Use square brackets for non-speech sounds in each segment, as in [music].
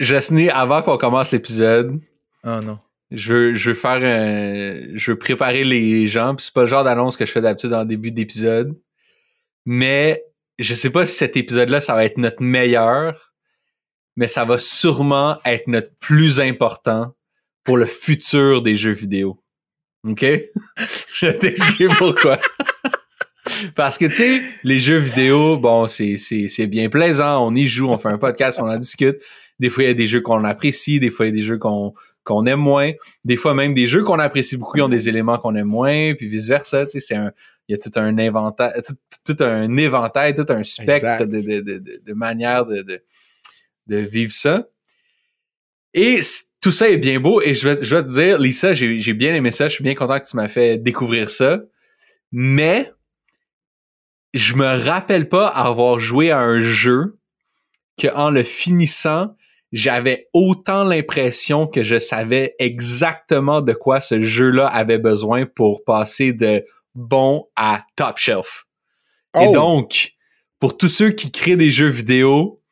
Jasné, avant qu'on commence l'épisode, Oh non. je veux, je veux faire un, je veux préparer les gens, puis c'est pas le genre d'annonce que je fais d'habitude en début d'épisode. Mais je sais pas si cet épisode-là, ça va être notre meilleur, mais ça va sûrement être notre plus important pour le futur des jeux vidéo. OK? [laughs] je vais t'expliquer pourquoi. Parce que, tu sais, les jeux vidéo, bon, c'est, c'est, c'est bien plaisant. On y joue, on fait un podcast, on en discute. Des fois, il y a des jeux qu'on apprécie, des fois, il y a des jeux qu'on, qu'on aime moins. Des fois, même des jeux qu'on apprécie beaucoup, ils ont des éléments qu'on aime moins, puis vice-versa. Tu sais, c'est un, il y a tout un inventaire, tout, tout un éventail, tout un spectre de, de, de, de, manières de, de, de vivre ça. Et tout ça est bien beau. Et je vais, je vais te dire, Lisa, j'ai j'ai bien aimé ça. Je suis bien content que tu m'as fait découvrir ça. Mais je me rappelle pas avoir joué à un jeu que en le finissant, j'avais autant l'impression que je savais exactement de quoi ce jeu-là avait besoin pour passer de bon à top shelf. Et Oh! donc, pour tous ceux qui créent des jeux vidéo,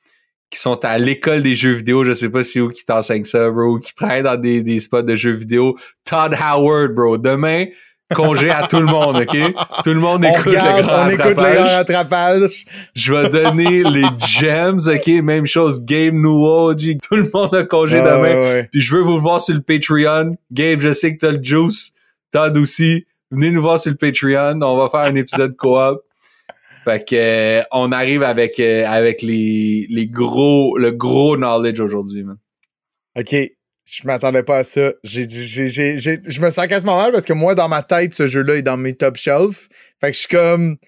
qui sont à l'école des jeux vidéo, je sais pas si où qui t'enseigne ça, bro, ou qui travaillent dans des, des spots de jeux vidéo, Todd Howard, bro. Demain, congé à tout le monde, OK? Tout le monde On écoute regarde, le grand on écoute le grand rattrapage. Je vais donner les gems, OK? Même chose, Game G, tout le monde a congé Ouais, demain. ouais, ouais. Puis je veux vous voir sur le Patreon. Gabe, je sais que t'as le juice. Todd aussi. Venez nous voir sur le Patreon. On va faire un épisode coop. Fait que euh, on arrive avec euh, avec les, les gros le gros knowledge aujourd'hui, man. OK. Je m'attendais pas à ça. J'ai, j'ai, j'ai, je me sens quasiment mal parce que moi, dans ma tête, ce jeu-là est dans mes top shelf. Fait que je suis comme.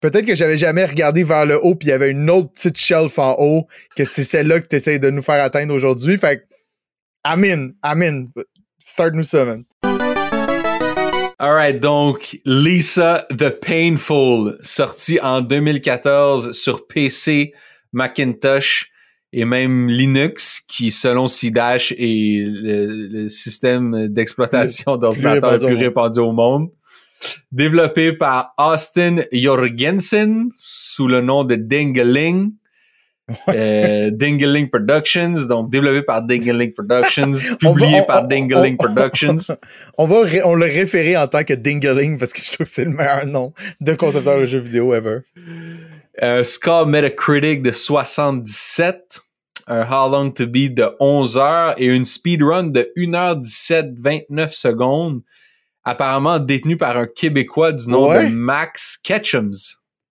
Peut-être que j'avais jamais regardé vers le haut, puis il y avait une autre petite shelf en haut, que c'est celle-là que tu essaies de nous faire atteindre aujourd'hui. Fait que. Amin, amin. Start-nous ça, man. Alright, donc Lisa the Painful, sorti en 2014 sur PC, Macintosh et même Linux, qui selon CDAsh est le, le système d'exploitation d'ordinateur le plus répandu au monde. Développé par Austin Jorgensen sous le nom de Dingaling. [laughs] Euh, Dingaling Productions, donc développé par Dingaling Productions, publié on- par on- Dingaling on- Productions. [laughs] On va on le référer en tant que Dingaling parce que je trouve que c'est le meilleur nom de concepteur de jeux vidéo ever. un score Metacritic de 77, un How Long to Beat de 11 heures et une speedrun de 1h17 29 secondes, apparemment détenu par un Québécois du nom Ouais. de Max Ketchums.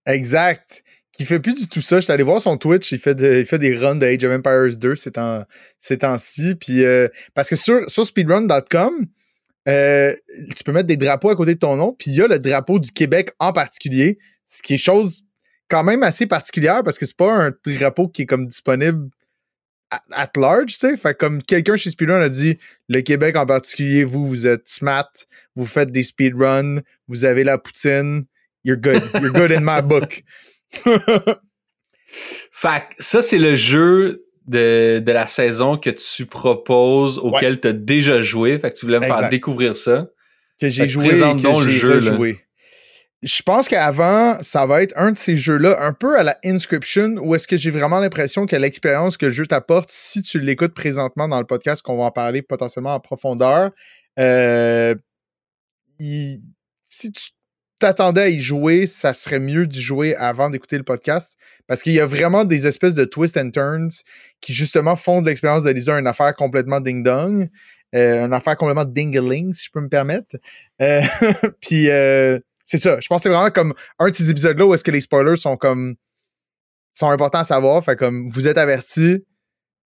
Exact. Qui fait plus du tout ça. J'étais allé voir son Twitch. Il fait, de- il fait des runs de Age of Empires 2 ces temps- ces temps-ci. Puis, euh, parce que sur, sur speedrun.com, euh, tu peux mettre des drapeaux à côté de ton nom. Puis il y a le drapeau du Québec en particulier. Ce qui est chose quand même assez particulière parce que c'est pas un drapeau qui est comme disponible at, large, tu sais. Fait comme quelqu'un chez Speedrun a dit, le Québec en particulier, vous, vous êtes smart, vous faites des speedruns, vous avez la poutine, you're good. You're good in my book. [laughs] Fait que ça, c'est le jeu de, de la saison que tu proposes, auquel tu as déjà joué. Fait que tu voulais me faire découvrir ça. que j'ai joué que donc le j'ai jeu. Je pense qu'avant, ça va être un de ces jeux-là, un peu à la Inscription, où est-ce que j'ai vraiment l'impression que l'expérience que le jeu t'apporte, si tu l'écoutes présentement dans le podcast, qu'on va en parler potentiellement en profondeur, euh, il- si tu t'attendais à y jouer, ça serait mieux d'y jouer avant d'écouter le podcast, parce qu'il y a vraiment des espèces de twists and turns qui justement font de l'expérience de Lisa une affaire complètement ding-dong, euh, une affaire complètement dingaling, si je peux me permettre. Euh, [laughs] puis euh, c'est ça. Je pense que c'est vraiment comme un de ces épisodes-là où est-ce que les spoilers sont comme sont importants à savoir. Fait comme vous êtes avertis.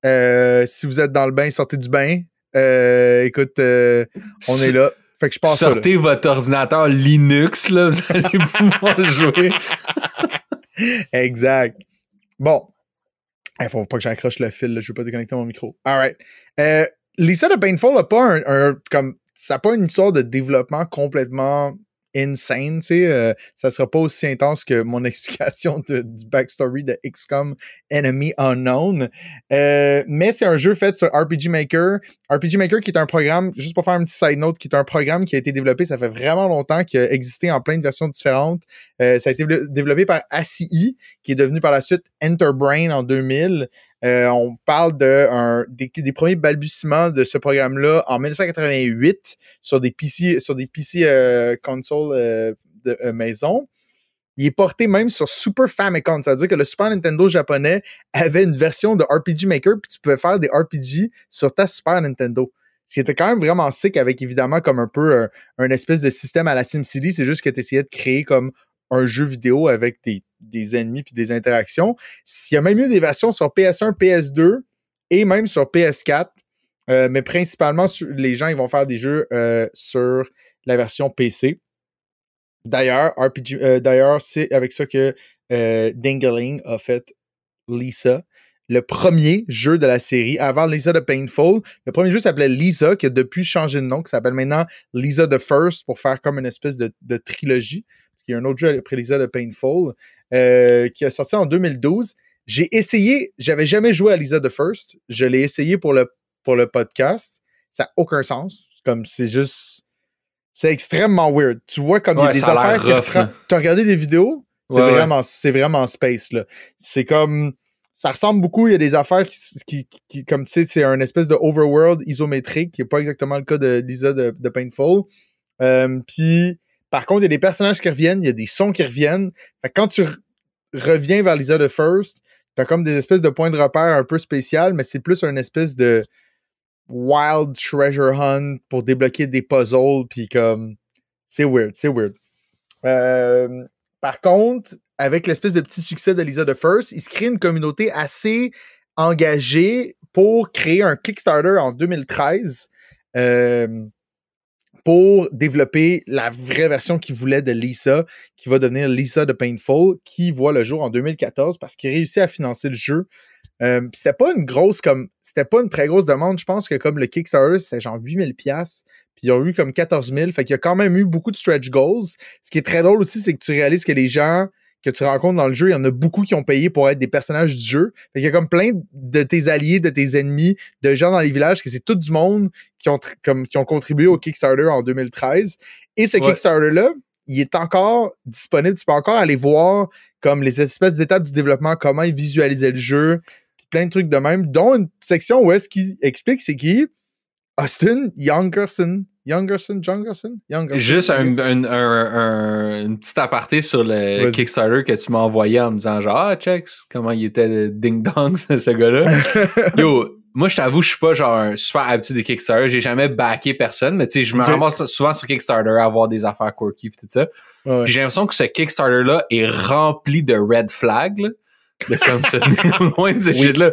Euh, si vous êtes dans le bain, sortez du bain. Euh, écoute, euh, on est là. Fait que je pense ça. Sortez votre ordinateur Linux, là, vous allez [laughs] pouvoir jouer. Exact. Bon. Il faut pas que j'accroche le fil, là. je veux pas déconnecter mon micro. Alright. Lisa de Painful n'a pas un, un- comme ça a pas une histoire de développement complètement insane, tu sais. euh, ça sera pas aussi intense que mon [laughs] explication de- du backstory de XCOM Enemy Unknown. Euh, mais c'est un jeu fait sur RPG Maker. RPG Maker qui est un programme, juste pour faire un petit side note, qui est un programme qui a été développé, ça fait vraiment longtemps, qui a existé en plein de versions différentes. Euh, ça a été dévelop- développé par ACI, qui est devenu par la suite Enterbrain en 2000, on parle de des, premiers balbutiements de ce programme-là en 1988 sur des PC, sur des PC consoles de maison il est porté même sur Super Famicom. C'est-à-dire que le Super Nintendo japonais avait une version de RPG Maker, puis tu pouvais faire des RPG sur ta Super Nintendo. Ce qui était quand même vraiment sick avec évidemment comme un peu euh, un, espèce de système à la SimCity. C'est juste que tu essayais de créer comme un jeu vidéo avec des, ennemis puis des interactions. Il y a même eu des versions sur PS1, PS2 et même sur PS4. Euh, mais principalement, les gens vont faire des jeux euh, sur la version PC. D'ailleurs, RPG, euh, c'est avec ça que Dingling a fait Lisa, le premier jeu de la série avant Lisa the Painful. Le premier jeu s'appelait Lisa, qui a depuis changé de nom, qui s'appelle maintenant Lisa the First pour faire comme une espèce de, trilogie. Il y a un autre jeu après Lisa the Painful euh, qui a sorti en 2012. J'ai essayé, j'avais jamais joué à Lisa the First. Je l'ai essayé pour le, pour le podcast. Ça n'a aucun sens. Comme c'est juste c'est extrêmement weird. Tu vois comme il y a des affaires qui Tu as regardé des vidéos? C'est vraiment, c'est vraiment space, là. C'est comme. Ça ressemble beaucoup, il y a des affaires qui, qui, comme tu sais, c'est un espèce de overworld isométrique, qui n'est pas exactement le cas de Lisa de, Painful. Euh, puis, par contre, il y a des personnages qui reviennent, il y a des sons qui reviennent. Quand tu reviens vers Lisa de First, t'as comme des espèces de points de repère un peu spécial, mais c'est plus une espèce de wild treasure hunt pour débloquer des puzzles, puis comme. C'est weird, c'est weird. Euh, par contre, avec l'espèce de petit succès de Lisa the First, il se crée une communauté assez engagée pour créer un Kickstarter en 2013 euh, pour développer la vraie version qu'il voulait de Lisa, qui va devenir Lisa the Painful, qui voit le jour en 2014 parce qu'il réussit à financer le jeu euh, c'était pas une grosse comme c'était pas une très grosse demande. Je pense que comme le Kickstarter, c'était genre 8000 pièces puis ils ont eu comme 14 000. Fait qu'il y a quand même eu beaucoup de stretch goals. Ce qui est très drôle aussi, c'est que tu réalises que les gens que tu rencontres dans le jeu, il y en a beaucoup qui ont payé pour être des personnages du jeu. Fait qu'il y a comme plein de tes alliés, de tes ennemis, de gens dans les villages, que c'est tout du monde qui ont, comme, qui ont contribué au Kickstarter en 2013. Et ce Kickstarter-là, il est encore disponible. Tu peux encore aller voir comme les espèces d'étapes du développement, comment ils visualisaient le jeu, plein de trucs de même, dont une section où est-ce qu'il explique c'est qui? Austin Youngerson. Youngerson, Youngerson, Youngerson. Juste un, un, un, une petite aparté sur le Kickstarter que tu m'as envoyé en me disant genre Ah, checks, comment il était ding-dong [laughs] ce gars-là. [laughs] Yo, moi je t'avoue, je suis pas genre super habitué des Kickstarter. J'ai jamais backé personne, mais tu sais, je me ramasse souvent sur Kickstarter à avoir des affaires quirky et tout ça. j'ai l'impression que ce Kickstarter-là est rempli de red flags de comme tenir [laughs] loin de ces là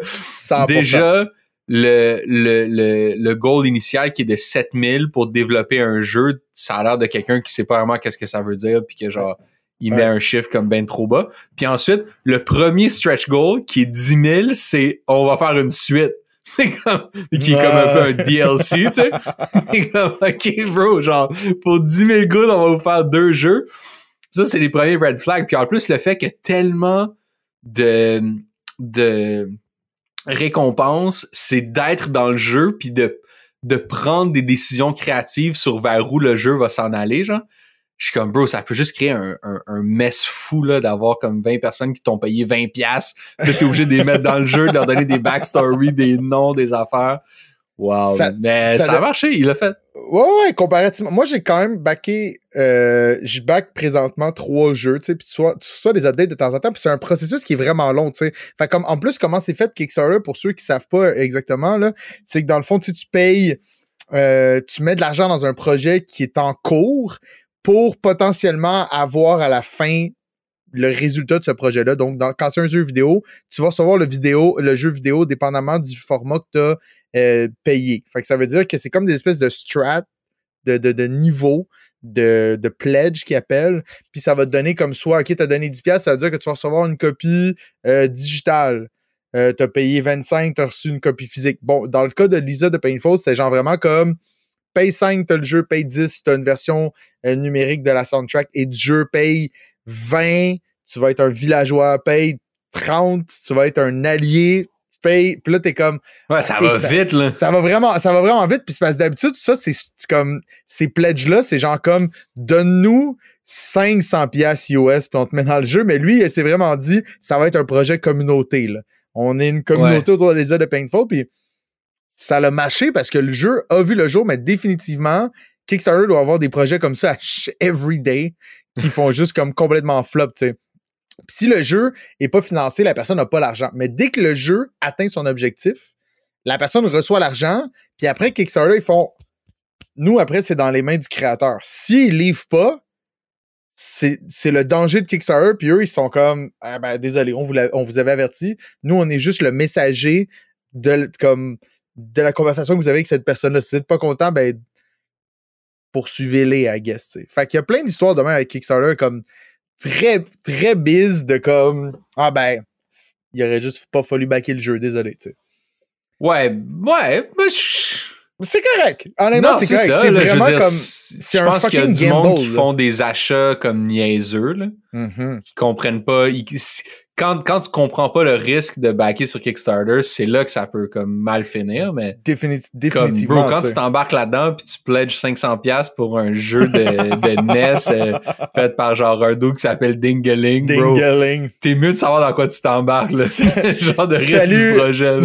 Déjà, le, le, le, le goal initial qui est de 7000 pour développer un jeu, ça a l'air de quelqu'un qui sait pas vraiment qu'est-ce que ça veut dire, puis que genre, il met un chiffre comme ben trop bas. Puis ensuite, le premier stretch goal qui est 10 000, c'est on va faire une suite. [laughs] C'est comme, qui est comme un peu un DLC, tu sais. [laughs] C'est comme, ok, bro, genre, pour 10 000 goals, on va vous faire deux jeux. Ça, c'est les premiers red flags. Puis en plus, le fait que tellement de, de récompense, c'est d'être dans le jeu puis de, de prendre des décisions créatives sur vers où le jeu va s'en aller, genre. Je suis comme, bro, ça peut juste créer un, un, un mess fou, là, d'avoir comme 20 personnes qui t'ont payé 20 pièces Là, t'es obligé de les mettre dans le jeu, de leur donner des backstories, des noms, des affaires. Wow. mais ça, a marché, il l'a fait. Ouais, ouais, comparativement. Moi, j'ai quand même backé. Euh, je back présentement trois jeux, tu sais, puis tu reçois des updates de temps en temps, puis c'est un processus qui est vraiment long, tu sais. Fait comme, en plus, comment c'est fait Kickstarter, pour ceux qui savent pas exactement, là, c'est que dans le fond, tu payes, euh, tu mets de l'argent dans un projet qui est en cours pour potentiellement avoir à la fin le résultat de ce projet-là. Donc, quand c'est un jeu vidéo, tu vas recevoir le, vidéo, le jeu vidéo dépendamment du format que tu as euh, payé. Fait que ça veut dire que c'est comme des espèces de strat, de, de, de niveau, de, de pledge qu'ils appellent. Puis ça va te donner comme soit, OK, tu as donné 10$, ça veut dire que tu vas recevoir une copie euh, digitale. Euh, tu as payé 25, tu as reçu une copie physique. Bon, dans le cas de Lisa de Painful, c'était genre vraiment comme paye 5, tu as le jeu, paye 10, tu as une version numérique de la soundtrack et du jeu, paye 20, tu vas être un villageois, paye 30, tu vas être un allié, puis là, t'es comme. Ouais, ça va vite, là. Ça va vraiment, ça va vraiment vite. Puis parce que d'habitude, ça, c'est comme. Ces pledges-là, c'est genre comme donne-nous 500 pièces US puis on te met dans le jeu. Mais lui, il s'est vraiment dit, ça va être un projet communauté, là. On est une communauté autour des de Painful, puis ça l'a mâché parce que le jeu a vu le jour, mais définitivement, Kickstarter doit avoir des projets comme ça every day qui font [laughs] juste comme complètement flop, tu sais. Si le jeu est pas financé, la personne n'a pas l'argent. Mais dès que le jeu atteint son objectif, la personne reçoit l'argent, puis après Kickstarter, ils font nous, après, c'est dans les mains du créateur. S'ils livrent pas, c'est le danger de Kickstarter, puis eux, ils sont comme ah ben, désolé, on vous, on avait averti. Nous, on est juste le messager de, comme, de la conversation que vous avez avec cette personne-là. Si vous n'êtes pas content, ben poursuivez-les, I guess. Fait qu'il y a plein d'histoires demain avec Kickstarter comme très, très biz de comme Ah ben, il aurait juste pas fallu backer le jeu, désolé, tu sais. Ouais, ouais, mais je c'est correct. Honnêtement, c'est correct. C'est vraiment comme. C'est un pense qu'il y a du monde qui font des achats comme niaiseux, là, mm-hmm. qui comprennent pas quand, quand tu comprends pas le risque de backer sur Kickstarter, c'est là que ça peut comme mal finir, mais définitivement. Bro, quand tu t'embarques là-dedans puis tu pledges 500$ pour un jeu de, de [laughs] NES euh, fait par genre un dude qui s'appelle Dingaling, bro. Dingaling. T'es mieux de savoir dans quoi tu t'embarques, là. [laughs] genre de risque du projet,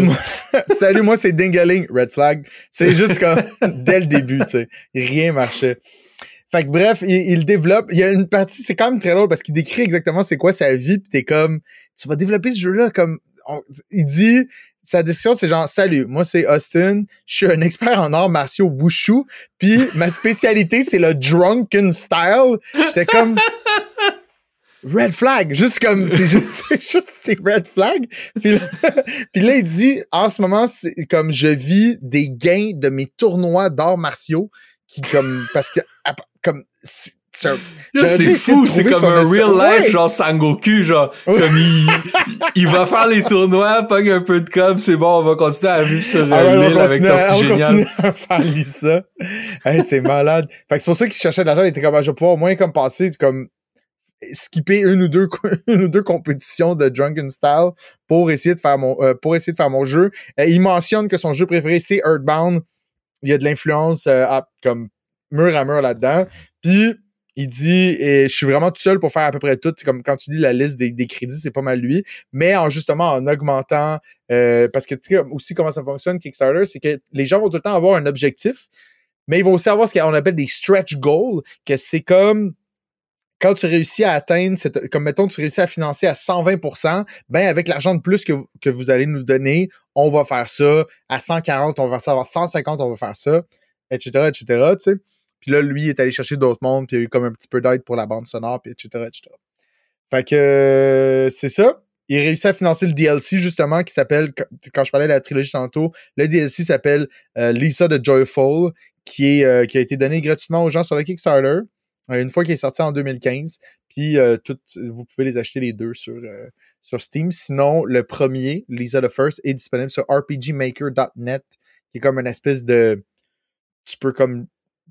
[laughs] Salut, moi c'est Dingaling, red flag. C'est juste comme dès le début, tu sais. Rien marchait. Fait que bref, il, développe. Il y a une partie, c'est quand même très drôle parce qu'il décrit exactement c'est quoi sa vie, pis t'es comme, tu vas développer ce jeu-là comme. il dit, sa description, c'est genre, salut, moi c'est Austin, je suis un expert en arts martiaux wushu, puis ma spécialité c'est le drunken style. J'étais comme. Red flag, juste comme, c'est juste, c'est juste, c'est red flag. Puis là, puis là, il dit, en ce moment, c'est comme je vis des gains de mes tournois d'arts martiaux qui comme parce que comme c'est fou, c'est comme un real life, genre Sangoku, genre, comme il, il, va faire les tournois, pogne un peu de com, c'est bon, on va continuer à vivre sur ah l'île avec Tortue Génial. à faire ça. hey, c'est malade. Fait que c'est pour ça qu'il cherchait de l'argent, il était comme, ah, je vais pouvoir au moins comme passer, comme, skipper une ou deux, [laughs] une ou deux compétitions de Drunken Style pour essayer de faire mon, euh, pour essayer de faire mon jeu. Euh, il mentionne que son jeu préféré, c'est Earthbound. Il y a de l'influence, euh, comme, mur à mur là-dedans. Puis il dit et je suis vraiment tout seul pour faire à peu près tout. C'est comme quand tu lis la liste des, crédits, c'est pas mal lui. Mais en justement en augmentant euh, parce que tu sais aussi comment ça fonctionne Kickstarter, c'est que les gens vont tout le temps avoir un objectif, mais ils vont aussi avoir ce qu'on appelle des stretch goals, que c'est comme quand tu réussis à atteindre, cette, comme mettons, tu réussis à financer à 120%, ben avec l'argent de plus que, que vous allez nous donner, on va faire ça. À 140, on va faire ça. À 150, on va faire ça, etc., etc., tu sais. Puis là, lui, est allé chercher d'autres mondes, puis il y a eu comme un petit peu d'aide pour la bande sonore, puis etc., etc. Fait que euh, c'est ça. Il réussit à financer le DLC, justement, qui s'appelle, quand je parlais de la trilogie tantôt, le DLC s'appelle euh, Lisa de Joyful, euh, qui a été donné gratuitement aux gens sur le Kickstarter, une fois qu'il est sorti en 2015. Puis vous pouvez les acheter les deux sur, sur Steam. Sinon, le premier, Lisa the First, est disponible sur rpgmaker.net, qui est comme une espèce de. Tu peux comme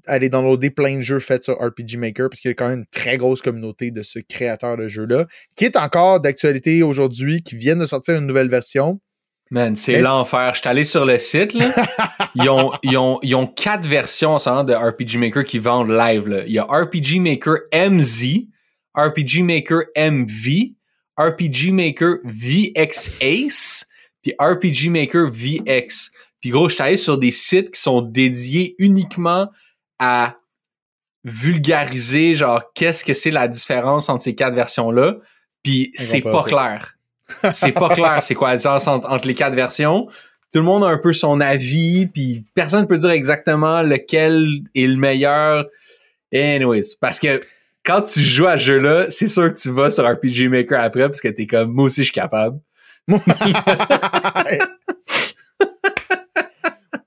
aller downloader plein de jeux faits sur RPG Maker parce qu'il y a quand même une très grosse communauté de ce créateur de jeux-là, qui est encore d'actualité aujourd'hui, qui vient de sortir une nouvelle version. Man, c'est l'enfer. Je suis allé sur le site, là. [laughs] ils, ont, ils, ont, ils ont quatre versions ensemble de RPG Maker qui vendent live. Là. Il y a RPG Maker MZ, RPG Maker MV, RPG Maker VX Ace, puis RPG Maker VX. Puis gros, je suis allé sur des sites qui sont dédiés uniquement à vulgariser genre qu'est-ce que c'est la différence entre ces quatre versions là puis c'est pas, clair. C'est pas clair c'est quoi la différence entre, les quatre versions. Tout le monde a un peu son avis puis personne ne peut dire exactement lequel est le meilleur. Anyways parce que quand tu joues à ce jeu là c'est sûr que tu vas sur RPG Maker après parce que t'es comme moi aussi je suis capable [laughs]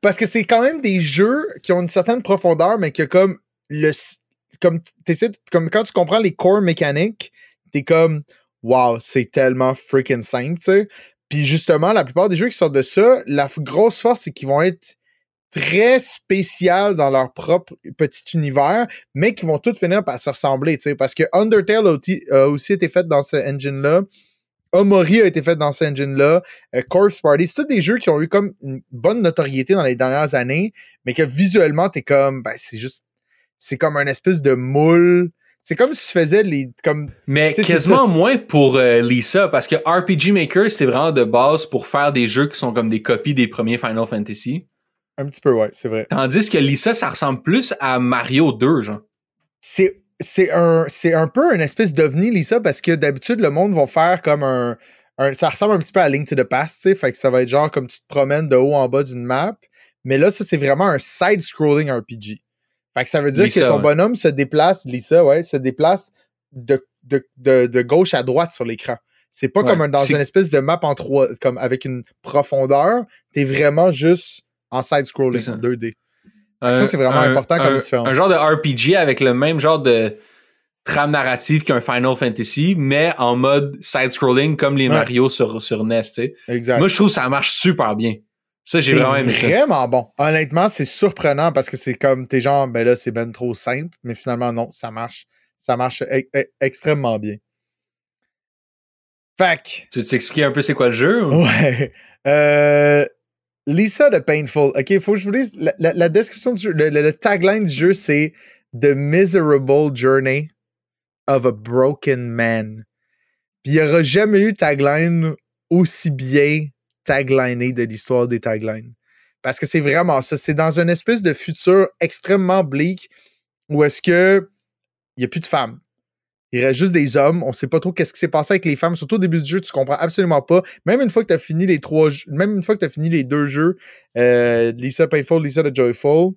Parce que c'est quand même des jeux qui ont une certaine profondeur, mais que comme le. Comme, comme quand tu comprends les core mécaniques, t'es comme Wow, c'est tellement freaking simple, tu sais. Puis justement, la plupart des jeux qui sortent de ça, la grosse force, c'est qu'ils vont être très spécial dans leur propre petit univers, mais qui vont tous finir par se ressembler, tu sais. Parce que Undertale a aussi été fait dans ce engine-là. Omori a été fait dans cet engine-là. Euh, Corpse Party, c'est tous des jeux qui ont eu comme une bonne notoriété dans les dernières années, mais que visuellement, t'es comme, ben, c'est juste, c'est comme un espèce de moule. C'est comme si tu faisais les. Comme, Mais quasiment moins pour euh, Lisa, parce que RPG Maker, c'était vraiment de base pour faire des jeux qui sont comme des copies des premiers Final Fantasy. un petit peu, ouais, c'est vrai. Tandis que Lisa, ça ressemble plus à Mario 2, genre. C'est. C'est un, c'est un peu une espèce d'ovni, Lisa, parce que d'habitude, le monde va faire comme un, un- Ça ressemble un petit peu à Link to the Past, tu sais. Fait que ça va être genre comme tu te promènes de haut en bas d'une map. Mais là, ça, c'est vraiment un side-scrolling RPG. Fait que ça veut dire Lisa, que ton ouais. bonhomme se déplace, Lisa, ouais, se déplace de, de, de, de gauche à droite sur l'écran. C'est pas Ouais, comme un- dans une espèce de map en trois, comme avec une profondeur. T'es vraiment juste en side-scrolling, en 2D. Un- Ça, c'est vraiment un- important comme un- différence. Un genre de RPG avec le même genre de trame narrative qu'un Final Fantasy, mais en mode side-scrolling comme les Ouais. Mario sur, sur NES, tu sais. Exact. Moi, je trouve que ça marche super bien. Ça, j'ai vraiment aimé ça. vraiment bon. Honnêtement, c'est surprenant parce que c'est comme t'es genre, ben là, c'est ben trop simple, mais finalement, non, ça marche. Ça marche e- e- extrêmement bien. Fac. Tu veux t'expliquer un peu c'est quoi le jeu? ou? Ouais. Euh, Lisa de Painful. OK, faut que je vous lise. La, description du jeu, le, tagline du jeu, c'est The Miserable Journey of a Broken Man. Puis il n'y aura jamais eu tagline aussi bien tagliné de l'histoire des taglines. Parce que c'est vraiment ça. C'est dans une espèce de futur extrêmement bleak où est-ce que il n'y a plus de femmes. Il reste juste des hommes. On sait pas trop qu'est-ce qui s'est passé avec les femmes. Surtout au début du jeu, tu comprends absolument pas. Même une fois que tu as fini les trois jeux- même une fois que tu as fini les deux jeux, euh, Lisa Painful, Lisa de Joyful,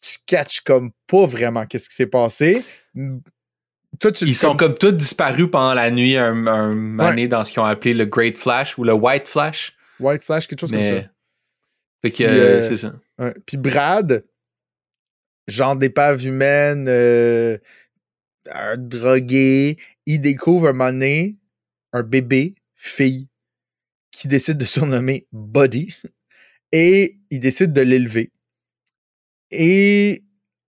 tu catches comme pas vraiment qu'est-ce qui s'est passé. Mm, Toi, tu Ils sont comme tous disparus pendant la nuit un, un année dans ce qu'ils ont appelé le Great Flash ou le White Flash. White Flash, quelque chose comme ça. Mais. Fait que Puis, euh, euh, c'est ça. Puis Brad, genre d'épave humaine, euh, un drogué, il découvre un moment un bébé, fille, qui décide de surnommer Buddy [laughs] et il décide de l'élever. Et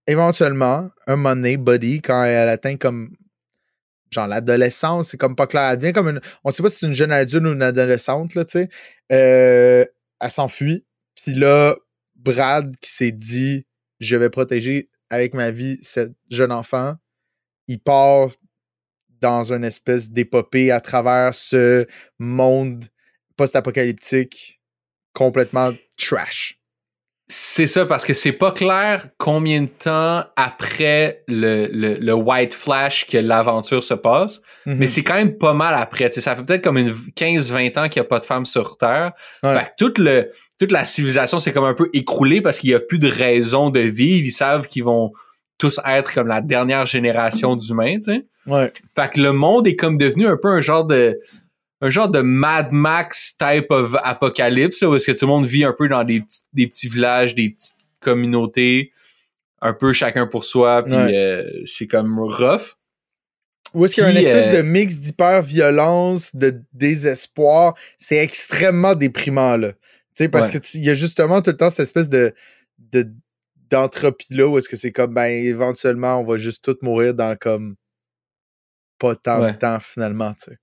éventuellement, un moment Buddy, quand elle atteint comme genre l'adolescence, c'est comme pas clair, elle devient comme une. On sait pas si c'est une jeune adulte ou une adolescente, là, tu sais. Euh, elle s'enfuit. Puis là, Brad qui s'est dit je vais protéger avec ma vie cette jeune enfant, il part dans une espèce d'épopée à travers ce monde post-apocalyptique complètement trash. C'est ça, parce que c'est pas clair combien de temps après le, le, le White Flash que l'aventure se passe, Mhm. mais c'est quand même pas mal après. Ça fait peut-être comme une 15-20 ans qu'il n'y a pas de femmes sur Terre. Ouais. Fait que toute, le, toute la civilisation s'est comme un peu écroulée parce qu'il n'y a plus de raison de vivre. Ils savent qu'ils vont tous être comme la dernière génération d'humains, tu sais. Ouais. Fait que le monde est comme devenu un peu un genre de un genre de Mad Max type of apocalypse où est-ce que tout le monde vit un peu dans des petits, des petits villages, des petites communautés, un peu chacun pour soi, puis Ouais. euh, c'est comme rough. Où est-ce qu'il y a une espèce euh, de mix d'hyper-violence, de désespoir. C'est extrêmement déprimant, là. Tu sais, parce Ouais. que tu- il y a justement tout le temps cette espèce de, de d'entropie-là où est-ce que c'est comme, ben, éventuellement, on va juste tous mourir dans comme pas tant Ouais. de temps, finalement, tu sais.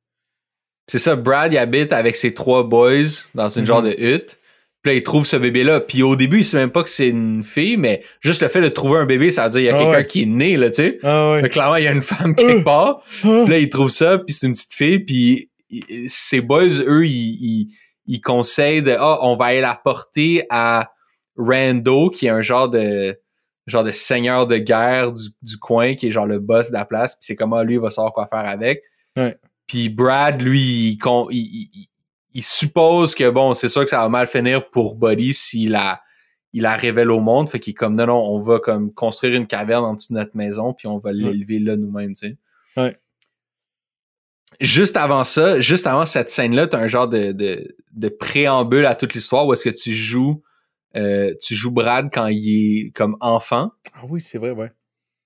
C'est ça, Brad il habite avec ses trois boys dans une genre de hutte. Puis là, il trouve ce bébé-là. Puis au début, il sait même pas que c'est une fille, mais juste le fait de trouver un bébé, ça veut dire qu'il y a Ah quelqu'un ouais. qui est né, là, tu sais. Ah clairement, il y a une femme quelque part. Ah! Puis là, il trouve ça, puis c'est une petite fille, puis ses boys, eux, ils, ils, ils conseillent de, ah, on va aller la porter à Rando, qui est un genre de genre de seigneur de guerre du, du coin, qui est genre le boss de la place, puis c'est comment lui il va savoir quoi faire avec. Ouais. Puis Brad, lui, il, con- il, il- il- il suppose que, bon, c'est sûr que ça va mal finir pour Buddy s'il la, il la révèle au monde, fait qu'il est comme, non, non, on va comme construire une caverne en dessous de notre maison, puis on va l'élever là nous-mêmes, tu sais Ouais. juste avant ça, juste avant cette scène-là, t'as un genre de, de, de préambule à toute l'histoire où est-ce que tu joues, euh, tu joues Brad quand il est comme enfant, Ah oui, c'est vrai, ouais.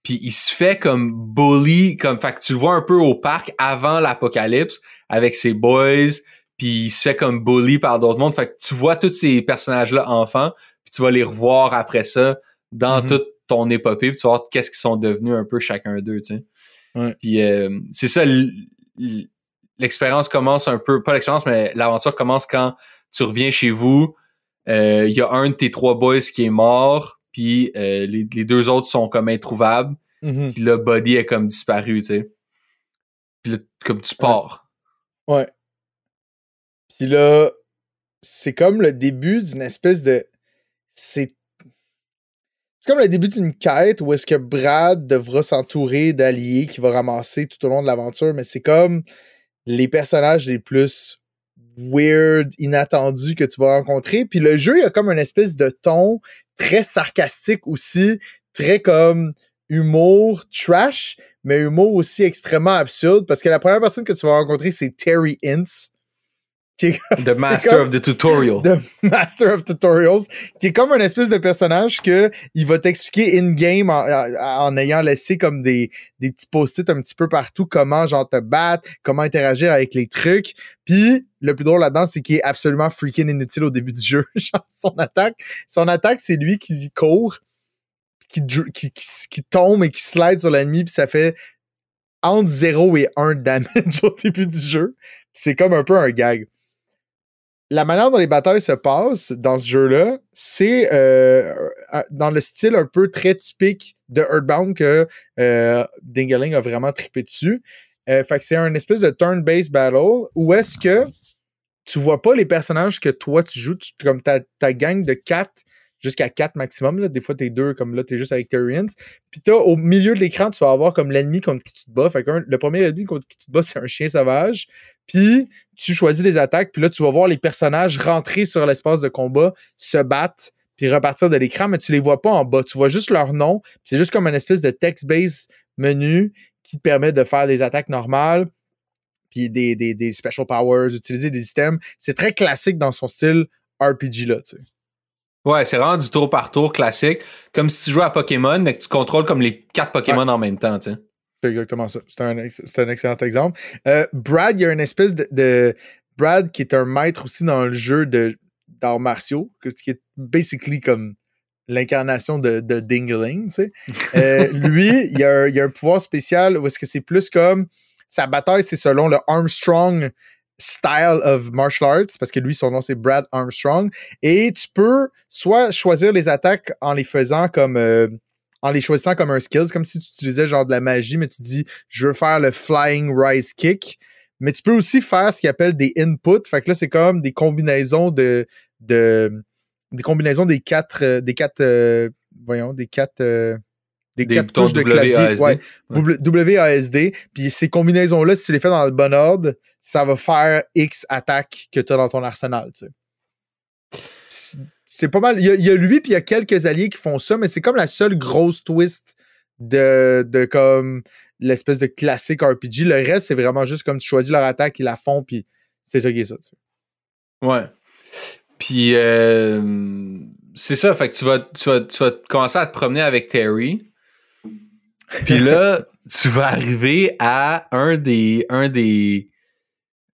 puis il se fait comme bully, comme fait que tu le vois un peu au parc avant l'apocalypse avec ses boys, puis il se fait comme bully par d'autres mondes, fait que tu vois tous ces personnages-là enfants, puis tu vas les revoir après ça dans Mhm. toute ton épopée, puis tu vas voir qu'est-ce qu'ils sont devenus un peu chacun d'eux, tu sais. Ouais. Puis euh, c'est ça, l'expérience commence un peu, pas l'expérience, mais l'aventure commence quand tu reviens chez vous. Euh, Il y a un de tes trois boys qui est mort, puis euh, les, les deux autres sont comme introuvables. Mhm. Puis là, Buddy est comme disparu, tu sais. Puis là, comme tu pars. Ouais. Puis là, c'est comme le début d'une espèce de. C'est. C'est comme le début d'une quête où est-ce que Brad devra s'entourer d'alliés qu'il va ramasser tout au long de l'aventure, mais c'est comme les personnages les plus weird, inattendus que tu vas rencontrer. Puis le jeu, il a comme une espèce de ton très sarcastique aussi, très comme humour trash, mais humour aussi extrêmement absurde parce que la première personne que tu vas rencontrer, c'est Terry Ince. Qui est [laughs] The Master of the Tutorial. The [laughs] Master of Tutorials, qui est comme un espèce de personnage que il va t'expliquer in-game en, en- en ayant laissé comme des, des petits post-it un petit peu partout, comment genre te battre, comment interagir avec les trucs. Puis le plus drôle là-dedans, c'est qu'il est absolument freaking inutile au début du jeu. [laughs] Genre, son attaque, son attaque, c'est lui qui court, qui, dr- qui, qui, qui tombe et qui slide sur l'ennemi, puis ça fait entre 0 et 1 damage au début du jeu. C'est comme un peu un gag la manière dont les batailles se passent dans ce jeu-là, c'est euh, dans le style un peu très typique de Earthbound que euh, a vraiment trippé dessus. Euh, fait que c'est un espèce de turn-based battle où est-ce que tu vois pas les personnages que toi tu joues, tu- comme ta, gang de 4 jusqu'à 4 maximum. Là. Des fois, t'es deux, comme là, t'es juste avec Tyrians. Puis t'as au milieu de l'écran, tu vas avoir comme l'ennemi contre qui tu te bats. Fait que le premier ennemi contre qui tu te bats, c'est un chien sauvage. Puis tu choisis des attaques, puis là, tu vas voir les personnages rentrer sur l'espace de combat, se battre, puis repartir de l'écran, mais tu les vois pas en bas. Tu vois juste leur nom. puis C'est juste comme une espèce de text-based menu qui te permet de faire des attaques normales, puis des, des, des special powers, utiliser des items. C'est très classique dans son style RPG, là, tu sais. Ouais, c'est vraiment du tour par tour classique. Comme si tu jouais à Pokémon, mais que tu contrôles comme les quatre Pokémon en même temps, tu sais. C'est exactement ça. C'est un, un excellent exemple. Euh, Brad, il y a une espèce de, de- Brad qui est un maître aussi dans le jeu de d'arts martiaux, qui est basically comme l'incarnation de, de Dingling, tu sais. Euh, [laughs] lui, il y, a un, il y a un pouvoir spécial où est-ce que c'est plus comme sa bataille, c'est selon le Armstrong style of martial arts, parce que lui, son nom, c'est Brad Armstrong. Et tu peux soit choisir les attaques en les faisant comme... euh, en les choisissant comme un skills, comme si tu utilisais genre de la magie, mais tu dis je veux faire le flying rise kick. Mais tu peux aussi faire ce qu'ils appellent des inputs. Fait que là, c'est comme des combinaisons de. de des combinaisons des quatre. euh, des quatre. euh, voyons, des quatre. euh, des, Des quatre touches de clavier. Ouais, Ouais. WASD. Puis ces combinaisons-là, si tu les fais dans le bon ordre, ça va faire X attaques que tu as dans ton arsenal. tu sais. C'est- pas mal. Il y, a, il y a lui, puis il y a quelques alliés qui font ça, mais c'est comme la seule grosse twist de, de comme l'espèce de classique RPG. Le reste, c'est vraiment juste comme tu choisis leur attaque, ils la font, puis c'est ça qui est ça. tu sais. Ouais. Puis euh, c'est ça, fait que tu vas, tu, vas, tu vas commencer à te promener avec Terry. Puis là, [laughs] tu vas arriver à un des. un des.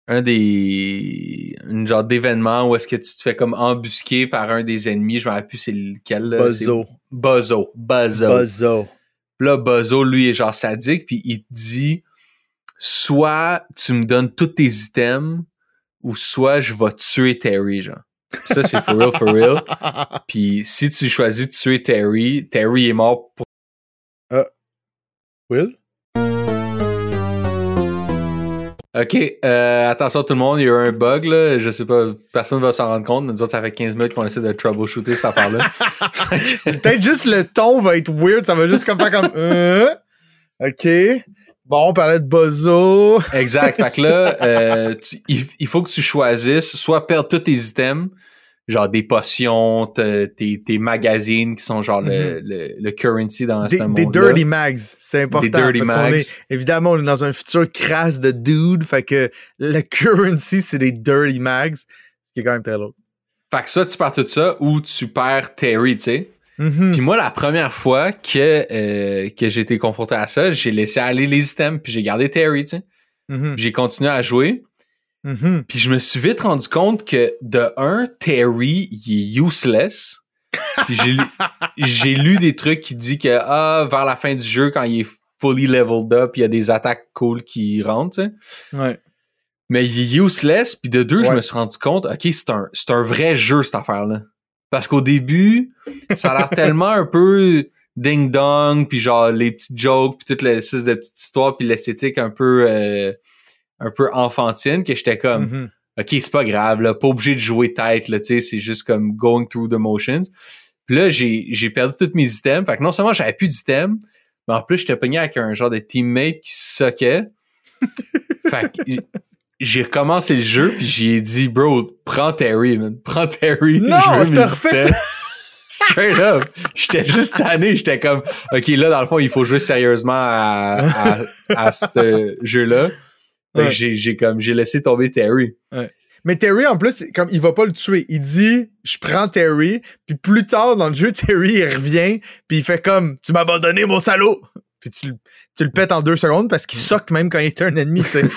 Un des. une genre d'événement où est-ce que tu te fais comme embusquer par un des ennemis. Je me rappelle plus c'est lequel. là. Buzzo. C'est Buzzo. Buzzo. Buzzo. Puis là, Buzzo, lui, est genre sadique, puis il te dit soit tu me donnes tous tes items, ou soit je vais tuer Terry, genre. Ça, c'est for real, for real. [laughs] Puis si tu choisis de tuer Terry, Terry est mort pour. Will? Ok, euh, attention tout le monde, il y a eu un bug, là. Je sais pas, personne va s'en rendre compte, mais nous autres, ça fait 15 minutes qu'on essaie de troubleshooter cette affaire-là. [laughs] [laughs] Peut-être juste le ton va être weird, ça va juste comme faire comme. [laughs] Euh, ok. Bon, on parlait de Buzzo. Exact. Fait que là, euh, tu- il, il faut que tu choisisses soit perdre tous tes items, genre des potions, te- tes, tes magazines qui sont genre le, le, le currency dans Mhm. Des, ce des monde dirty mags, c'est important. Des dirty parce qu'on mags. est, évidemment, on est dans un futur crasse de dude, fait que le [laughs] currency, c'est des dirty mags, ce qui est quand même très lourd. Fait que ça, tu perds tout ça ou tu perds Terry, tu sais. Mhm. Puis moi, la première fois que, euh, que j'ai été confronté à ça, j'ai laissé aller les items, puis j'ai gardé Terry, tu sais. Mhm. Puis J'ai continué à jouer. Mhm. Puis je me suis vite rendu compte que, de un, Terry, il est useless. [laughs] J'ai lu, des trucs qui disent que, ah, vers la fin du jeu, quand il est fully leveled up, il y a des attaques cool qui rentrent, tu sais. Ouais. Mais il est useless. Puis de deux, je me suis rendu compte, OK, c'est un, c'est un vrai jeu, cette affaire-là. Parce qu'au début, ça a l'air [laughs] tellement un peu ding-dong, puis genre les petites jokes, puis toute l'espèce de petite histoire, puis l'esthétique un peu euh, un peu enfantine, que j'étais comme, Mhm. OK, c'est pas grave, là, pas obligé de jouer tête, là, tu sais, c'est juste comme going through the motions. Puis là, j'ai j'ai perdu tous mes items, fait que non seulement j'avais plus d'items, mais en plus, j'étais pogné avec un genre de teammate qui soquait. [laughs] fait que j'ai recommencé le jeu, puis j'ai dit, bro, prends Terry, man. Prends Terry. Non, t'as refait items. [laughs] Straight up. J'étais juste tanné. J'étais comme, OK, là, dans le fond, il faut jouer sérieusement à, à, à ce jeu-là. Ouais. j'ai, j'ai comme, j'ai laissé tomber Terry. Mais Terry, en plus, comme il va pas le tuer. Il dit Je prends Terry, puis plus tard dans le jeu, [laughs] Terry il revient, puis il fait comme Tu m'as abandonné, mon salaud! Puis tu, le- tu le pètes en deux secondes parce qu'il soque même quand il est un ennemi. C'est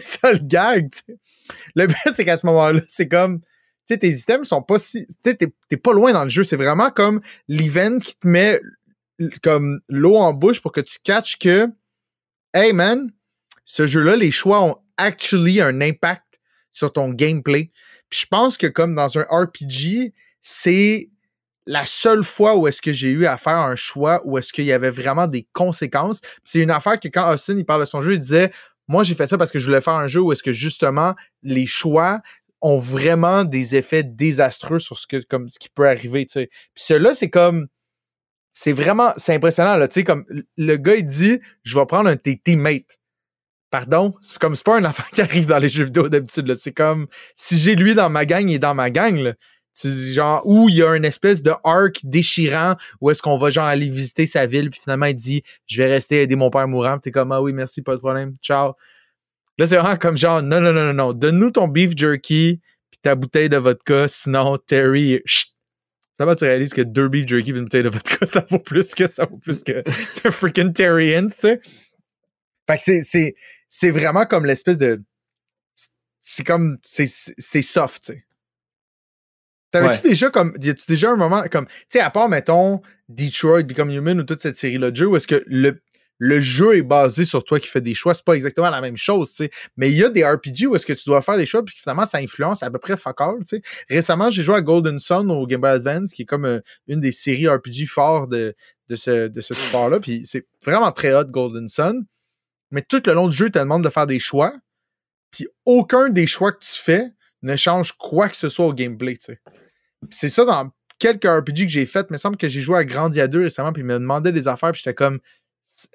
ça- le gag. Le pire, c'est qu'à ce moment-là, c'est comme. Tu sais, tes items sont pas si. Tu sais, t'es t'es pas loin dans le jeu. C'est vraiment comme l'event qui te met comme l'eau en bouche pour que tu catches que. Hey man, ce jeu-là, les choix ont actually un impact sur ton gameplay. Puis je pense que comme dans un RPG, c'est la seule fois où est-ce que j'ai eu à faire un choix où est-ce qu'il y avait vraiment des conséquences. C'est une affaire que quand Austin il parle de son jeu, il disait moi j'ai fait ça parce que je voulais faire un jeu où est-ce que justement les choix ont vraiment des effets désastreux sur ce que comme ce qui peut arriver, tu sais. Puis cela c'est comme c'est vraiment c'est impressionnant là, comme le gars il dit je vais prendre un de tes teammates. Pardon, c'est comme c'est pas un affaire [laughs] qui arrive dans les jeux vidéo d'habitude c'est comme si j'ai lui dans ma gang, il est dans ma gang là. Genre où il y a une espèce de arc déchirant où est-ce qu'on va genre aller visiter sa ville puis finalement il dit je vais rester aider mon père mourant t'es comme ah oui merci pas de problème. Ciao là c'est vraiment comme genre non non non non non. Donne-nous ton beef jerky puis ta bouteille de vodka sinon Terry chut. ça va tu réalises que deux beef jerky et une bouteille de vodka [laughs] ça vaut plus que ça vaut plus que, [laughs] que freaking Terry Hint, tu sais. Fait que c'est c'est vraiment comme l'espèce de c'est comme c'est soft tu sais T'avais-tu déjà comme. Y a-tu déjà un moment comme. Tu sais, à part, mettons, Detroit, Become Human ou toute cette série-là de jeux, où est-ce que le, le jeu est basé sur toi qui fais des choix, c'est pas exactement la même chose, tu sais. Mais il y a des RPG où est-ce que tu dois faire des choix, puis finalement, ça influence à peu près fuck all, tu sais. Récemment, j'ai joué à Golden Sun au Game Boy Advance, qui est comme euh, une des séries RPG forts de, de ce, de ce support-là, puis c'est vraiment très hot, Golden Sun. Mais tout le long du jeu, te demande de faire des choix, puis aucun des choix que tu fais ne change quoi que ce soit au gameplay, tu c'est ça dans quelques RPG que j'ai fait. Il me semble que j'ai joué à Grandia 2 récemment, puis il me demandait des affaires, puis j'étais comme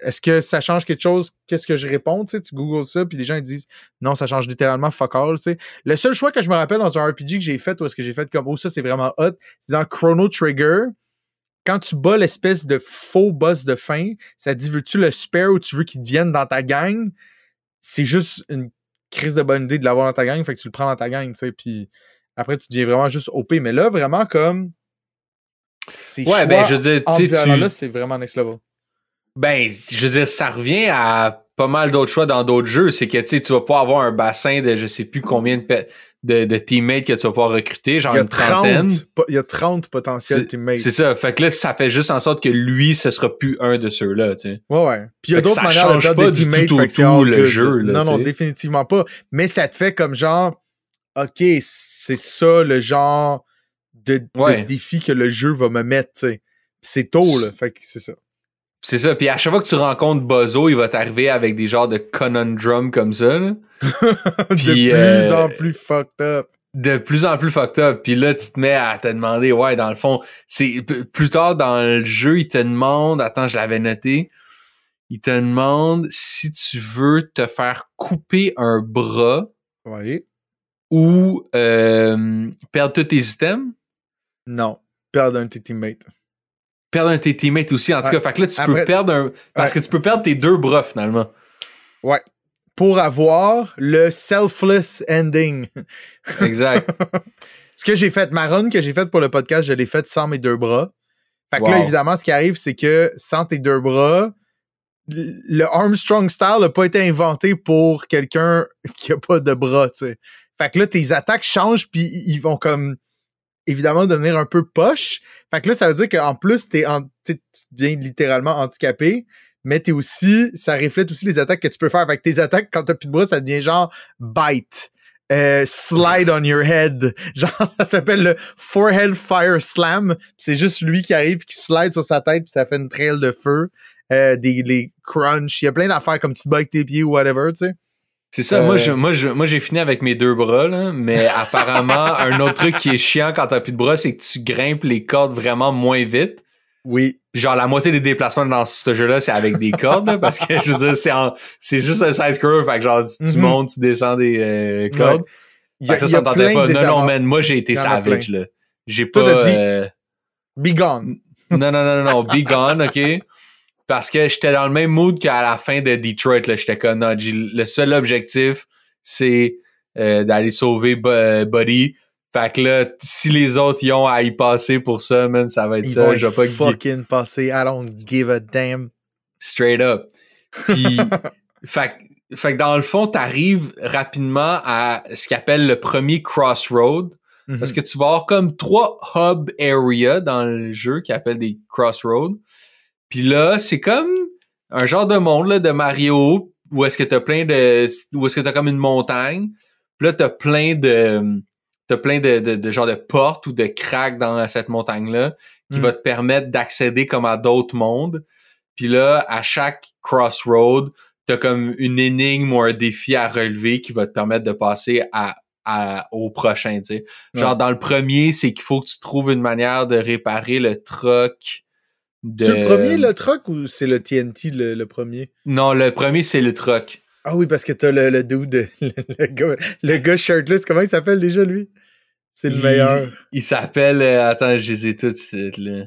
est-ce que ça change quelque chose? Qu'est-ce que je réponds? Tu, googles ça, puis les gens disent non, ça change littéralement fuck all. Le seul choix que je me rappelle dans un RPG que j'ai fait, où est-ce que j'ai fait comme oh, ça c'est vraiment hot, c'est dans Chrono Trigger. Quand tu bats l'espèce de faux boss de fin, ça dit veux-tu le spare ou tu veux qu'il devienne dans ta gang? C'est juste une crise de bonne idée de l'avoir dans ta gang, fait que tu le prends dans ta gang, tu sais, puis après tu deviens vraiment juste OP. Mais là, vraiment comme. Ces Ouais, ben, je veux dire, tu là, c'est vraiment next level. Ben, je veux dire, ça revient à pas mal d'autres choix dans d'autres jeux. C'est que, tu vas pas avoir un bassin de je sais plus combien de, de, de teammates que tu vas pouvoir recruter, genre une trentaine. 30, po- il y a 30 potentiels teammates. c'est ça. Fait que là, ça fait juste en sorte que lui, ce sera plus un de ceux-là, tu sais. Ouais, ouais. Puis il y a d'autres manières de perdre pas des du teammates. tout le jeu, là, non, non, définitivement pas. Mais ça te fait comme genre, OK, c'est ça le genre de, de défi que le jeu va me mettre, tu sais. Puis C'est tôt, là. Fait que c'est ça. C'est ça. Puis à chaque fois que tu rencontres Bozo, il va t'arriver avec des genres de conundrum comme ça, là. [laughs] de Puis, plus euh, en plus fucked up. de plus en plus fucked up. Puis là, tu te mets à te demander, ouais, dans le fond, c'est plus tard dans le jeu, il te demande, attends, je l'avais noté, il te demande si tu veux te faire couper un bras Oui. ou euh, perdre tous tes items, Non. Perdre un de tes teammates. Perdre un de tes teammates aussi. En tout Ouais. cas, fait que là, tu Après- peux perdre un. Parce Ouais. que tu peux perdre tes deux bras finalement. Ouais. Pour avoir le selfless ending. Exact. [laughs] Ce que j'ai fait, ma run que j'ai faite pour le podcast, je l'ai faite sans mes deux bras. Fait que là, évidemment, ce qui arrive, c'est que sans tes deux bras, le Armstrong style n'a pas été inventé pour quelqu'un qui a pas de bras, tu sais. Fait que là, tes attaques changent, puis ils vont comme évidemment devenir un peu poche. Fait que là, ça veut dire qu'en plus, t'es en, tu deviens littéralement handicapé, mais t'es aussi, ça reflète aussi les attaques que tu peux faire. Fait que tes attaques, quand t'as plus de bras, ça devient genre bite. euh, slide on your head. [laughs] Genre, ça s'appelle le Forehead Fire Slam. C'est juste lui qui arrive qui slide sur sa tête puis ça fait une trail de feu. Euh, des les crunch. Il y a plein d'affaires comme tu te bats tes pieds ou whatever, tu sais. C'est ça, moi, je, moi, je, moi, j'ai fini avec mes deux bras, là, mais [laughs] apparemment, un autre truc qui est chiant quand t'as plus de bras, c'est que tu grimpes les cordes vraiment moins vite. Oui. Genre, la moitié des déplacements dans ce jeu-là, c'est avec des cordes, là, parce que, je veux dire, c'est, en, c'est juste un side curve, fait que genre, si tu Mhm. montes, tu descends des euh, cordes. Il y a, ça, ça pas. Non, non, man, moi, j'ai été savage, là. J'ai Toi, pas... dit- euh, Be gone. non, non, non, non, non, be gone, OK? [laughs] Parce que j'étais dans le même mood qu'à la fin de Detroit, là. J'étais comme, non, le seul objectif, c'est euh, d'aller sauver euh, Buddy. Fait que là, si les autres y ont à y passer pour ça, man, ça va être Ils ça. vont Je vais pas fucking passer. I don't give a damn. straight up. Puis, [laughs] fait, que- fait que dans le fond, t'arrives rapidement à ce qu'ils appellent le premier crossroad. Mhm. Parce que tu vas avoir comme trois hub areas dans le jeu qui appellent des crossroads. Puis là, c'est comme un genre de monde là, de Mario où est-ce que t'as plein de. où est-ce que t'as comme une montagne. Puis là, t'as plein de. T'as plein de, de, de genre de portes ou de cracks dans cette montagne-là qui Mm. va te permettre d'accéder comme à d'autres mondes. Puis là, à chaque crossroad, t'as comme une énigme ou un défi à relever qui va te permettre de passer à, à- au prochain, tu sais. Genre, Ouais. dans le premier, c'est qu'il faut que tu trouves une manière de réparer le truck de... C'est le premier, le truck, ou c'est le TNT, le, le premier? Non, le premier, c'est le truck. Ah oui, parce que t'as le, le dude, [laughs] le, le gars, le gars shirtless, comment il s'appelle déjà, lui? C'est le Il- meilleur. Il s'appelle... euh, attends, je les ai tous là.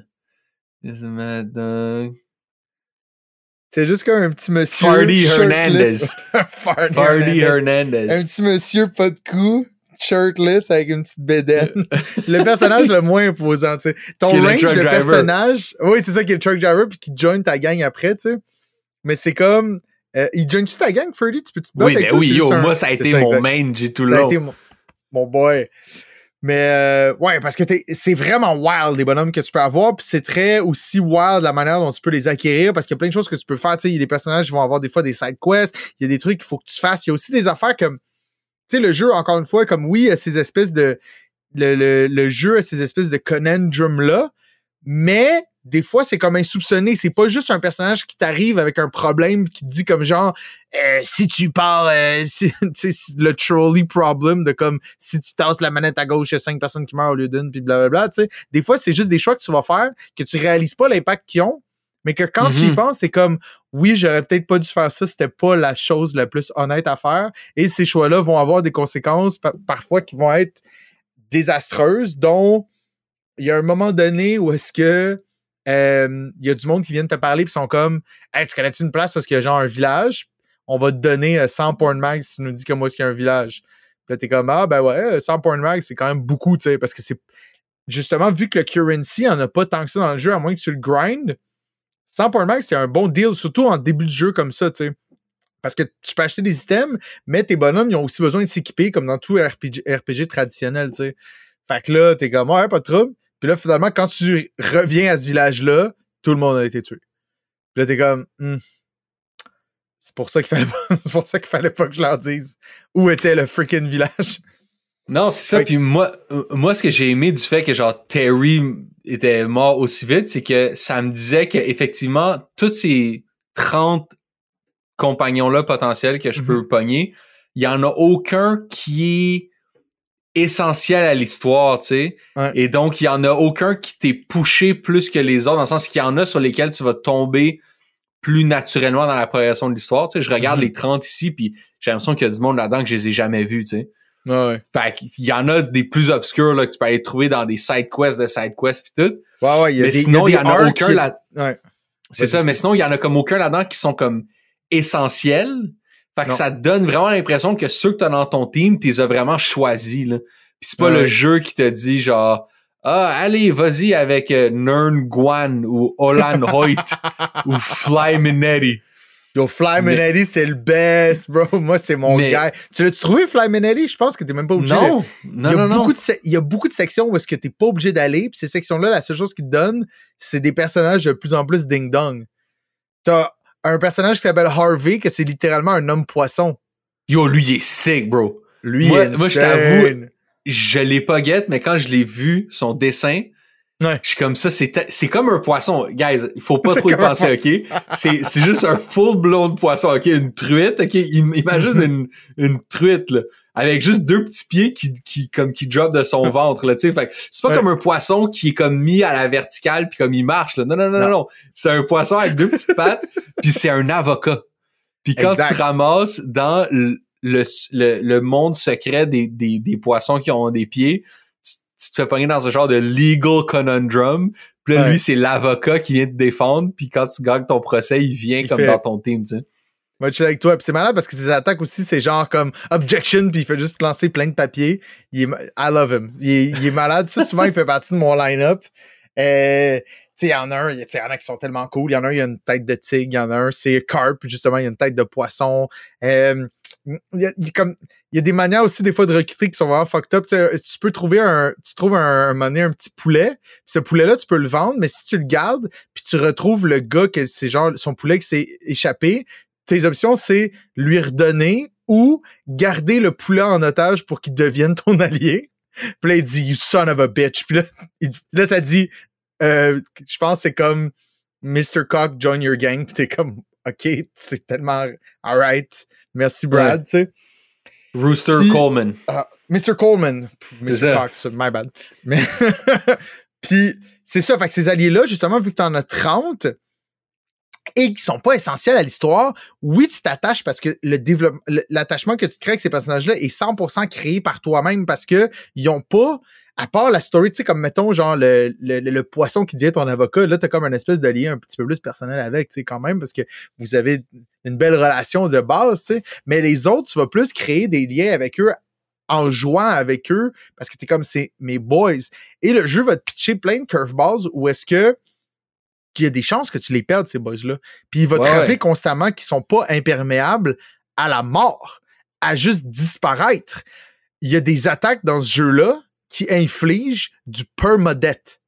C'est juste comme un petit monsieur. [laughs] Fardy Hernandez. Hernandez. Un petit monsieur pas de cou, shirtless, avec une petite bédaine. [laughs] le personnage le moins imposant, tu sais. Ton range de personnage, oui, c'est ça qui est le truck driver, puis qui join ta gang après, tu sais. Mais c'est comme. euh, il join-tu ta gang, Ferdy? Tu peux-tu te battre Oui, avec ben oui, yo, un- moi, ça a été ça, mon exact. main G tout Ça a été mon, mon boy. Mais euh, ouais, parce que c'est vraiment wild les bonhommes que tu peux avoir, puis c'est très aussi wild la manière dont tu peux les acquérir, parce qu'il y a plein de choses que tu peux faire. Tu sais, il y a des personnages qui vont avoir des fois des side quests, il y a des trucs qu'il faut que tu fasses. Il y a aussi des affaires comme, tu sais, le jeu encore une fois, comme oui, a ces espèces de, le, le, le jeu a ces espèces de conundrum là, mais des fois c'est comme insoupçonné. C'est pas juste un personnage qui t'arrive avec un problème qui te dit comme genre euh, si tu pars, euh, [laughs] si- le trolley problem de comme si tu tasses la manette à gauche, il y a cinq personnes qui meurent au lieu d'une, puis blablabla. Tu sais, des fois c'est juste des choix que tu vas faire que tu réalises pas l'impact qu'ils ont. Mais que quand tu y Mhm. penses, c'est comme oui, j'aurais peut-être pas dû faire ça, c'était pas la chose la plus honnête à faire. Et ces choix-là vont avoir des conséquences pa- parfois qui vont être désastreuses, dont il y a un moment donné où est-ce que euh, il y a du monde qui vient te parler puis sont comme Hey, tu connais-tu une place parce qu'il y a genre un village? On va te donner euh, 100 porn mags si tu nous dis comment est-ce qu'il y a un village. Puis là, t'es comme Ah ben ouais, euh, 100 porn mags, c'est quand même beaucoup, tu sais, parce que c'est justement vu que le currency en a pas tant que ça dans le jeu, à moins que tu le grind, 100 porn mags, c'est un bon deal, surtout en début de jeu comme ça, tu sais. Parce que tu peux acheter des items, mais tes bonhommes, ils ont aussi besoin de s'équiper comme dans tout RPG, RPG traditionnel, tu sais. Fait que là, t'es comme, ouais, pas de trouble. Puis là, finalement, quand tu reviens à ce village-là, tout le monde a été tué. Puis là, t'es comme, Hmm. c'est pour ça qu'il fallait pas, [laughs] c'est pour ça qu'il fallait pas que je leur dise où était le freaking village. Non, c'est ça. Fait Puis moi, euh, moi, ce que j'ai aimé du fait que genre Terry était mort aussi vite, c'est que ça me disait que effectivement, tous ces 30 compagnons-là potentiels que je Mhm. peux pogner, il y en a aucun qui est essentiel à l'histoire, tu sais. Ouais. Et donc, il y en a aucun qui t'est poussé plus que les autres, dans le sens qu'il y en a sur lesquels tu vas tomber plus naturellement dans la progression de l'histoire. Tu sais, je regarde Mhm. les 30 ici, puis j'ai l'impression qu'il y a du monde là-dedans que je les ai jamais vus, tu sais. Ouais, Fait qu'il y en a des plus obscurs là, que tu peux aller trouver dans des side quests de side quests pis tout. ouais, ouais. Il y a Mais des, sinon, il y, des en a aucun qui- là. Ouais. C'est ça, mais sinon, il y en a comme aucun là-dedans qui sont comme essentiels. Fait que Non. ça te donne vraiment l'impression que ceux que t'as dans ton team, tu les as vraiment choisis. Là. Puis c'est pas Ouais. le jeu qui te dit genre Ah, allez, vas-y avec euh, Nern Guan ou Olan Hoyt [laughs] ou Fly Minetti. Yo, Fly Mais- Minetti, c'est le best, bro. [laughs] Moi, c'est mon Mais- gars. Tu l'as-tu trouvé, Fly Minetti? Je pense que t'es même pas obligé de- Non, il, non, y a non, non. De il y a beaucoup de sections où est-ce que t'es pas obligé d'aller, puis ces sections-là, la seule chose qu'ils te donnent, c'est des personnages de plus en plus ding-dong. T'as un personnage qui s'appelle Harvey, que c'est littéralement un homme poisson. Yo, lui, il est sick, bro. Lui, Moi- je t'avoue, Je l'ai pas guette, mais quand je l'ai vu, son dessin, Ouais. je suis comme ça, c'est comme un poisson. Guys, il faut pas trop y penser, ok? C'est c'est juste un full blown poisson, ok? Une truite, ok? Im- Imagine une, une truite, là. Avec juste deux petits pieds qui, qui, comme, qui drop de son [laughs] ventre, là, tu sais. Fait que c'est pas Ouais. comme un poisson qui est comme mis à la verticale puis comme il marche, là. Non, non, non, non, Non. non. C'est un poisson avec deux petites pattes puis c'est un avocat. Puis quand Exact. tu ramasses dans le, le, le, le monde secret des, des, des poissons qui ont des pieds, tu, te fais pogner dans ce genre de legal conundrum. Puis là, Ouais. lui, c'est l'avocat qui vient te défendre. Puis quand tu gagnes ton procès, il vient Il comme fait- dans ton team, tu sais. Moi, je suis avec toi. Puis c'est malade parce que ses attaques aussi, c'est genre comme objection, puis il fait juste lancer plein de papiers. Il est, I love him. Il est, il est malade. Ça, souvent, il fait partie de mon line-up. Euh, tu sais, il y en a un, il y y en a qui sont tellement cool. Il y en a un, il a une tête de tigre. Il y en a un, c'est carp, justement, il y a une tête de poisson. Euh, il, y a, il y a comme, il y a des manières aussi, des fois, de recruter qui sont vraiment fucked up. Tu sais, tu peux trouver un, tu trouves un, un, donné, un petit poulet. Puis ce poulet-là, tu peux le vendre, mais si tu le gardes, puis tu retrouves le gars que c'est genre son poulet qui s'est échappé, tes options, c'est lui redonner ou garder le poulet en otage pour qu'il devienne ton allié. Puis là, il dit, You son of a bitch. Puis là, [laughs] il- là ça dit, euh, je pense c'est comme Mr. Cock, join your gang. Puis t'es comme, OK, c'est tellement alright. Merci, Brad, tu sais. Rooster Puis- Coleman. Ah, Mr. Coleman. Mr. Cox, my bad. Mais [laughs] Puis c'est ça, fait que ces alliés-là, justement, vu que t'en as 30 et qui sont pas essentiels à l'histoire, oui, tu t'attaches parce que le développement, le- l'attachement que tu crées avec ces personnages-là est 100% créé par toi-même parce que ils ont pas, à part la story, tu sais, comme mettons, genre le, le, poisson qui devient ton avocat, là, t'as comme un espèce de lien un petit peu plus personnel avec, tu sais, quand même, parce que vous avez une belle relation de base, tu sais. Mais les autres, tu vas plus créer des liens avec eux en jouant avec eux parce que t'es comme c'est mes boys. Et le jeu va te pitcher plein de curveballs où est-ce que qu'il y a des chances que tu les perdes, ces boys-là. Puis il va te rappeler constamment qu'ils sont pas imperméables à la mort, à juste disparaître. Il y a des attaques dans ce jeu-là qui infligent du permadeath.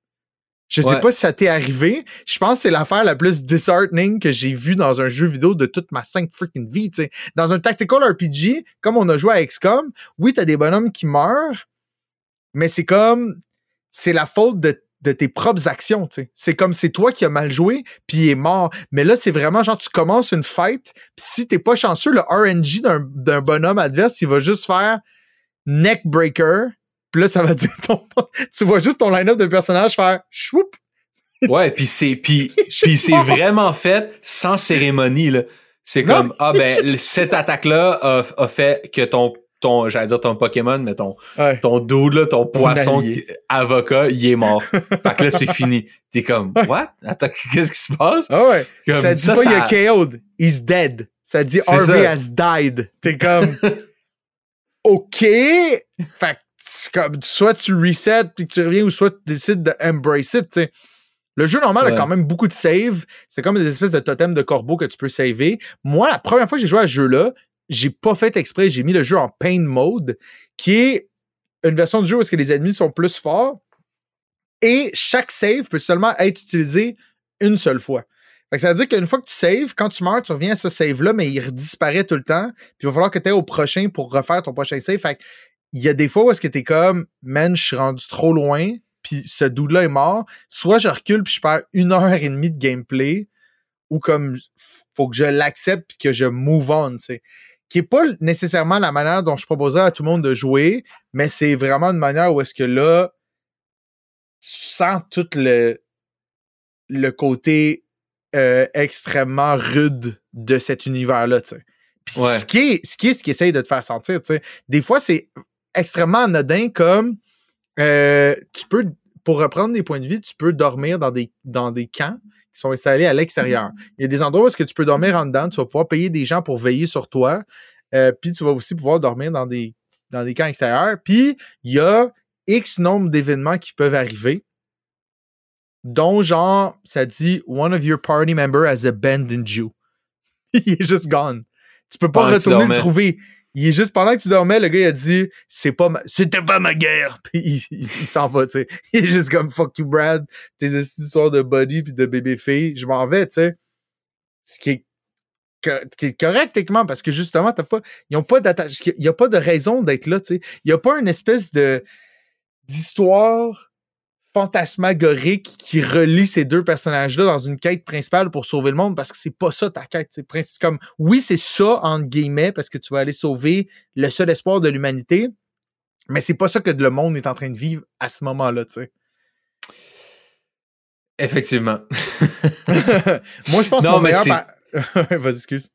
Je sais Ouais. pas si ça t'est arrivé. Je pense que c'est l'affaire la plus disheartening que j'ai vue dans un jeu vidéo de toute ma cinq freaking vie. Dans un tactical RPG, comme on a joué à XCOM, oui, t'as des bonhommes qui meurent, mais c'est comme c'est la faute de, de tes propres actions. C'est comme c'est toi qui as mal joué, puis il est mort. Mais là, c'est vraiment genre tu commences une fight, puis si t'es pas chanceux, le RNG d'un d'un bonhomme adverse, il va juste faire neckbreaker. Puis là, ça va dire ton. [laughs] tu vois juste ton line-up de personnages faire choup. Ouais, puis c'est puis [laughs] puis c'est vraiment fait sans cérémonie là. C'est Non, comme ah ben [laughs] cette attaque là a, a fait que ton ton j'allais dire ton Pokémon mais ton Ouais. ton dude là, ton poisson avocat, il est mort. fait que là c'est fini. T'es comme what? Attends, qu'est-ce qui se passe? Ah ouais. Comme ça dit ça, pas il ça- a KO'd. He's dead. Ça dit Harvey has died. T'es comme OK. Fait comme soit tu reset puis que tu reviens ou soit tu décides de embrace it. Le jeu normal a quand même beaucoup de save. C'est comme des espèces de totems de corbeaux que tu peux saver. Moi, la première fois que j'ai joué à ce jeu-là, j'ai pas fait exprès. J'ai mis le jeu en pain mode, qui est une version du jeu où est-ce que les ennemis sont plus forts. Et chaque save peut seulement être utilisé une seule fois. Fait que ça veut dire qu'une fois que tu saves, quand tu meurs, tu reviens à ce save-là, mais il disparaît tout le temps. Puis il va falloir que tu ailles au prochain pour refaire ton prochain save. Fait que il y a des fois où est-ce que t'es comme, man, je suis rendu trop loin, puis ce dude-là est mort. Soit je recule puis je perds une heure et demie de gameplay, ou comme, faut que je l'accepte puis que je move on, tu sais. Qui est pas nécessairement la manière dont je proposerais à tout le monde de jouer, mais c'est vraiment une manière où est-ce que là, tu sens tout le, le côté euh, extrêmement rude de cet univers-là, tu sais. Puis Ouais. ce qui est ce qui est ce qui essaye de te faire sentir, tu sais. Des fois, c'est extrêmement anodin comme euh, tu peux, pour reprendre des points de vie, tu peux dormir dans des, dans des camps qui sont installés à l'extérieur. Il y a des endroits où est-ce que tu peux dormir en dedans, tu vas pouvoir payer des gens pour veiller sur toi, euh, puis tu vas aussi pouvoir dormir dans des, dans des camps extérieurs. Puis il y a X nombre d'événements qui peuvent arriver, dont genre, ça dit One of your party members has abandoned you. [laughs] il est juste gone. Tu peux pas Pendant retourner le trouver. Il est juste pendant que tu dormais, le gars il a dit c'est pas ma- c'était pas ma guerre. Puis il, s'en va, tu sais. [laughs] Il est juste comme fuck you Brad, tes histoires de body puis de bébé fille, je m'en vais, tu sais. Ce qui est qui est correct techniquement parce que justement, t'as pas, ils ont pas d'attache, il n'y a pas de raison d'être là, tu sais. Il n'y a pas une espèce de d'histoire fantasmagorique qui relie ces deux personnages-là dans une quête principale pour sauver le monde parce que c'est pas ça ta quête. C'est comme, oui, c'est ça, entre guillemets, parce que tu vas aller sauver le seul espoir de l'humanité, mais c'est pas ça que le monde est en train de vivre à ce moment-là, tu sais. Effectivement. [laughs] Moi, je pense que mon meilleur... [laughs] Vas-y, excuse.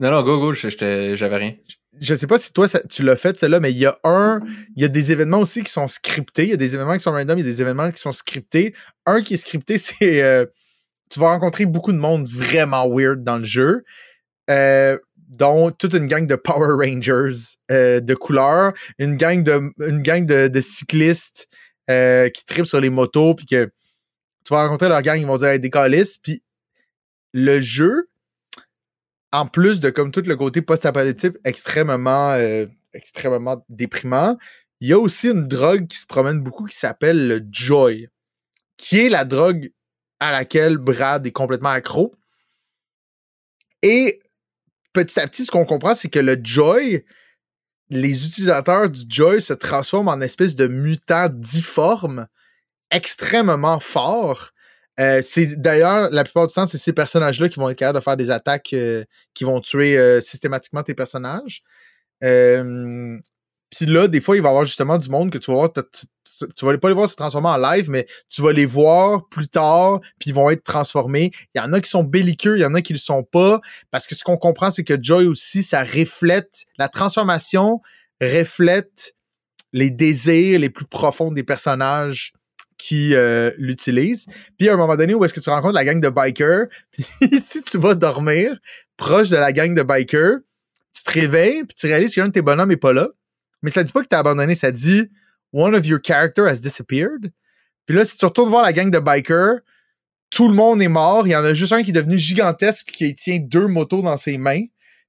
Non, non, go, go, j'avais rien. Je sais pas si toi, tu l'as fait, celle-là, mais il y a un... Il y a des événements aussi qui sont scriptés. Il y a des événements qui sont random, il y a des événements qui sont scriptés. Un qui est scripté, [laughs] c'est... Euh, tu vas rencontrer beaucoup de monde vraiment weird dans le jeu. Euh, dont toute une gang de Power Rangers euh, de couleurs, une gang de, une gang de, cyclistes qui tripent sur les motos, puis que tu vas rencontrer leur gang, ils vont dire hey, des puis le jeu, en plus de comme tout le côté post-apocalyptique extrêmement, euh, extrêmement déprimant, il y a aussi une drogue qui se promène beaucoup qui s'appelle le Joy, qui est la drogue à laquelle Brad est complètement accro. Et petit à petit, ce qu'on comprend, c'est que le Joy, les utilisateurs du Joy se transforment en espèce de mutants difformes extrêmement fort. Euh, c'est d'ailleurs, la plupart du temps, c'est ces personnages-là qui vont être capables de faire des attaques euh, qui vont tuer euh, systématiquement tes personnages. Puis là, des fois, il va y avoir justement du monde que tu vas voir, tu, vas pas les voir se transformer en live, mais tu vas les voir plus tard, puis ils vont être transformés. Il y en a qui sont belliqueux, il y en a qui le sont pas, parce que ce qu'on comprend, c'est que Joy aussi, ça reflète, la transformation reflète les désirs les plus profonds des personnages qui euh, l'utilisent. Puis à un moment donné où est-ce que tu rencontres la gang de bikers, puis [laughs] si tu vas dormir proche de la gang de bikers, tu te réveilles, puis tu réalises qu'un de tes bonhommes n'est pas là. Mais ça dit pas que tu as abandonné, ça dit One of your characters has disappeared. Puis là, si tu retournes voir la gang de bikers, tout le monde est mort. Il y en a juste un qui est devenu gigantesque qui tient deux motos dans ses mains.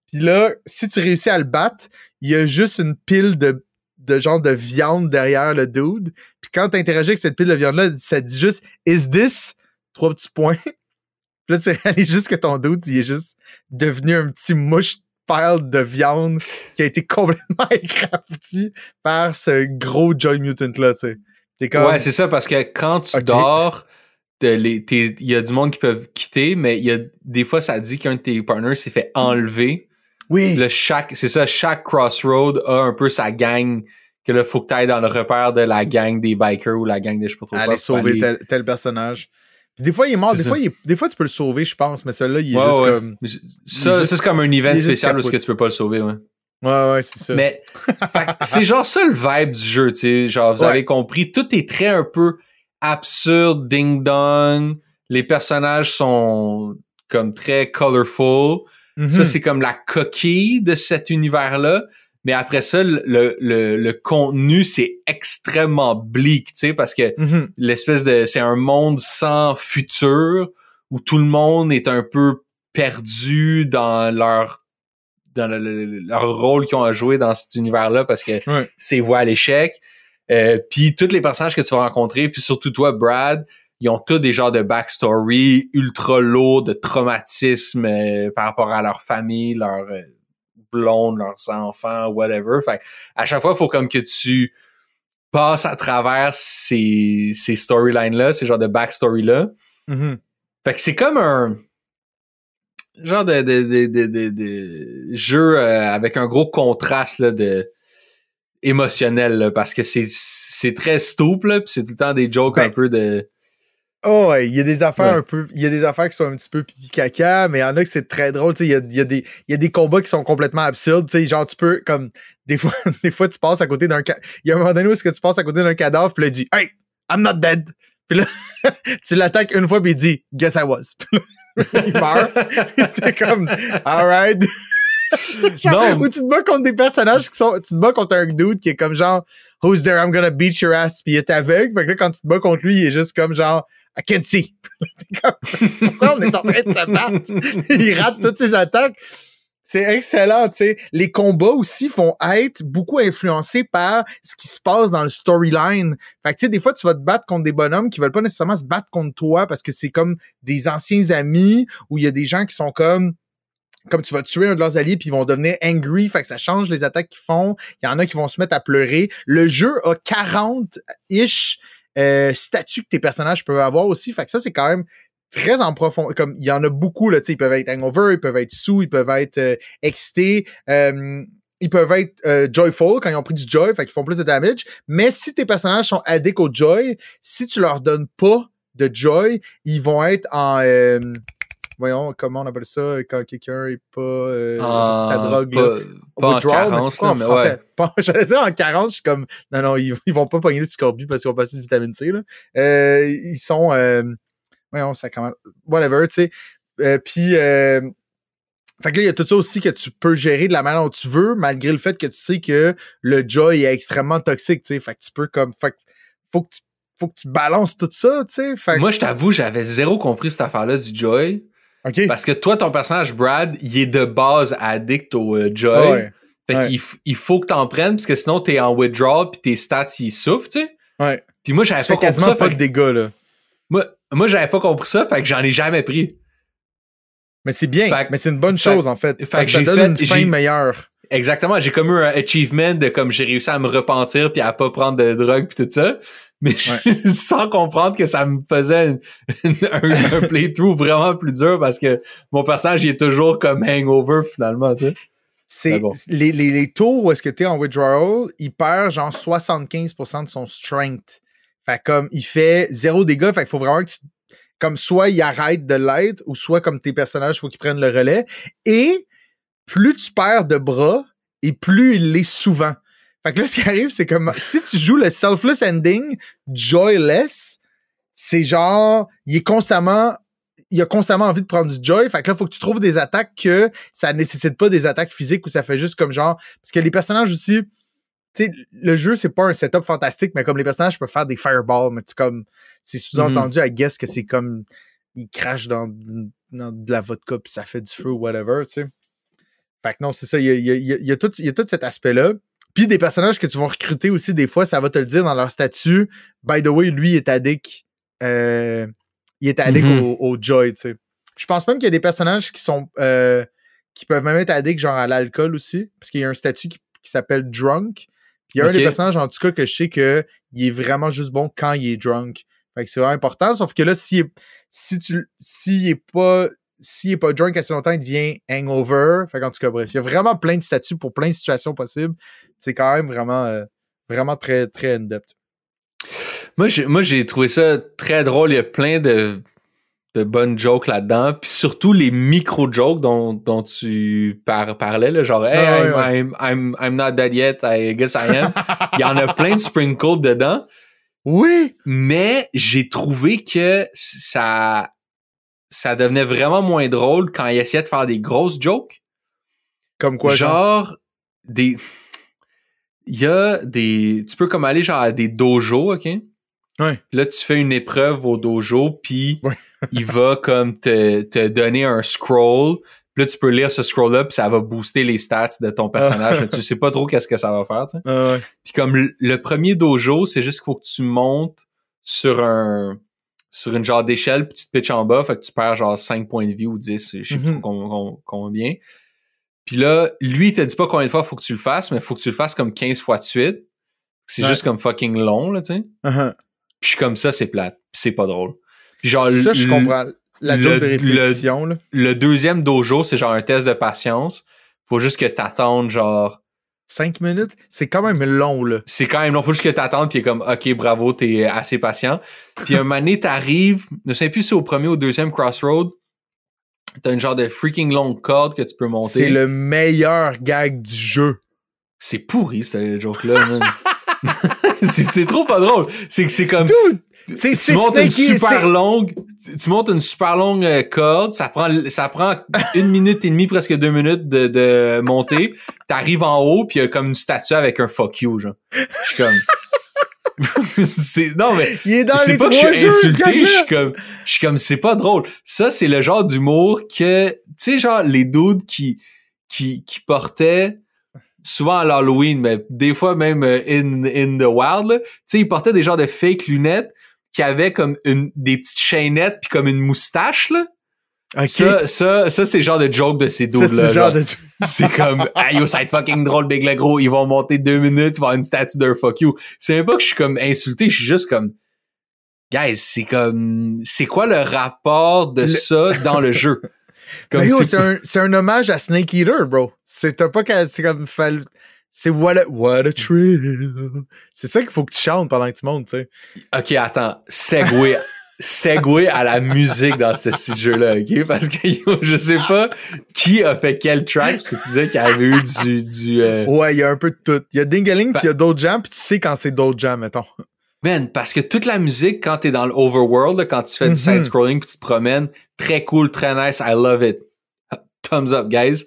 Puis là, si tu réussis à le battre, il y a juste une pile de de genre de viande derrière le dude. Puis quand tu interagis avec cette pile de viande-là, ça dit juste Is this? Trois petits points. [laughs] Puis là, tu réalises juste que ton dude, il est juste devenu un petit mouche pile de viande qui a été complètement [laughs] écrapouti par ce gros Joy Mutant-là, tu sais. Comme... Ouais, c'est ça, parce que quand tu dors, il y a du monde qui peuvent quitter, mais il y a des fois, ça dit qu'un de tes partners s'est fait enlever oui. Le chaque, c'est ça, chaque crossroad a un peu sa gang que là, faut que tu ailles dans le repère de la gang des bikers ou la gang des je sais pas trop Aller sauver tel, personnage. Puis des fois, il est mort. Des fois, des fois, tu peux le sauver, je pense, mais celui-là, il est juste comme. Ça, c'est comme un event spécial où que tu peux pas le sauver, ouais. Ouais, ouais, c'est ça. Mais [laughs] c'est genre ça le vibe du jeu, tu sais. Genre, vous avez compris, tout est très un peu absurde, ding-dong. Les personnages sont comme très colorful. Ça, mhm. c'est comme la coquille de cet univers-là. Mais après ça, le, le, le contenu, c'est extrêmement bleak, tu sais, parce que mhm. l'espèce de... C'est un monde sans futur où tout le monde est un peu perdu dans leur dans leur rôle qu'ils ont à jouer dans cet univers-là parce que c'est voie à l'échec. Euh, puis tous les personnages que tu vas rencontrer, puis surtout toi, Brad, ils ont tous des genres de backstory ultra lourds de traumatisme euh, par rapport à leur famille, leur euh, blonde, leurs enfants, whatever. Fait à chaque fois, il faut comme que tu passes à travers ces, ces storylines-là, ces genres de backstory-là. Mm-hmm. Fait que c'est comme un genre de, de, de, de jeu euh, avec un gros contraste là, de émotionnel parce que c'est très stouple puis c'est tout le temps des jokes un ben, peu de Oh, ouais, il y a des affaires un peu. Il y a des affaires qui sont un petit peu pipi caca, mais il y en a que c'est très drôle. Il y a, y, a des, y a des combats qui sont complètement absurdes. Genre, tu peux, comme, [laughs] des fois, des fois tu passes à côté d'un. Il y a un moment donné où est-ce que tu passes à côté d'un cadavre, puis là, il dit Hey, I'm not dead. Puis là, [laughs] tu l'attaques une fois, puis il dit Guess I was. [laughs] il meurt. c'est comme Alright. non. Ou tu te bats contre des personnages qui sont. Tu te bats contre un dude qui est comme genre Who's there? I'm gonna beat your ass. Puis il est aveugle. Fait que là, quand tu te bats contre lui, il est juste comme genre I can't. [laughs] Pourquoi on est en train de se battre? [laughs] il rate toutes ses attaques. C'est excellent, tu sais. Les combats aussi vont être beaucoup influencés par ce qui se passe dans le storyline. Fait que, tu sais, des fois, tu vas te battre contre des bonhommes qui veulent pas nécessairement se battre contre toi parce que c'est comme des anciens amis ou il y a des gens qui sont comme comme tu vas tuer un de leurs alliés, puis ils vont devenir angry, fait que ça change les attaques qu'ils font. Il y en a qui vont se mettre à pleurer. Le jeu a 40-ish euh, statuts que tes personnages peuvent avoir aussi, fait que ça, c'est quand même très en profond. Comme il y en a beaucoup, là, ils peuvent être hangover, ils peuvent être sous, ils peuvent être euh, excités. Euh, ils peuvent être euh, joyful quand ils ont pris du joy, fait qu'ils font plus de damage. Mais si tes personnages sont addicts au joy, si tu leur donnes pas de joy, ils vont être en voyons comment on appelle ça quand quelqu'un est pas euh, sa drogue pas, là. pas en Withdrawal, mais carence, c'est quoi en mais français? [laughs] ouais. J'allais dire en carence, je suis comme non non ils, ils vont pas pogner du scorbut parce qu'ils vont passer de vitamine C là. Euh, ils sont euh, voyons ça commence whatever tu sais. Euh, puis euh, fait que là, il y a tout ça aussi que tu peux gérer de la manière dont tu veux, malgré le fait que tu sais que le joy est extrêmement toxique, tu sais. Fait que tu peux comme. Fait que faut que tu, faut que tu balances tout ça, tu sais. Moi, je t'avoue, j'avais zéro compris cette affaire-là du Joy. Parce que toi, ton personnage, Brad, il est de base addict au euh, Joy. Ouais. Fait ouais. qu'il f- il faut que t'en prennes, parce que sinon, t'es en withdrawal, puis tes stats, ils souffrent, tu sais. Ouais. Puis moi, j'avais pas compris ça. pas fait de dégâts, là. moi, moi j'avais pas compris ça, fait que j'en ai jamais pris. Mais c'est bien. Fait mais c'est une bonne fait- chose, en fait. fait Parce que que ça donne fait- une fin meilleure. Exactement, j'ai comme eu un achievement de comme j'ai réussi à me repentir puis à pas prendre de drogue puis tout ça. Mais [laughs] sans comprendre que ça me faisait une- un, un playthrough vraiment plus dur parce que mon personnage il est toujours comme hangover finalement, tu sais. C'est bon. les, les, les tours où est-ce que tu es en withdrawal, il perd genre 75% de son strength. Fait comme il fait zéro dégâts, fait qu'il faut vraiment que tu comme soit il arrête de l'être ou soit comme tes personnages, il faut qu'ils prennent le relais et plus tu perds de bras et plus il l'est souvent. Fait que là ce qui arrive c'est comme si tu joues le selfless ending joyless, c'est genre il est constamment il a constamment envie de prendre du joy. Fait que là, faut que tu trouves des attaques que ça nécessite pas des attaques physiques ou ça fait juste comme genre. Parce que les personnages aussi, tu sais, le jeu, c'est pas un setup fantastique, mais comme les personnages peuvent faire des fireballs, mais c'est comme. C'est sous-entendu à guess que c'est comme. Ils crachent dans, dans de la vodka puis ça fait du feu ou whatever, tu sais. Fait que non, c'est ça. Il y a, il y a- il y a- il y a tout, il y a tout cet aspect-là. Puis des personnages que tu vas recruter aussi, des fois, ça va te le dire dans leur statut. By the way, lui est addict. euh, il est addict Mhm. au, au joy, tu sais. Je pense même qu'il y a des personnages qui sont. euh, qui peuvent même être addicts, genre à l'alcool aussi. Parce qu'il y a un statut qui, qui s'appelle drunk. Puis il y a un des personnages, en tout cas, que je sais qu'il est vraiment juste bon quand il est drunk. Fait que c'est vraiment important. Sauf que là, s'il est, si tu s'il est pas. S'il est pas drunk assez longtemps, il devient hangover. Fait qu'en tout cas, bref, il y a vraiment plein de statuts pour plein de situations possibles. C'est quand même vraiment, euh, vraiment très, très in-depth. Moi, j'ai, moi, j'ai trouvé ça très drôle. Il y a plein de, de bonnes jokes là-dedans. Puis surtout les micro-jokes dont, dont tu par- parlais, là, genre, hey, Ah ouais, I'm, ouais. I'm, I'm, I'm not dead yet, I guess I am. Il y en a plein de sprinkles dedans. Oui! Mais j'ai trouvé que ça, ça devenait vraiment moins drôle quand il essayait de faire des grosses jokes. Comme quoi, genre? genre, des. Il y a des. Tu peux comme aller genre à des dojos, OK? Ouais. Là, tu fais une épreuve au dojo, puis Ouais. [laughs] il va comme te, te donner un scroll. Puis là, tu peux lire ce scroll-là, puis ça va booster les stats de ton personnage. mais tu sais pas trop qu'est-ce que ça va faire, tu sais. Ah ouais. Puis comme le premier dojo, c'est juste qu'il faut que tu montes sur un sur une genre d'échelle, puis tu te pitches en bas, fait que tu perds genre 5 points de vie ou 10, je sais plus Mhm. trop com- combien. Puis là, lui, il te dit pas combien de fois faut que tu le fasses, mais faut que tu le fasses comme 15 fois de suite. C'est Ouais. juste comme fucking long, là, tu sais. Uh-huh. Puis je suis comme ça, c'est plate. Puis c'est pas drôle. Puis genre, Ça, je le- comprends. La le- de le- répétition, là. Le deuxième dojo, c'est genre un test de patience. Faut juste que t'attendes genre 5 minutes, c'est quand même long, là. c'est quand même long. Faut juste que t'attendes, puis comme, OK, bravo, t'es assez patient. Puis un moment donné, t'arrives, ne sais plus si c'est au premier ou au deuxième crossroad, t'as une genre de freaking longue corde que tu peux monter. C'est le meilleur gag du jeu. C'est pourri, ce joke-là, man. [laughs] c'est c'est trop pas drôle. C'est que c'est comme, Dude, c'est tu montes une super longue, tu montes une super longue euh, corde, ça prend, ça prend une [laughs] minute et demie, presque deux minutes de, de monter. T'arrives en haut, puis il y a comme une statue avec un fuck you, genre. Je suis comme. [laughs] c'est, non, mais Il est dans c'est pas que je suis insulté, je suis comme, je suis comme, c'est pas drôle. Ça, c'est le genre d'humour que, tu sais, genre, les dudes qui, qui, qui portaient, souvent à l'Halloween, mais des fois même euh, in, in the wild, tu sais, ils portaient des genres de fake lunettes qui avaient comme une, des petites chaînettes puis comme une moustache, là. Ça, ça, ça c'est le genre de joke de ces Ça, c'est de. [laughs] C'est comme, ah yo, ça va être fucking drôle, Big le gros. Ils vont monter deux minutes, il va y avoir une statue d'un fuck you. C'est même pas que je suis comme insulté, je suis juste comme, guys, c'est comme, c'est quoi le rapport de Le- ça dans le jeu? Comme c'est- un, un hommage à Snake Eater, bro. C'est pas c'est comme c'est what a, what a thrill. C'est ça qu'il faut que tu chantes pendant que tu montes, tu sais. Ok, attends. Segway. [laughs] Segway à la musique dans ce jeu-là, ok? Parce que yo, je sais pas qui a fait quel track, parce que tu disais qu'il y avait eu du. du euh, Ouais, il y a un peu de tout. Il y a Dingaling, puis il y a d'autres jams, puis tu sais quand c'est d'autres jams, mettons. Man, parce que toute la musique, quand t'es dans l'overworld, quand tu fais Mhm. du side-scrolling puis tu te promènes, très cool, très nice, I love it. Thumbs up, guys.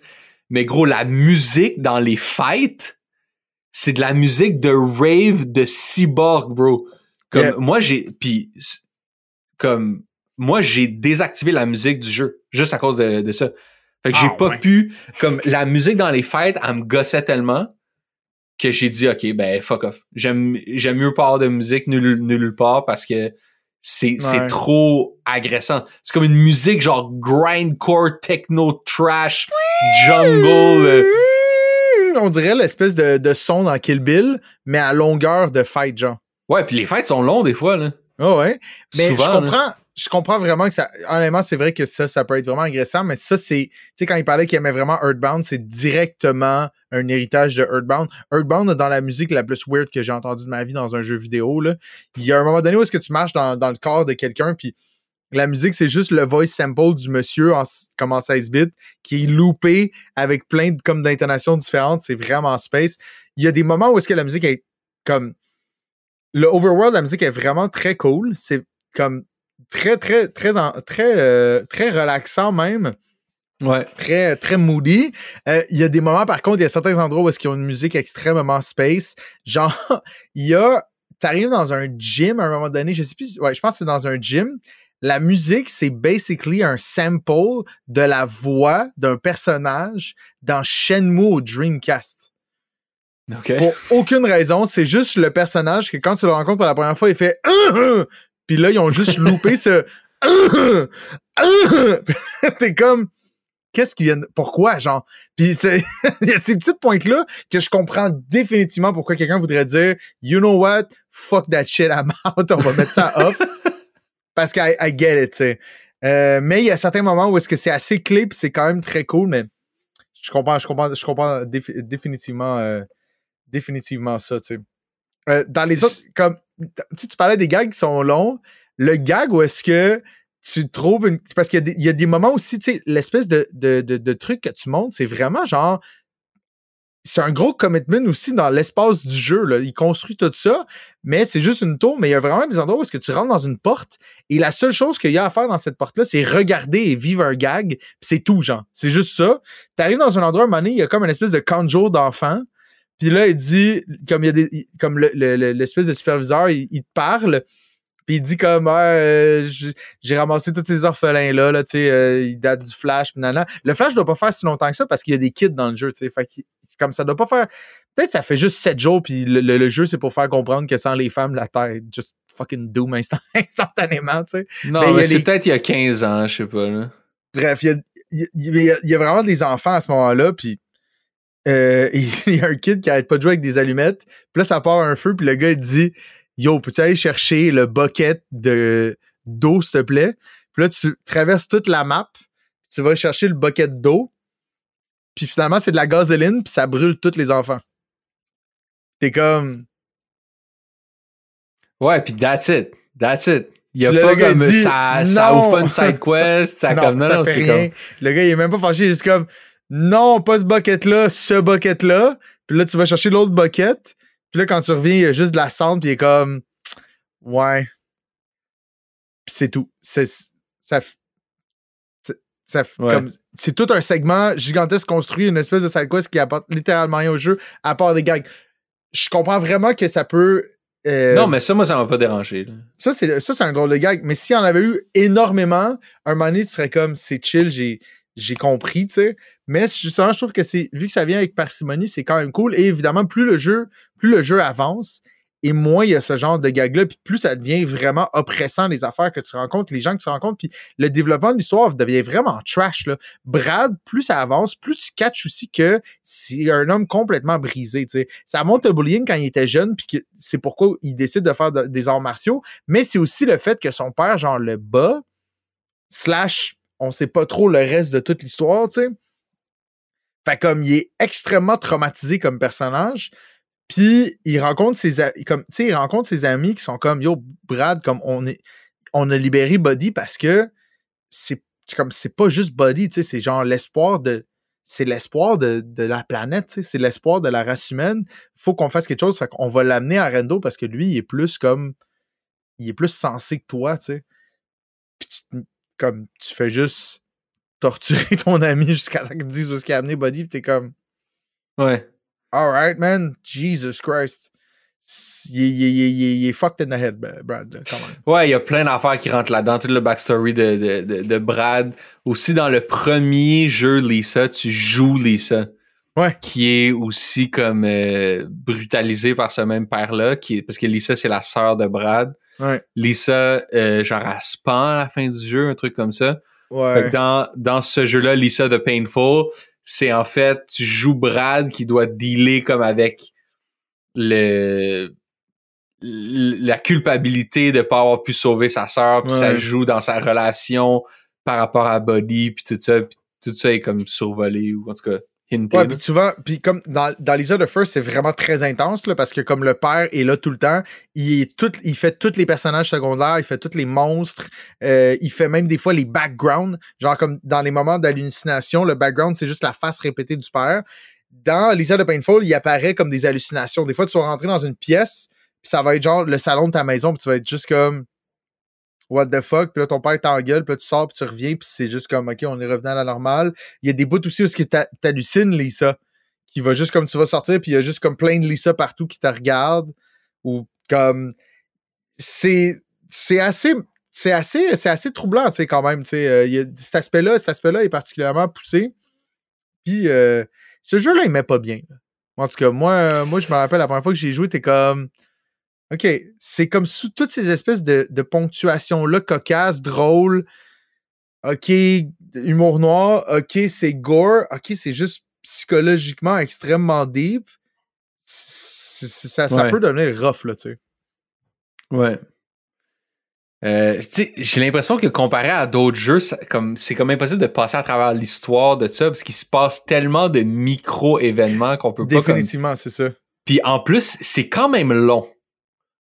Mais gros, la musique dans les fights, c'est de la musique de rave de cyborg, bro. Comme Yeah. moi, j'ai. Puis, comme moi, j'ai désactivé la musique du jeu juste à cause de, de ça. Fait que j'ai Ah, pas ouais. pu. Comme la musique dans les fights, elle me gossait tellement que j'ai dit ok ben fuck off j'aime j'aime mieux pas avoir de musique nulle, nulle part parce que c'est Ouais. trop agressant c'est comme une musique genre grindcore techno trash jungle euh, On dirait l'espèce de, de son dans Kill Bill, mais à longueur de fight, genre. ouais puis les fights sont longs des fois là Ah ouais. Mais souvent je comprends, je comprends vraiment que ça. Honnêtement, c'est vrai que ça, ça peut être vraiment agressant, mais ça, c'est. Tu sais, quand il parlait qu'il aimait vraiment Earthbound, c'est directement un héritage de Earthbound. Earthbound, dans la musique la plus weird que j'ai entendue de ma vie dans un jeu vidéo, là. Il y a un moment donné où est-ce que tu marches dans, dans le corps de quelqu'un, puis la musique, c'est juste le voice sample du monsieur en, comme en 16 bits qui est loopé avec plein de, comme d'intonations différentes. C'est vraiment space. Il y a des moments où est-ce que la musique est comme le overworld, la musique est vraiment très cool. C'est comme très, très, très, très, euh, très relaxant même. ouais Très, très moody. Euh, Il y a des moments, par contre, il y a certains endroits où est-ce qu'ils ont une musique extrêmement space. [laughs] Genre, il y a. T'arrives dans un gym à un moment donné, je sais plus. Ouais, je pense que c'est dans un gym. La musique, c'est basically un sample de la voix d'un personnage dans Shenmue au Dreamcast. Pour aucune raison, c'est juste le personnage que quand tu le rencontres pour la première fois, il fait [laughs] Puis là, ils ont juste loupé ce [laughs] T'es comme Qu'est-ce qui vient de- Pourquoi, genre? Puis c'est. [laughs] Il y a ces petites pointes-là que je comprends définitivement pourquoi quelqu'un voudrait dire You know what? Fuck that shit, I'm out, on va mettre ça off. Parce que I, get it, tu sais. Euh, mais il y a certains moments où est-ce que c'est assez clé puis c'est quand même très cool, mais je comprends, je comprends, je comprends défi- définitivement, euh, définitivement ça, tu sais. Euh, dans les autres, comme, tu tu parlais des gags qui sont longs. Le gag où est-ce que tu trouves une. Parce qu'il y, a des- il y a des moments aussi, tu sais, l'espèce de, de, de, de truc que tu montes, c'est vraiment genre. C'est un gros commitment aussi dans l'espace du jeu. Là. Il construit tout ça, mais c'est juste une tour. Mais il y a vraiment des endroits où est-ce que tu rentres dans une porte et la seule chose qu'il y a à faire dans cette porte-là, c'est regarder et vivre un gag. C'est tout, genre. C'est juste ça. T'arrives dans un endroit, à un moment donné, il y a comme une espèce de conjure d'enfant. Puis là, il dit, comme il y a des, il- comme le- le- le- l'espèce de superviseur, il, il te parle. Puis il dit comme, euh, j'ai ramassé tous ces orphelins-là, là, tu sais, euh, ils datent du Flash, nanana. Le Flash doit pas faire si longtemps que ça parce qu'il y a des kids dans le jeu, tu sais. Fait que, comme ça doit pas faire. Peut-être ça fait juste 7 jours, puis le, le- le jeu, c'est pour faire comprendre que sans les femmes, la Terre est just fucking doom instant- [laughs] instantanément, tu sais. non mais il c'est les- peut-être il y a 15 ans je sais pas là Bref, il y a, il y a- il y a- il y a vraiment des enfants à ce moment-là, puis euh, [laughs] il y a un kid qui arrête pas de jouer avec des allumettes, puis là, ça part un feu, puis le gars, il dit Yo, peux-tu aller chercher le bucket de d'eau, s'il te plaît? Puis là, tu traverses toute la map, puis tu vas chercher le bucket d'eau, puis finalement, c'est de la gasoline, puis ça brûle tous les enfants. T'es comme. ouais puis that's it that's it il y a pas le comme dit, ça ça ouvre pas une side quest ça [laughs] non, comme non ça non c'est comme Le gars, il est même pas fâché, il est juste comme non, pas ce bucket-là, ce bucket-là. Puis là, tu vas chercher l'autre bucket. Puis là, quand tu reviens, il y a juste de la cendre, puis il est comme ouais. Puis c'est tout. C'est ça. c'est- ça f- Ouais. comme c'est tout un segment gigantesque construit, une espèce de side quest qui apporte littéralement rien au jeu, à part des gags. Je comprends vraiment que ça peut. euh, non mais ça moi ça m'a pas dérangé là. ça, c'est ça, c'est un drôle de gag. Mais s'il y en avait eu énormément, un moment donné, tu serais comme c'est chill, j'ai, j'ai compris, tu sais. Mais justement, je trouve que c'est. Vu que ça vient avec parcimonie, c'est quand même cool. Et évidemment, plus le jeu, plus le jeu avance, et moins il y a ce genre de gag-là, puis plus ça devient vraiment oppressant les affaires que tu rencontres, les gens que tu rencontres, puis le développement de l'histoire devient vraiment trash. Là. Brad, plus ça avance, plus tu catches aussi que c'est un homme complètement brisé. sais. Ça monte le bullying quand il était jeune, puis c'est pourquoi il décide de faire des arts martiaux, mais c'est aussi le fait que son père, genre, le bat, slash, on sait pas trop le reste de toute l'histoire, tu sais. Fait comme il est extrêmement traumatisé comme personnage. Puis il rencontre ses comme il rencontre ses amis qui sont comme Yo, Brad, comme on est on a libéré Buddy parce que c'est comme c'est pas juste Buddy, c'est genre l'espoir de. C'est l'espoir de, la planète, c'est l'espoir de la race humaine. Faut qu'on fasse quelque chose. Fait qu'on va l'amener à Rendo parce que lui, il est plus comme. Il est plus sensé que toi, tu sais. Comme tu fais juste torturer [laughs] ton ami jusqu'à ce qu'il dise où est-ce qu'il a amené Buddy, pis t'es comme. Ouais. Alright, man. Jesus Christ. Il, est fucked in the head, Brad, quand même. Ouais, il y a plein d'affaires qui rentrent là-dedans. Tout le backstory de, de, de, Brad. Aussi, dans le premier jeu, Lisa, tu joues Lisa. Ouais. Qui est aussi comme euh, brutalisée par ce même père-là. Qui parce que Lisa, c'est la sœur de Brad. Ouais. Lisa, euh, genre, elle se à la fin du jeu, un truc comme ça. dans, dans ce jeu-là, Lisa the Painful, c'est en fait, tu joues Brad qui doit dealer comme avec le la culpabilité de pas avoir pu sauver sa sœur, puis ça joue dans sa relation par rapport à Buddy, puis tout ça, puis tout ça est comme survolé, ou en tout cas Ouais, puis souvent, puis comme dans, dans Lisa the First, c'est vraiment très intense, là, parce que comme le père est là tout le temps, il, est tout, il fait tous les personnages secondaires, il fait tous les monstres, euh, il fait même des fois les backgrounds, genre comme dans les moments d'hallucination, le background, c'est juste la face répétée du père. Dans Lisa the Painful, il apparaît comme des hallucinations. Des fois, tu vas rentrer dans une pièce, puis ça va être genre le salon de ta maison, puis tu vas être juste comme what the fuck, puis là ton père t'engueule, puis là tu sors, puis tu reviens, puis c'est juste comme, ok, on est revenu à la normale. Il y a des bouts aussi où ce qui t'hallucine, Lisa, qui va juste comme tu vas sortir, puis il y a juste comme plein de Lisa partout qui te regardent, ou comme, c'est, assez, c'est assez, c'est assez troublant, tu sais, quand même, euh, cet aspect-là, cet aspect-là est particulièrement poussé, puis euh, ce jeu-là, il met pas bien. En tout cas, moi, moi, je me rappelle la première fois que j'ai joué, t'es comme, OK. C'est comme sous toutes ces espèces de, de ponctuations-là, cocasses, drôles. OK, humour noir. OK, c'est gore. OK, c'est juste psychologiquement extrêmement deep. ça, ça peut devenir rough, là, tu sais. Ouais. Euh, j'ai l'impression que comparé à d'autres jeux, comme c'est comme impossible de passer à travers l'histoire de ça parce qu'il se passe tellement de micro-événements qu'on peut pas. Définitivement, c'est ça. Puis en plus, c'est quand même long.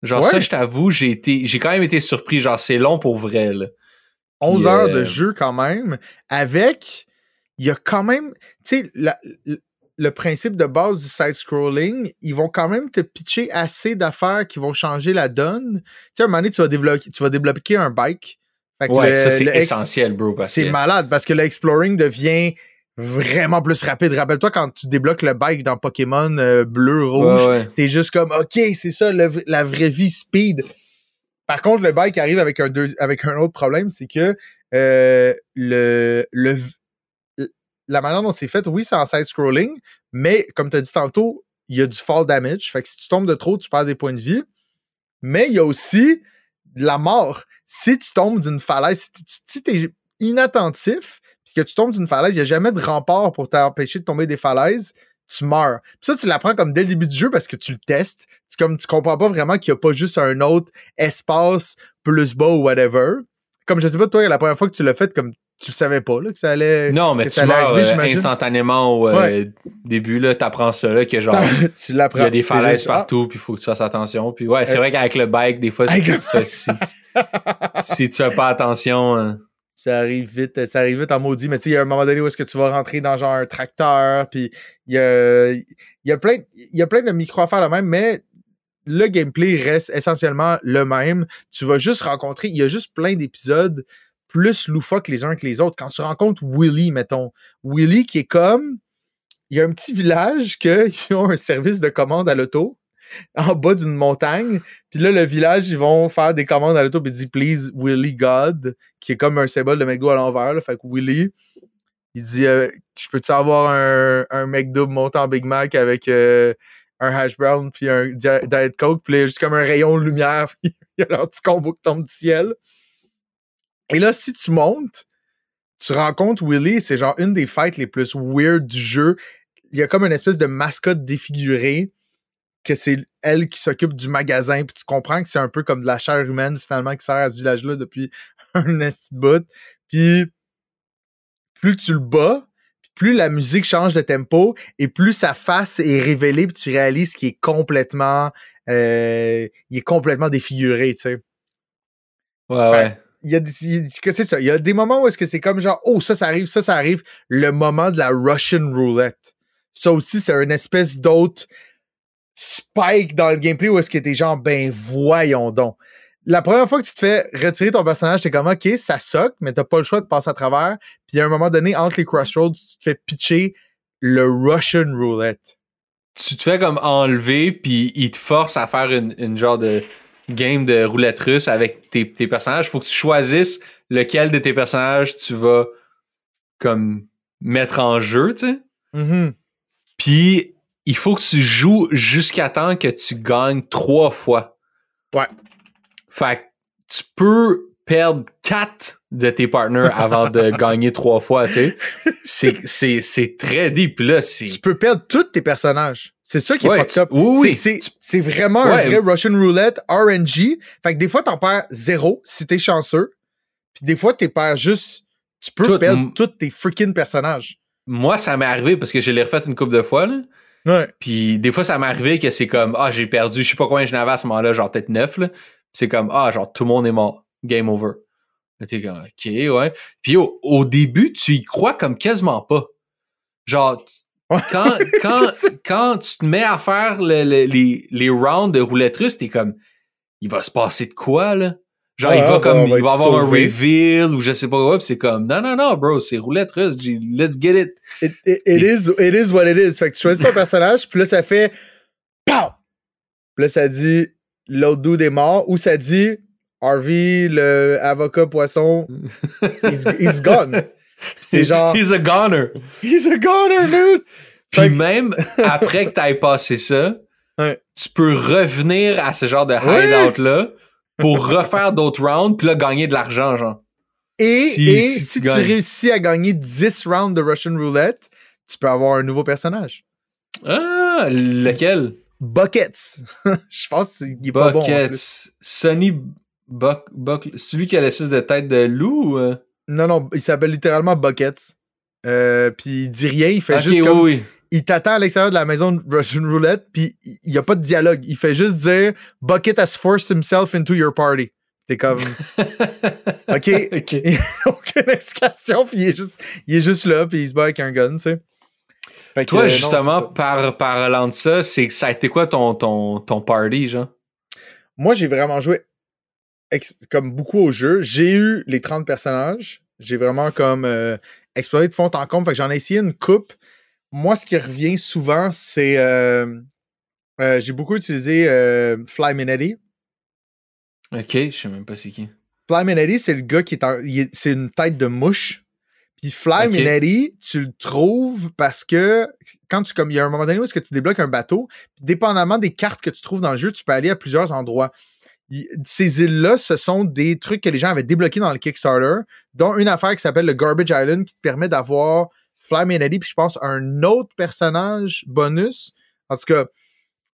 Genre, ça, je t'avoue, j'ai été, j'ai quand même été surpris. Genre, c'est long pour vrai, là. 11 heures de euh, jeu, quand même, avec. Il y a quand même. Tu sais, le principe de base du side-scrolling, ils vont quand même te pitcher assez d'affaires qui vont changer la donne. Tu sais, à un moment donné, tu vas débloquer, tu vas débloquer un bike. ouais, ça, c'est essentiel, bro. C'est malade parce que l'exploring devient vraiment plus rapide. Rappelle-toi quand tu débloques le bike dans Pokémon euh, bleu, rouge, t'es juste comme OK, c'est ça la vraie vie speed. Par contre, le bike arrive avec un, avec un autre problème, c'est que euh, le, le, la manière dont c'est fait, oui, c'est en side-scrolling, mais comme tu as dit tantôt, il y a du fall damage. Fait que si tu tombes de trop, tu perds des points de vie. Mais il y a aussi de la mort. Si tu tombes d'une falaise, si tu es inattentif, que tu tombes d'une falaise, il n'y a jamais de rempart pour t'empêcher de tomber des falaises, tu meurs. Puis ça, tu l'apprends comme dès le début du jeu parce que tu le testes. Tu, comme, tu comprends pas vraiment qu'il n'y a pas juste un autre espace plus bas ou whatever. Comme je sais pas, toi, la première fois que tu l'as fait, comme tu le savais pas là, que ça allait. Non, mais tu meurs euh, instantanément au euh, début, là, t'apprends ça, là, que genre. [laughs] tu Il y a des falaises partout, puis il faut que tu fasses attention. Puis ouais, c'est vrai qu'avec le bike, des fois, si, tu, fais, si, tu fais pas attention. Ça arrive vite, ça arrive vite en maudit, mais tu sais, il y a un moment donné où est-ce que tu vas rentrer dans genre un tracteur, puis il y a, y a plein, il y a plein de micro-affaires là même, mais le gameplay reste essentiellement le même. Tu vas juste rencontrer, il y a juste plein d'épisodes plus loufoques les uns que les autres. Quand tu rencontres Willy, mettons, Willy qui est comme, il y a un petit village qui [laughs] ont un service de commande à l'auto, [laughs] en bas d'une montagne. Puis là, le village, ils vont faire des commandes à l'auto, puis ils disent Please, Willy God, qui est comme un symbole de McDo à l'envers. Fait que Willy, il dit euh, Je peux-tu avoir un, un McDo montant Big Mac avec, euh, un hash brown puis un diet coke, puis a juste comme un rayon de lumière, [laughs] il y a leur petit combo qui tombe du ciel. Et là, si tu montes, tu rencontres Willy, c'est genre une des fights les plus weird du jeu. Il y a comme une espèce de mascotte défigurée que c'est elle qui s'occupe du magasin, puis tu comprends que c'est un peu comme de la chair humaine finalement qui sert à ce village-là depuis [laughs] un petit bout. Puis plus tu le bats, plus la musique change de tempo et plus sa face est révélée, puis tu réalises qu'il est complètement, euh, il est complètement défiguré, tu sais. Ouais, ouais. Il y a, c'est ça. Il y a des moments où est-ce que c'est comme genre, oh, ça, ça arrive, ça, ça arrive. Le moment de la Russian roulette. Ça aussi, c'est une espèce d'autre spike dans le gameplay où est-ce que t'es genre, ben voyons donc. La première fois que tu te fais retirer ton personnage, t'es comme, ok, ça soque, mais t'as pas le choix de passer à travers. Puis à un moment donné, entre les crossroads, tu te fais pitcher le Russian roulette. Tu te fais comme enlever, puis il te force à faire une, une genre de game de roulette russe avec tes, tes personnages. Faut que tu choisisses lequel de tes personnages tu vas comme mettre en jeu, tu sais. Mm-hmm. Puis il faut que tu joues jusqu'à temps que tu gagnes trois fois. Ouais. Fait que tu peux perdre quatre de tes partners [laughs] avant de gagner trois fois, tu sais. [laughs] C'est, très deep. Là, c'est... Tu peux perdre tous tes personnages. C'est ça qui est Ouais, fucked up. oui, C'est, oui. c'est, c'est vraiment un vrai Russian roulette RNG. Fait que des fois, t'en perds zéro si t'es chanceux. Puis des fois, t'es perds juste. Tu peux Tout. perdre tous tes freaking personnages. Moi, ça m'est arrivé parce que je l'ai refait une couple de fois, là. Ouais. Puis des fois, ça m'est arrivé que c'est comme, ah, j'ai perdu, je sais pas combien je n'avais à ce moment-là, genre peut-être neuf, là. C'est comme, ah, genre tout le monde est mort. Game over. T'es comme, ok, ouais. Puis au, au début, tu y crois comme quasiment pas. Genre, Ouais. quand, [laughs] quand, quand tu te mets à faire le- le- les, les rounds de roulette russe, t'es comme, il va se passer de quoi, là? Genre, il va ouais, comme, va il va avoir un reveal ou je sais pas quoi, c'est comme, non, non, non, bro, c'est roulette russe, let's get it. It, it- it is, it is what it is. Fait que tu choisis ton [laughs] personnage, puis là, ça fait. POW! Puis là, ça dit l'autre dude est mort, ou ça dit Harvey, le avocat poisson, he's, he's gone. [laughs] T'es genre, He's a goner. he's a goner, dude! Puis que- même après que t'aies passé ça, Ouais. tu peux revenir à ce genre de hideout-là pour refaire d'autres rounds, puis là, gagner de l'argent, genre. Et Si- et si si, tu réussis à gagner 10 rounds de Russian Roulette, tu peux avoir un nouveau personnage. Ah, lequel? Buckets. [laughs] Je pense qu'il est pas bon. Buckets. Sonny Buck, Buck, celui qui a l'espèce de tête de loup? ou, euh? Non, non, il s'appelle littéralement Buckets. Euh, puis il dit rien, il fait Ok, juste oui, comme. oui. Il t'attend à l'extérieur de la maison de Russian Roulette, puis il n'y a pas de dialogue. Il fait juste dire Bucket has forced himself into your party. T'es comme, [laughs] OK, ok. [laughs] aucune explication, puis il est juste, il est juste là, puis il se bat avec un gun, tu sais. Fait que, Toi, euh, justement, par, parlant de ça, c'est ça a été quoi ton, ton, ton party, genre? moi, j'ai vraiment joué ex- comme beaucoup au jeu. J'ai eu les 30 personnages. J'ai vraiment comme euh, exploré de fond en comble. Fait que j'en ai essayé une coupe. Moi, ce qui revient souvent, c'est. euh, euh, j'ai beaucoup utilisé euh, Fly Minetti. Ok, je sais même pas c'est qui. Fly Minetti, c'est le gars qui est, en- c'est une tête de mouche. Puis Fly Ok. Minetti, tu le trouves parce que quand tu comme il y a un moment donné où est-ce que tu débloques un bateau, dépendamment des cartes que tu trouves dans le jeu, tu peux aller à plusieurs endroits. Il- ces îles-là, ce sont des trucs que les gens avaient débloqués dans le Kickstarter, dont une affaire qui s'appelle le Garbage Island qui te permet d'avoir Fly Minetti, puis je pense un autre personnage bonus. En tout cas,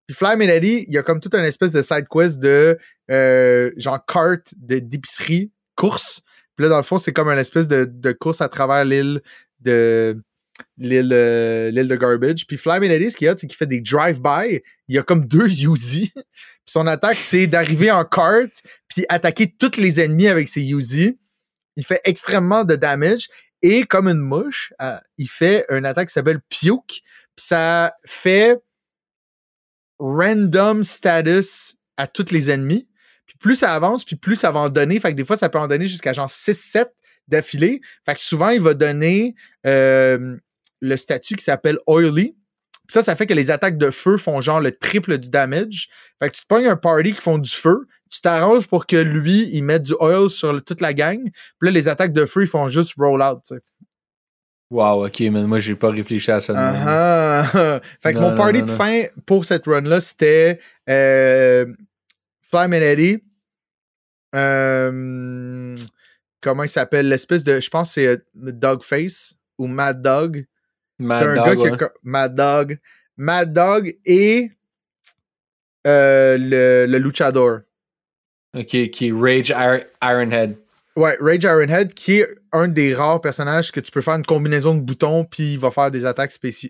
puis Fly Minetti, il y a comme toute une espèce de side quest de euh, genre carte de- d'épicerie, course. Puis là, dans le fond, c'est comme une espèce de, course à travers l'île de l'île euh, de Garbage. Puis Fly Minetti, ce qu'il y a, c'est qu'il fait des drive-by. Il y a comme deux [laughs] Uzi. Puis son attaque, c'est d'arriver en carte puis attaquer tous les ennemis avec ses Uzi. Il fait extrêmement de damage. Et comme une mouche, euh, il fait une attaque qui s'appelle Puke. Ça fait random status à tous les ennemis. Puis plus ça avance, puis plus ça va en donner. Fait que des fois, ça peut en donner jusqu'à genre 6-7 d'affilée. Fait que souvent, il va donner euh, le statut qui s'appelle Oily. Puis ça, ça fait que les attaques de feu font genre le triple du damage. Fait que tu te pognes un party qui font du feu, tu t'arranges pour que lui, il mette du oil sur le- toute la gang. Puis là, les attaques de feu, ils font juste roll out. tu sais. Wow, ok, mais moi, j'ai pas réfléchi à ça. Uh-huh. [laughs] fait que Non, mon party non, de fin pour cette run-là, c'était euh, Fly Eddie. Euh, comment il s'appelle? L'espèce de. Je pense que c'est euh, Dogface ou Mad Dog. Mad C'est un Dog, gars qui ouais. a. Mad Dog. Mad Dog et euh, le, le Luchador. Ok, qui est Rage Ir- Ironhead. Ouais, Rage Ironhead, qui est un des rares personnages que tu peux faire une combinaison de boutons, puis il va faire des attaques spéciaux.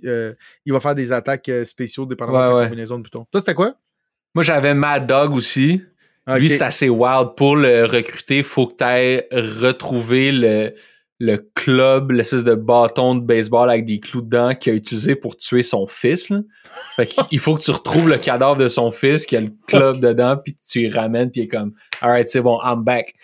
il va faire des attaques euh, spéciaux dépendamment Ouais, de ta ouais. combinaison de boutons. Toi, c'était quoi? Moi, j'avais Mad Dog aussi. Lui, c'est assez wild. Pour le recruter, faut que tu ailles retrouver le, le club, l'espèce de bâton de baseball avec des clous dedans qu'il a utilisé pour tuer son fils. Là. Fait qu'il faut que tu retrouves le cadavre de son fils qui a le club dedans, puis tu y ramènes, puis il est comme Alright, c'est bon, I'm back.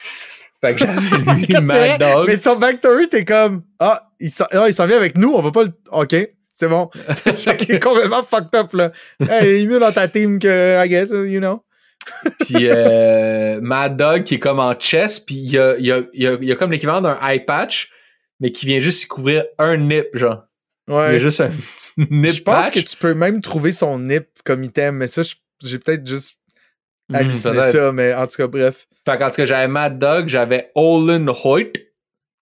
Fait que j'avais [laughs] lui, Mad Dog. Mais son backstory, t'es comme Ah, il s'en ah, il s'en vient avec nous, on va pas le. Ok, c'est bon. [laughs] Chaque est complètement fucked up, là. Hey, il est mieux dans ta team que, I guess, you know? Puis euh, Mad Dog qui est comme en chess, puis il y a, y, a, y, a, il y a comme l'équivalent d'un eye patch, mais qui vient juste y couvrir un nip, genre. Il y a Ouais. juste un petit nip Je pense patch. que tu peux même trouver son nip comme item, mais ça, j'ai peut-être juste Hmm, halluciné ça, mais en tout cas, bref. Fait qu'en tout cas, j'avais Mad Dog, j'avais Olin Hoyt,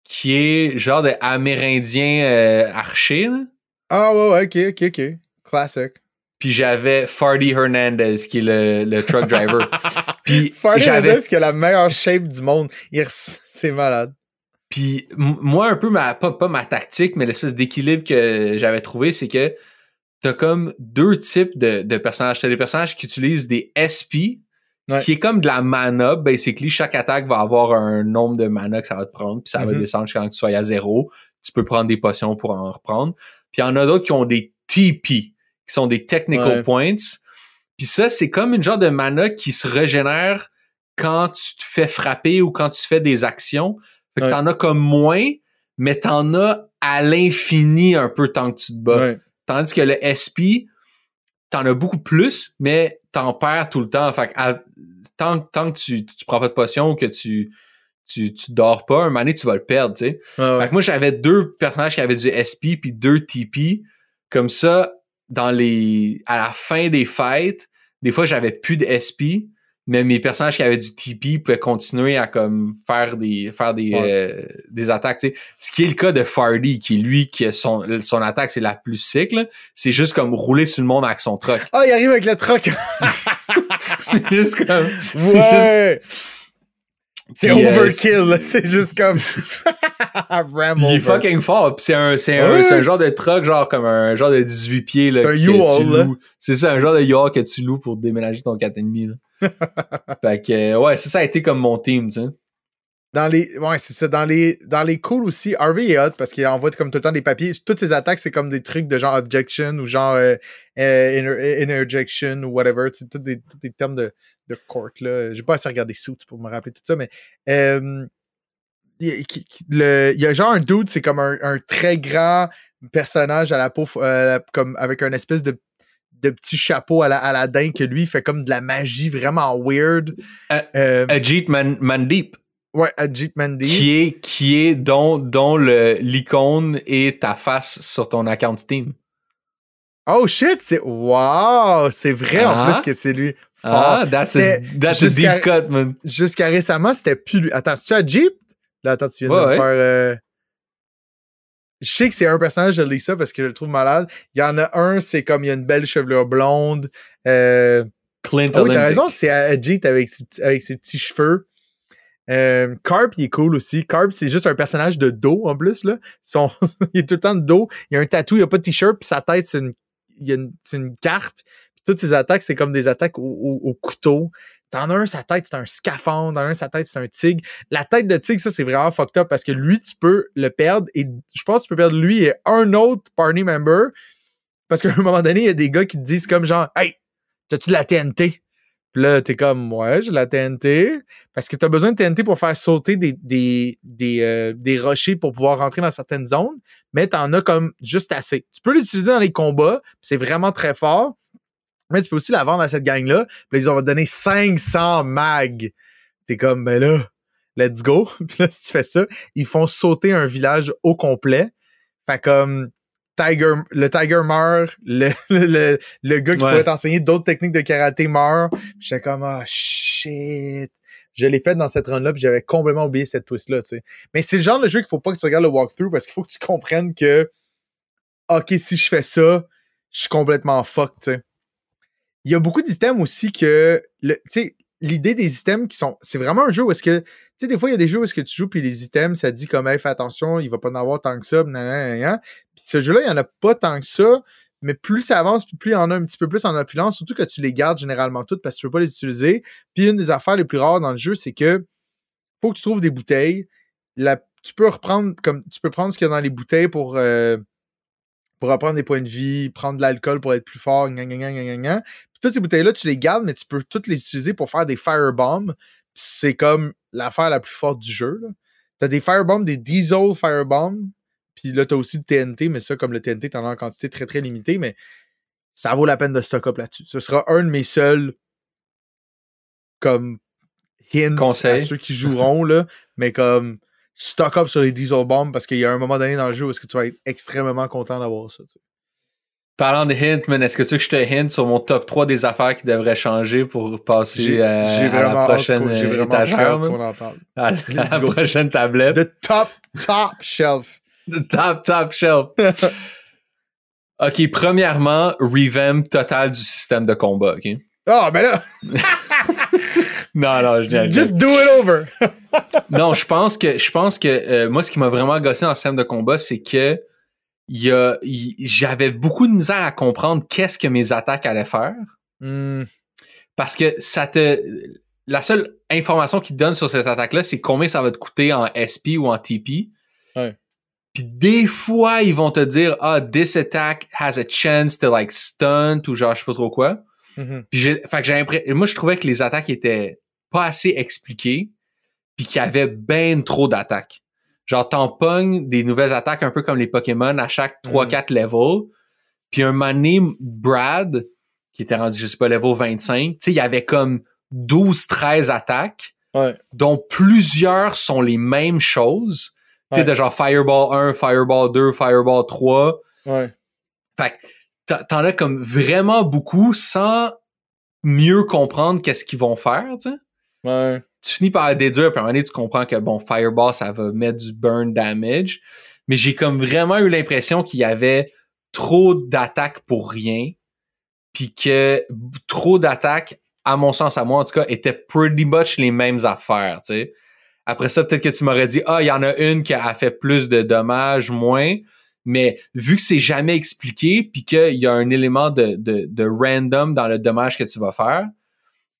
qui est genre de amérindien euh, archer, là. Ah, ouais, ouais, ok, ok, ok. Classic. Puis j'avais Fardy Hernandez, qui est le, le truck driver. [laughs] Puis Hernandez qui a la meilleure shape du monde. [laughs] C'est malade. Puis moi, un peu, ma, pas, pas ma tactique, mais l'espèce d'équilibre que j'avais trouvé, c'est que t'as comme deux types de, de personnages. T'as des personnages qui utilisent des SP, Ouais. qui est comme de la mana. Basically, chaque attaque va avoir un nombre de mana que ça va te prendre, puis ça va Mhm. descendre jusqu'à que tu sois à zéro. Tu peux prendre des potions pour en reprendre. Puis il y en a d'autres qui ont des TP, qui sont des Technical Ouais. Points. Puis ça, c'est comme une genre de mana qui se régénère quand tu te fais frapper ou quand tu fais des actions. Fait que Ouais. t'en as comme moins, mais t'en as à l'infini un peu tant que tu te bats. Ouais. Tandis que le SP, t'en as beaucoup plus, mais t'en perds tout le temps. Fait que à- tant, tant que tu, tu prends pas de potion ou que tu, tu, tu dors pas, un moment donné, tu vas le perdre, tu sais. Ouais, ouais. Fait que moi, j'avais deux personnages qui avaient du SP puis deux TP. Comme ça, dans les, à la fin des fêtes, des fois, j'avais plus de SP, mais mes personnages qui avaient du TP pouvaient continuer à comme faire des, faire des, Ouais. euh, des attaques, tu sais. Ce qui est le cas de Fardy, qui est lui, qui a son, son attaque, c'est la plus cycle. C'est juste comme rouler sur le monde avec son truck. Ah, il arrive avec le truck. [laughs] c'est juste comme, c'est juste- Ouais. C'est euh, overkill. C'est juste comme. [laughs] Ram Il est fucking fort. Puis c'est un, c'est un, Ouais. c'est un genre de truck, genre comme un genre de 18 pieds. là, C'est un U-Haul. C'est ça, un genre de U-Haul que tu loues pour déménager ton 4,5. Là. [laughs] fait que, euh, ouais, ça, ça a été comme mon team, tu sais. Dans les. Ouais, c'est ça. Dans les, dans les cool aussi, Harvey est hot parce qu'il envoie comme tout le temps des papiers. Toutes ses attaques, c'est comme des trucs de genre objection ou genre euh, euh, inter- interjection ou whatever. Sais, tous des, tous des termes de, de court. là. J'ai pas assez regardé Suits pour me rappeler tout ça, mais. euh, il, le- il y a genre un dude, c'est comme un, un très grand personnage à la peau, euh, comme avec un espèce de, de petit chapeau à la Aladdin que lui fait comme de la magie vraiment weird. Euh, Ajit Man- Mandip, ouais, Ajit Mandi. qui est, qui est dont, dont l'icône est ta face sur ton account Steam. Oh shit, c'est wow, c'est vrai en Ah. plus que c'est lui. Ah, that's, a, that's deep cut, man. Jusqu'à récemment, c'était plus lui. Attends, c'est-tu à Jeep? Là, attends, tu viens Ouais, de me ouais. faire. euh, Je sais que c'est un personnage de Lisa parce que je le trouve malade. Il y en a un, c'est comme il y a une belle chevelure blonde. Euh... Clint Ah oui, t'as raison, c'est Ajit avec ses, petits- avec ses petits cheveux. Euh, Carp, il est cool aussi. Carp, c'est juste un personnage de dos en plus. Là. Son... [laughs] il est tout le temps de dos. Il y a un tatou, il a pas de t-shirt, puis sa tête, c'est une... Il y a une... c'est une carpe. Toutes ses attaques, c'est comme des attaques au, au- au couteau. T'en as un, sa tête, c'est un scaphandre. T'en as un, sa tête, c'est un tigre. La tête de tigre, ça, c'est vraiment fucked up parce que lui, tu peux le perdre. Et je pense que tu peux perdre lui et un autre party member. Parce qu'à un moment donné, il y a des gars qui te disent comme genre Hey, t'as-tu de la TNT? Puis là, t'es comme Ouais, j'ai de la TNT. Parce que t'as besoin de TNT pour faire sauter des, des, euh, des rochers pour pouvoir rentrer dans certaines zones, mais t'en as comme juste assez. Tu peux l'utiliser dans les combats, c'est vraiment très fort. Mais tu peux aussi la vendre à cette gang-là. Puis ils ont donné 500 mags. T'es comme, ben là, let's go. [laughs] Puis là, si tu fais ça, ils font sauter un village au complet. Fait comme Tiger, le Tiger meurt, le, [laughs] le, le gars qui Ouais. pourrait t'enseigner d'autres techniques de karaté meurt. J'étais comme ah shit. Je l'ai fait dans cette run-là, puis j'avais complètement oublié cette twist-là, tu sais. Mais c'est le genre de jeu qu'il faut pas que tu regardes le walkthrough parce qu'il faut que tu comprennes que OK, si je fais ça, je suis complètement fuck, tu sais. Il y a beaucoup d'items aussi que tu sais, l'idée des items qui sont. C'est vraiment un jeu où est-ce que. Tu sais, des fois, il y a des jeux où est-ce que tu joues, puis les items, ça dit comme, hey, fais attention, il va pas en avoir tant que ça, nanana. Puis ce jeu-là, il y en a pas tant que ça, mais plus ça avance, plus il y en a un petit peu plus en opulence, surtout que tu les gardes généralement toutes parce que tu veux pas les utiliser. Puis une des affaires les plus rares dans le jeu, c'est que faut que tu trouves des bouteilles. Tu peux reprendre, comme, tu peux prendre ce qu'il y a dans les bouteilles pour. euh, pour reprendre des points de vie, prendre de l'alcool pour être plus fort, gna, gna, gna. Puis toutes ces bouteilles-là, tu les gardes, mais tu peux toutes les utiliser pour faire des firebombs. C'est comme l'affaire la plus forte du jeu. T'as des firebombs, des diesel firebombs. Puis là, t'as aussi le TNT, mais ça, comme le TNT, t'en as en quantité très, très limitée, mais ça vaut la peine de stock up là-dessus. Ce sera un de mes seuls comme hints Conseil. à ceux qui joueront, là, mais comme stock up sur les diesel bombs parce qu'il y a un moment donné dans le jeu où est-ce que tu vas être extrêmement content d'avoir ça. Parlant de hint, man, est-ce que tu veux que je te hint sur mon top 3 des affaires qui devraient changer pour passer euh, à la prochaine euh, vraiment étagère, hâte man? qu'on en parle. à la, prochaine tablette. The top, top shelf. Top, top shelf. [laughs] OK, premièrement, revamp total du système de combat, OK? Ah, ben là, [laughs] Non, non, je just do it over. [laughs] Non, je pense que je pense que euh, moi, ce qui m'a vraiment gossé le système de combat, c'est que il y a, j'avais beaucoup de misère à comprendre qu'est-ce que mes attaques allaient faire. Hmm, Parce que ça te. La seule information qu'ils te donnent sur cette attaque-là, c'est combien ça va te coûter en SP ou en TP. Ouais. Puis des fois, ils vont te dire Ah, this attack has a chance to like stunt ou genre je sais pas trop quoi. mhm. Puis j'ai. Fait que j'ai l'impression. Moi, je trouvais que les attaques étaient pas assez expliquées. Puis qu'il y avait ben trop d'attaques. Genre, t'en pognes des nouvelles attaques un peu comme les Pokémon à chaque 3-4 levels. Puis un moment donné, Brad, qui était rendu, je sais pas, level 25, tu sais, il y avait comme 12-13 attaques, Ouais. dont plusieurs sont les mêmes choses. Tu sais, Ouais. de genre Fireball 1, Fireball 2, Fireball 3. Ouais. Fait que t'en- t'en as comme vraiment beaucoup sans mieux comprendre qu'est-ce qu'ils vont faire, tu sais. Tu finis par déduire, puis à un moment donné, tu comprends que, bon, Fireball, ça va mettre du burn damage. Mais j'ai comme vraiment eu l'impression qu'il y avait trop d'attaques pour rien, puis que trop d'attaques, à mon sens, à moi en tout cas, étaient pretty much les mêmes affaires. Après ça, peut-être que tu m'aurais dit, ah, il y en a une qui a fait plus de dommages, moins. Mais vu que c'est jamais expliqué, puis qu'il y a un élément de random dans le dommage que tu vas faire,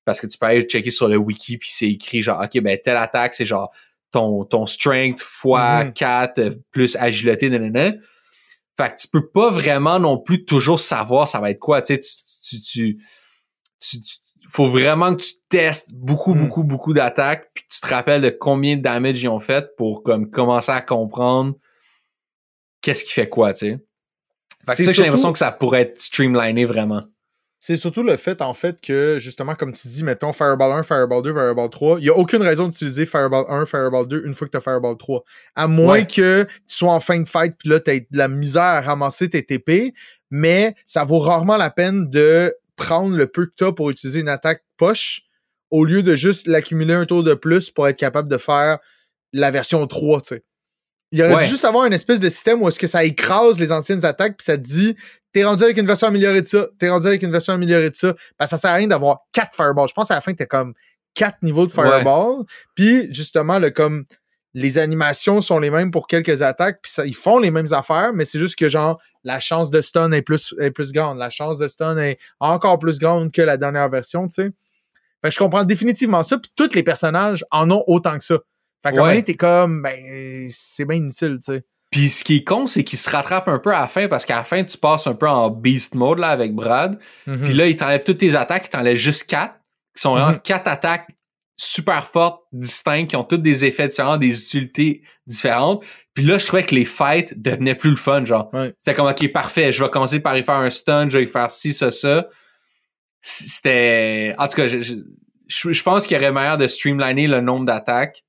parce que tu peux aller checker sur le wiki, puis c'est écrit genre, OK, ben telle attaque, c'est genre ton, ton strength fois Mhm. 4 euh, plus agilité, nanana. Fait que tu peux pas vraiment non plus toujours savoir ça va être quoi. Tu sais, tu, tu, tu, tu- tu- faut vraiment que tu testes beaucoup, Mm. beaucoup, beaucoup d'attaques, puis tu te rappelles de combien de damage ils ont fait pour comme commencer à comprendre qu'est-ce qui fait quoi, tu sais. Fait que ça que j'ai l'impression que ça pourrait être streamliné vraiment. C'est surtout le fait, en fait, que, justement, comme tu dis, mettons Fireball 1, Fireball 2, Fireball 3, il n'y a aucune raison d'utiliser Fireball 1, Fireball 2 une fois que tu as Fireball 3. À moins Ouais. que tu sois en fin de fight, puis là, tu aies de la misère à ramasser tes TP, mais ça vaut rarement la peine de prendre le peu que tu as pour utiliser une attaque poche, au lieu de juste l'accumuler un tour de plus pour être capable de faire la version 3, tu sais. Il aurait Ouais. dû juste avoir une espèce de système où est-ce que ça écrase les anciennes attaques, puis ça te dit t'es rendu avec une version améliorée de ça, t'es rendu avec une version améliorée de ça. Ben, ça sert à rien d'avoir quatre fireballs. Je pense à la fin que t'as comme quatre niveaux de fireball. Puis justement, le comme les animations sont les mêmes pour quelques attaques, puis ça, ils font les mêmes affaires, mais c'est juste que genre la chance de stun est plus, est plus grande. La chance de stun est encore plus grande que la dernière version, tu sais. Fait que je comprends définitivement ça, puis tous les personnages en ont autant que ça. Fait qu'à Ouais. t'es comme, ben, c'est bien inutile, tu sais. Puis ce qui est con, c'est qu'il se rattrape un peu à la fin parce qu'à la fin, tu passes un peu en beast mode là avec Brad. Mhm. Puis là, il t'enlève toutes tes attaques, il t'enlève juste quatre, qui sont vraiment Mhm. quatre attaques super fortes, distinctes, qui ont toutes des effets différents, des utilités différentes. Puis là, je trouvais que les fights devenaient plus le fun, genre. Ouais. C'était comme, OK, parfait, je vais commencer par y faire un stun, je vais y faire ci, ça, ça. C'était... En tout cas, je, je, je- pense qu'il y aurait moyen de streamliner le nombre d'attaques.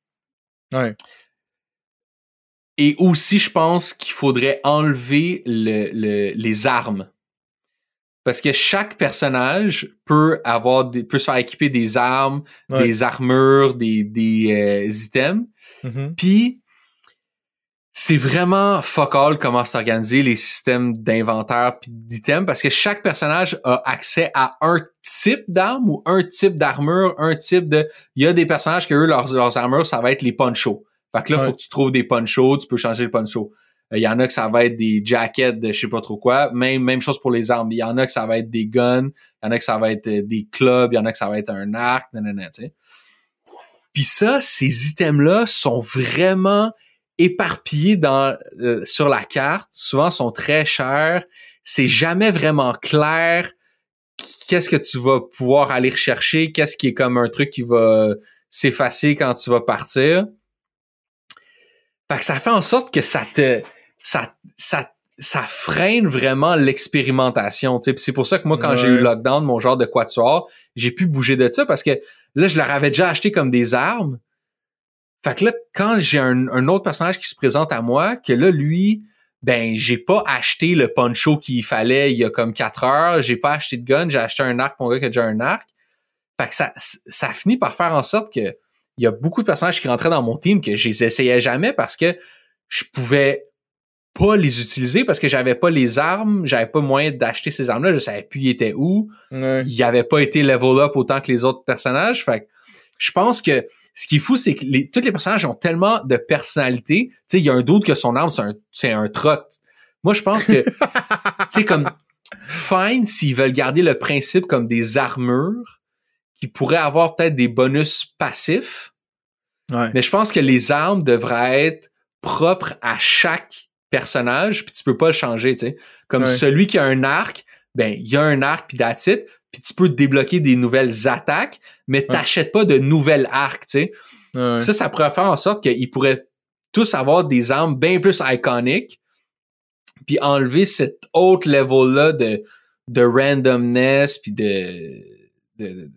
Ouais. Et aussi, je pense qu'il faudrait enlever le, le, les armes. Parce que chaque personnage peut avoir des, peut se faire équiper des armes, Ouais. des armures, des, des euh, items. Mhm. Puis c'est vraiment fuck all comment c'est organisé les systèmes d'inventaire puis d'items parce que chaque personnage a accès à un type d'arme ou un type d'armure, un type de il y a des personnages que eux leurs, leurs armures ça va être les ponchos. Fait que là Ouais. faut que tu trouves des ponchos, tu peux changer le poncho. Euh, Il y en a que ça va être des jackets de je sais pas trop quoi, même même chose pour les armes. Il y en a que ça va être des guns, il y en a que ça va être euh, des clubs, il y en a que ça va être un arc, nanana, tu sais. Puis ça, ces items-là sont vraiment éparpillés dans euh, sur la carte. Souvent, sont très chers. C'est jamais vraiment clair qu'est-ce que tu vas pouvoir aller rechercher, qu'est-ce qui est comme un truc qui va s'effacer quand tu vas partir. Fait que ça fait en sorte que ça te ça ça ça freine vraiment l'expérimentation. tu sais. Puis c'est pour ça que moi, quand j'ai eu lockdown, mon genre de quatuor, j'ai pu bouger de ça parce que là, je leur avais déjà acheté comme des armes. Fait que là, quand j'ai un, un autre personnage qui se présente à moi, que là, lui, ben, j'ai pas acheté le poncho qu'il fallait il y a comme quatre heures, j'ai pas acheté de gun, j'ai acheté un arc pour un gars qui a déjà un arc. Fait que ça, ça finit par faire en sorte que il y a beaucoup de personnages qui rentraient dans mon team que je les essayais jamais parce que je pouvais pas les utiliser parce que j'avais pas les armes, j'avais pas moyen d'acheter ces armes-là, je savais plus ils étaient où Ouais. il avait pas été level up autant que les autres personnages. Fait que je pense que ce qui est fou, c'est que les, tous les personnages ont tellement de personnalité. Tu sais, il y a un doute que son arme, c'est un, c'est un trot. Moi, je pense que, [laughs] tu sais, comme, fine s'ils veulent garder le principe comme des armures qui pourraient avoir peut-être des bonus passifs. Ouais. Mais je pense que les armes devraient être propres à chaque personnage, puis tu peux pas le changer, tu sais. Comme Ouais. celui qui a un arc, ben, il y a un arc, puis that's it, puis tu peux débloquer des nouvelles attaques, mais t'achètes pas de nouvelles arcs, tu sais. Ouais. Ça, ça pourrait faire en sorte qu'ils pourraient tous avoir des armes bien plus iconiques, puis enlever cet autre level-là de, de randomness, puis de, de-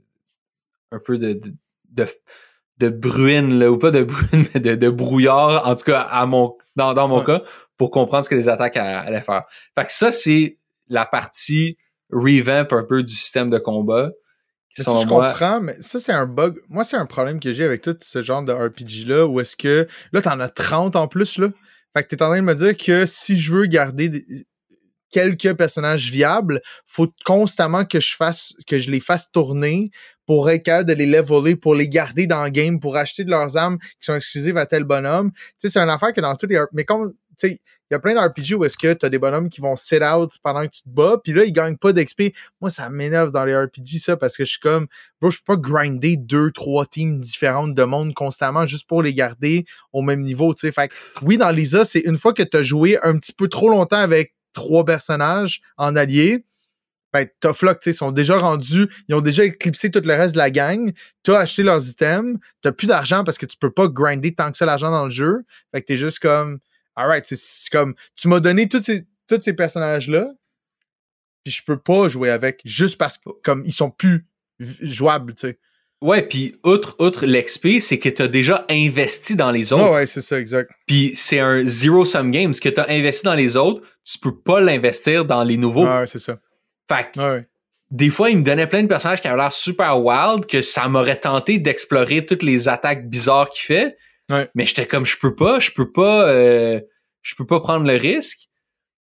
un peu de, de, de, bruine, là, ou pas de bruine, [laughs] mais de, de brouillard, en tout cas, à mon, dans, dans mon Ouais. cas, pour comprendre ce que les attaques allaient faire. Fait que ça, c'est la partie revamp un peu du système de combat. Qui, ça, je moi, comprends, mais ça, c'est un bug. Moi, c'est un problème que j'ai avec tout ce genre de RPG-là, où est-ce que. Là, t'en as 30 en plus, là. Fait que t'es en train de me dire que si je veux garder des- quelques personnages viables, faut constamment que je fasse, que je les fasse tourner pour être capable de les leveler, pour les garder dans le game, pour acheter de leurs armes qui sont exclusives à tel bonhomme. Tu sais, c'est une affaire que dans tous les. Mais comme, il y a plein d'RPG où est-ce que t'as des bonhommes qui vont sit out pendant que tu te bats, puis là, ils gagnent pas d'XP. Moi, ça m'énerve dans les RPG, ça, parce que je suis comme, bro, je peux pas grinder deux, trois teams différentes de monde constamment juste pour les garder au même niveau, tu sais. Fait que, oui, dans Lisa, c'est une fois que t'as joué un petit peu trop longtemps avec trois personnages en allié, ben, tough luck, tu sont déjà rendus, ils ont déjà éclipsé tout le reste de la gang, t'as acheté leurs items, t'as plus d'argent parce que tu peux pas grinder tant que ça l'argent dans le jeu, fait que t'es juste comme, alright, c'est- comme, tu m'as donné tous ces, tous ces personnages-là, puis je peux pas jouer avec, juste parce que, comme, ils sont plus jouables, tu sais. Ouais, puis outre, outre l'XP, c'est que tu as déjà investi dans les autres. Ouais, ouais, c'est ça, exact. Puis c'est un zero-sum game. Ce que tu as investi dans les autres, tu peux pas l'investir dans les nouveaux. Ouais, c'est ça. Fait que ouais. des fois, il me donnait plein de personnages qui avaient l'air super wild, que ça m'aurait tenté d'explorer toutes les attaques bizarres qu'il fait. Ouais. Mais j'étais comme, je peux pas, je peux pas, euh, je peux pas prendre le risque.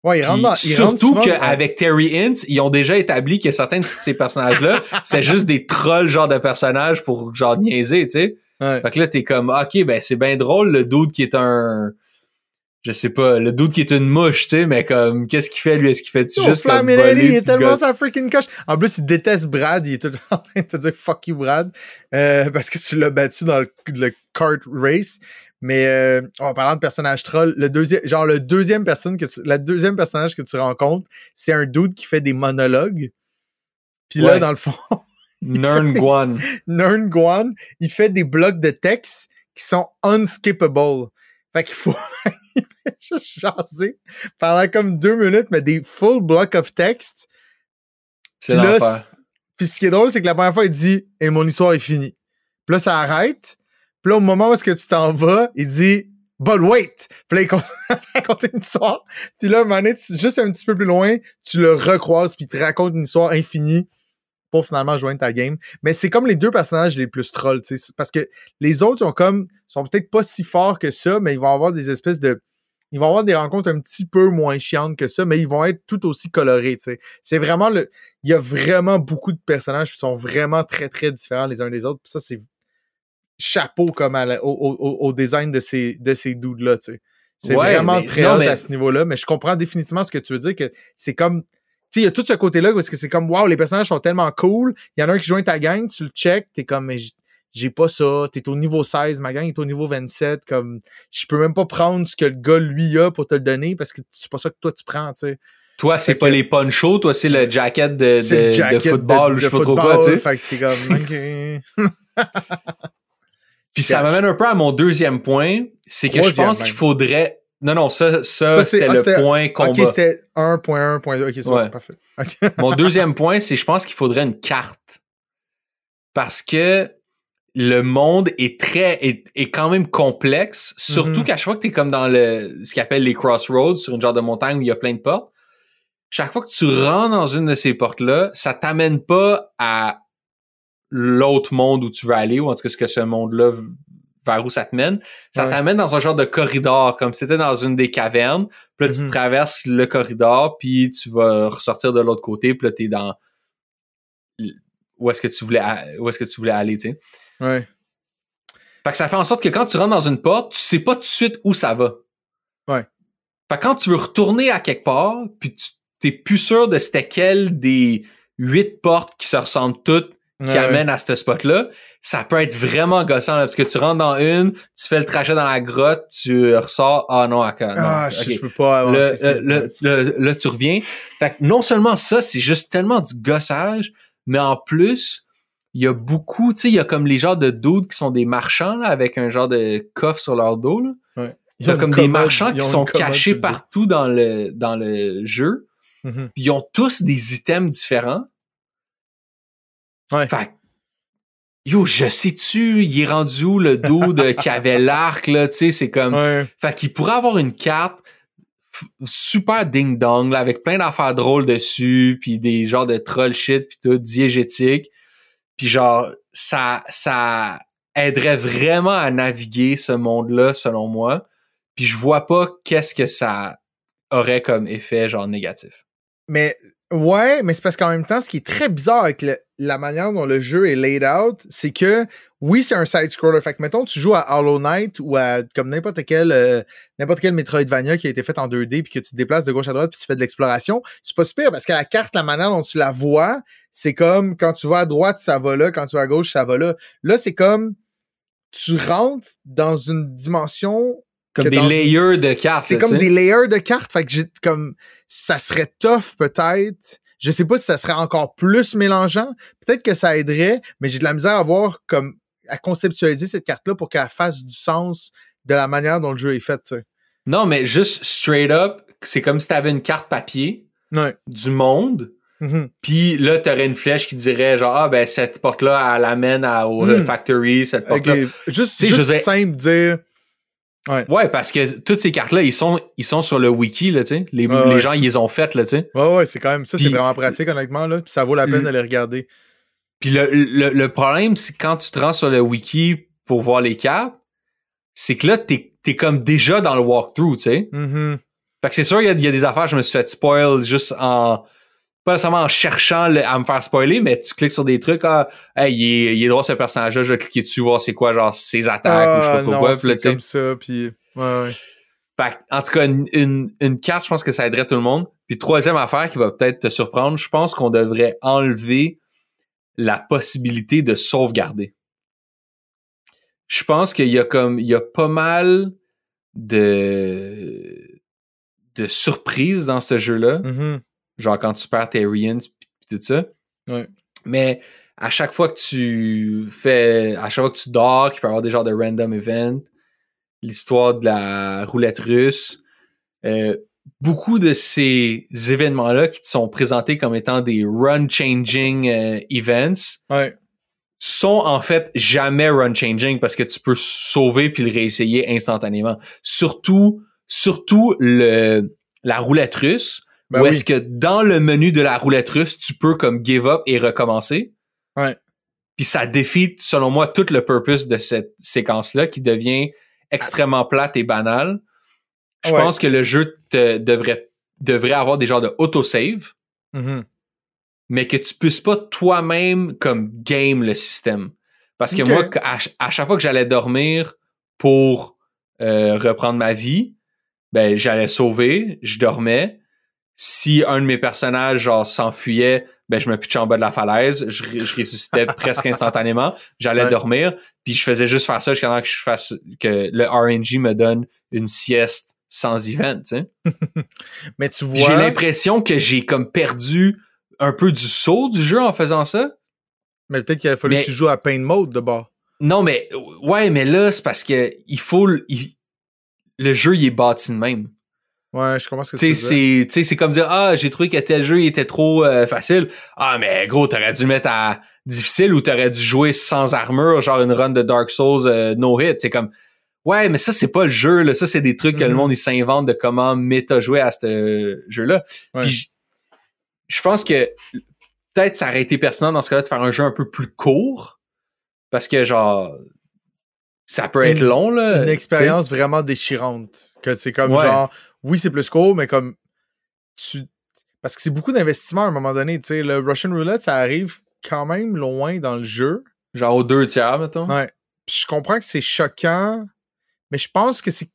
Ouais, ils rentrent dans, ils surtout qu'avec Terry Hintz, ils ont déjà établi que certains de ces personnages-là, [laughs] c'est juste des trolls genre de personnages pour genre niaiser, tu sais. Ouais. Fait que là, t'es comme, ok, ben c'est bien drôle, le dude qui est un... Je sais pas, le dude qui est une mouche, tu sais, mais comme, qu'est-ce qu'il fait, lui? Est-ce qu'il fait Yo, juste comme voler? il est tellement sa freaking coche. En plus, il déteste Brad. Il est tout en train de te dire fuck you, Brad. euh, parce que tu l'as battu dans le, le kart race. Mais euh, en parlant de personnage troll, le deuxième, genre le deuxième personne que tu, la deuxième personnage que tu rencontres, c'est un dude qui fait des monologues. Puis là, dans le fond, [laughs] Nern Guan. Nern Guan, il fait des blocs de texte qui sont unskippable. Fait qu'il faut [laughs] juste jaser pendant comme deux minutes, mais des full blocks of text. C'est Puis ce qui est drôle, c'est que la première fois, il dit Et mon histoire est finie. Puis là, ça arrête. Puis là, au moment où est-ce que tu t'en vas, il dit But wait! Puis là, il continue [laughs] à te raconter une histoire. Puis là, tu- juste un petit peu plus loin, tu le recroises, puis il te raconte une histoire infinie pour finalement joindre ta game. Mais c'est comme les deux personnages les plus trolls, tu sais. Parce que les autres, ont comme, sont peut-être pas si forts que ça, mais ils vont avoir des espèces de. Ils vont avoir des rencontres un petit peu moins chiantes que ça, mais ils vont être tout aussi colorés, tu sais. C'est vraiment le. Il y a vraiment beaucoup de personnages qui sont vraiment très, très différents les uns des autres. Puis ça, c'est chapeau comme à la- au, au- au- design de ces, de ces dudes-là, tu sais. C'est Ouais, vraiment mais- très non, hot mais- à ce niveau-là, mais je comprends définitivement ce que tu veux dire, que c'est comme. Tu sais, il y a tout ce côté-là, parce que c'est comme, wow, les personnages sont tellement cool. Il y en a un qui joint ta gang, tu le check, t'es comme, mais j'ai pas ça. T'es au niveau 16, ma gang est au niveau 27. Comme, je peux même pas prendre ce que le gars, lui, a pour te le donner, parce que c'est pas ça que toi, tu prends, tu sais. Toi, c'est pas que- les ponchos, toi, c'est le jacket de, de, le de football ou je sais pas trop quoi, tu sais. Fait que t'es comme. [laughs] Puis ça m'amène un peu à mon deuxième point, c'est que je pense qu'il faudrait. Non, non, ça, ça, Ça, c'est- c'était ah, le point combat. ok, c'était 1.1.2. Ok, c'est Ouais. bon, parfait. Ok. Mon [laughs] deuxième point, c'est je pense qu'il faudrait une carte. Parce que le monde est très est, est quand même complexe, surtout Mhm. qu'à chaque fois que tu es comme dans le ce qu'ils appelle les crossroads sur une genre de montagne où il y a plein de portes, chaque fois que tu rentres dans une de ces portes-là, ça t'amène pas à l'autre monde où tu veux aller, ou en tout cas ce que ce monde-là vers où ça te mène. Ça Ouais. t'amène dans un genre de corridor, comme si c'était dans une des cavernes. Puis là, tu Mhm. traverses le corridor, puis tu vas ressortir de l'autre côté, puis là, t'es dans où est-ce que tu voulais où est-ce que tu voulais aller, tu sais. Ouais. Fait que ça fait en sorte que quand tu rentres dans une porte, tu sais pas tout de suite où ça va. Ouais. Fait que quand tu veux retourner à quelque part, puis tu t'es plus sûr de c'était quelle des huit portes qui se ressemblent toutes qui Ouais. amènent à ce spot-là, ça peut être vraiment gossant, là, parce que tu rentres dans une, tu fais le trajet dans la grotte, tu ressors, ah non, non, Ah, je, peux pas Le- avancer. le- le- là, tu reviens. Fait que non seulement ça, c'est juste tellement du gossage, mais en plus, il y a beaucoup, tu sais, il y a comme les genres de dudes qui sont des marchands, là, avec un genre de coffre sur leur dos, là. Il y a comme des marchands qui ont sont cachés le partout dans le, dans le jeu. Mhm. Puis ils ont tous des items différents. Ouais. Fait yo, je sais-tu, il est rendu où le dude qui [laughs] avait l'arc, là, tu sais, c'est comme... Ouais. Fait qu'il pourrait avoir une carte super ding-dong, là, avec plein d'affaires drôles dessus, puis des genres de troll shit, puis tout, diégétique. Puis genre, ça, ça aiderait vraiment à naviguer ce monde-là, selon moi. Puis je vois pas qu'est-ce que ça aurait comme effet, genre, négatif. Mais ouais, mais c'est parce qu'en même temps, ce qui est très bizarre avec la manière dont le jeu est laid out, c'est que oui, c'est un side-scroller. Fait que mettons, tu joues à Hollow Knight ou à comme n'importe quel euh, n'importe quel Metroidvania qui a été fait en 2D puis que tu te déplaces de gauche à droite puis tu fais de l'exploration, c'est pas super parce que la carte, la manière dont tu la vois, c'est comme quand tu vas à droite, ça va là, quand tu vas à gauche, ça va là. Là, c'est comme tu rentres dans une dimension Comme des layers de cartes. c'est comme tu sais. des layers de cartes. Fait que j'ai comme ça serait tough peut-être. Je sais pas si ça serait encore plus mélangeant. Peut-être que ça aiderait, mais j'ai de la misère à voir comme à conceptualiser cette carte-là pour qu'elle fasse du sens de la manière dont le jeu est fait. tu sais. Non, mais juste straight up, c'est comme si t'avais une carte papier Ouais. du monde. Mhm. Puis là, t'aurais une flèche qui dirait genre ah ben cette porte là elle amène à, au Hmm. factory cette porte Ok, là. Juste, Tu sais, juste je dire- simple dire. Ouais parce que toutes ces cartes là ils sont ils sont sur le wiki là tu sais les, Ouais, les ouais. gens ils les ont faites là tu sais. Ouais, ouais, c'est quand même ça, c'est vraiment pratique, honnêtement, là. Puis ça vaut la peine Le- de les regarder. Puis le, le, le problème c'est quand tu te rends sur le wiki pour voir les cartes, c'est que là t'es t'es comme déjà dans le walkthrough tu sais. Mhm. Fait que c'est sûr il y, y a des affaires je me suis fait spoil juste en pas nécessairement en cherchant le- à me faire spoiler, mais tu cliques sur des trucs, ah, hey, il est, il est drôle ce personnage-là, je vais cliquer dessus, voir c'est quoi, genre ses attaques ou je sais pas Ah, trop non, quoi. C'est comme ça, puis... Ouais, ouais. Fait que, en tout cas, une, une, une carte, je pense que ça aiderait tout le monde. Puis troisième affaire qui va peut-être te surprendre, je pense qu'on devrait enlever la possibilité de sauvegarder. Je pense qu'il y a comme il y a pas mal de de surprises dans ce jeu-là. Mhm. Genre quand tu perds tes Rians puis tout ça. Ouais. Mais à chaque fois que tu fais, à chaque fois que tu dors, qu'il peut y avoir des genres de random events, l'histoire de la roulette russe, euh, beaucoup de ces événements-là qui te sont présentés comme étant des run-changing euh, events Ouais. sont en fait jamais run changing parce que tu peux sauver puis le réessayer instantanément. Surtout, surtout le la roulette russe, Ben oui. est-ce que dans le menu de la roulette russe, tu peux comme give up et recommencer. Ouais. Puis ça défie, selon moi, tout le purpose de cette séquence-là qui devient extrêmement plate et banale. Je Ouais. pense que le jeu te devrait, devrait avoir des genres de autosave, Mhm. mais que tu puisses pas toi-même comme game le système. Parce que moi, à, à chaque fois que j'allais dormir pour euh, reprendre ma vie, ben j'allais sauver, je dormais. Si un de mes personnages genre s'enfuyait, ben je me pitchais en bas de la falaise, je, ressuscitais [laughs] presque instantanément, j'allais Ouais. dormir, puis je faisais juste faire ça jusqu'à temps que je fasse que le RNG me donne une sieste sans event, tu sais. [laughs] Mais tu J'ai l'impression que j'ai comme perdu un peu du saut du jeu en faisant ça. Mais peut-être qu'il a fallu Mais- que tu joues à Pain Mode de bord. Non, mais ouais, mais là, c'est parce que il faut il- le jeu il est bâti de même. Ouais, je commence que Tu c'est tu sais, c'est comme dire ah j'ai trouvé que tel jeu il était trop euh, facile. Ah mais gros t'aurais dû mettre à difficile ou t'aurais dû jouer sans armure genre une run de Dark Souls euh, no hit. C'est comme ouais mais ça c'est pas le jeu là. Ça c'est des trucs que le Mhm. monde il s'invente de comment méta jouer à ce jeu là. Ouais. Puis je- pense que peut-être ça aurait été pertinent dans ce cas-là de faire un jeu un peu plus court parce que genre ça peut être Une- long là. une expérience vraiment déchirante. Que c'est comme Ouais. genre, oui, c'est plus court, mais comme tu. Parce que c'est beaucoup d'investissement à un moment donné. Tu sais, le Russian Roulette, ça arrive quand même loin dans le jeu. Genre aux deux tiers mettons. Ouais. Puis je comprends que c'est choquant, mais je pense que c'est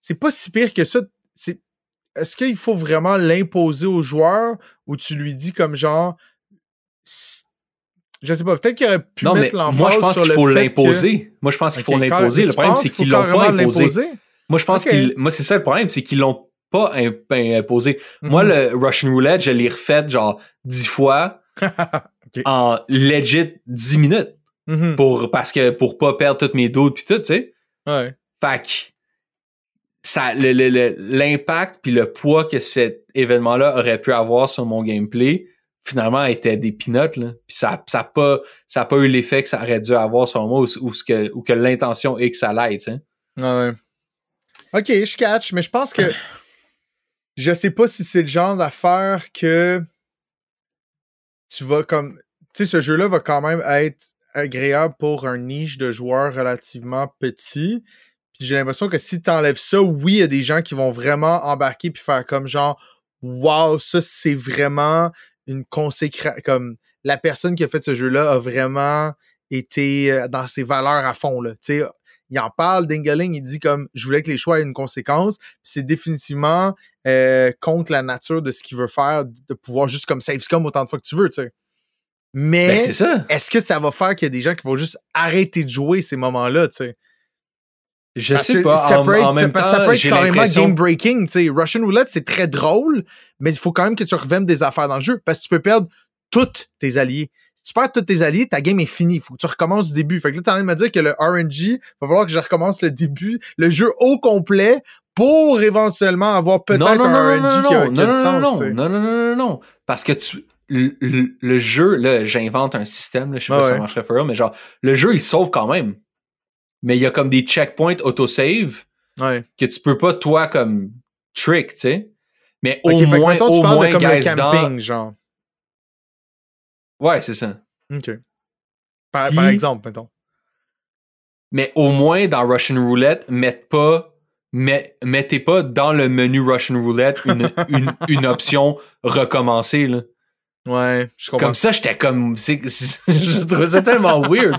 c'est pas si pire que ça. C'est est-ce qu'il faut vraiment l'imposer au joueur ou tu lui dis comme genre je sais pas, peut-être qu'il aurait pu Non, mettre l'emphase moi, je pense qu'il faut l'imposer. Moi, je pense qu'il faut l'imposer. Le problème, c'est qu'il qu'ils l'ont pas imposé. Moi, je pense Ok. qu'ils. Moi, c'est ça le problème, c'est qu'ils l'ont pas imp- imposé. Mhm. Moi, le Russian Roulette, je l'ai refait genre dix fois [laughs] en legit 10 minutes Mhm. pour, parce que, pour pas perdre toutes mes doutes puis tout, tu sais. Ouais. Fait que ça, l'impact puis le poids que cet événement-là aurait pu avoir sur mon gameplay, finalement, était des là. Puis ça, ça a pas, ça a pas eu l'effet que ça aurait dû avoir sur moi ou, ou ce que, ou que l'intention est que ça l'aide, tu sais. Ouais. Ok, je catch, mais je pense que [clears throat] je sais pas si c'est le genre d'affaire que tu vas comme. Tu sais, ce jeu-là va quand même être agréable pour un niche de joueurs relativement petit. Puis j'ai l'impression que si tu enlèves ça, oui, il y a des gens qui vont vraiment embarquer puis faire comme genre Wow, ça c'est vraiment une consécration. Comme la personne qui a fait ce jeu-là a vraiment été euh, dans ses valeurs à fond. Là. Tu sais, il en parle, Dingaling, il dit comme je voulais que les choix aient une conséquence. C'est définitivement euh, contre la nature de ce qu'il veut faire, de pouvoir juste comme save scum autant de fois que tu veux, tu sais. Mais Ben, est-ce que ça va faire qu'il y a des gens qui vont juste arrêter de jouer ces moments-là, tu sais? Je Parce sais pas. Ça en, peut être, en même parce que ça temps, peut être j'ai carrément game breaking. tu sais. Russian Roulette, c'est très drôle, mais il faut quand même que tu revendes des affaires dans le jeu parce que tu peux perdre tous tes alliés. Si tu perds tous tes alliés, ta game est finie. Il faut que tu recommences du début. Fait que là, t'es en train de me dire que le RNG, va falloir que je recommence le début, le jeu au complet, pour éventuellement avoir peut-être un non, RNG non, qui a, non, non, non, sens. non, non, non, non, non, non, parce que tu, le, le- le jeu, là, j'invente un système, là, je sais pas si ouais. ça marcherait mais genre, le jeu, il sauve quand même. Mais il y a comme des checkpoints autosave Ouais. que tu peux pas, toi, comme, trick, tu sais. Mais au moins, mettons, au moins, de comme le camping, dans... genre. Ouais, c'est ça. OK. Par, Puis- par exemple, mettons. Mais au moins, dans Russian Roulette, mettez pas, met- mettez pas dans le menu Russian Roulette une, [laughs] une, une option recommencer, là. Ouais, je comprends. Comme ça, j'étais comme. [laughs] je trouvais ça tellement weird.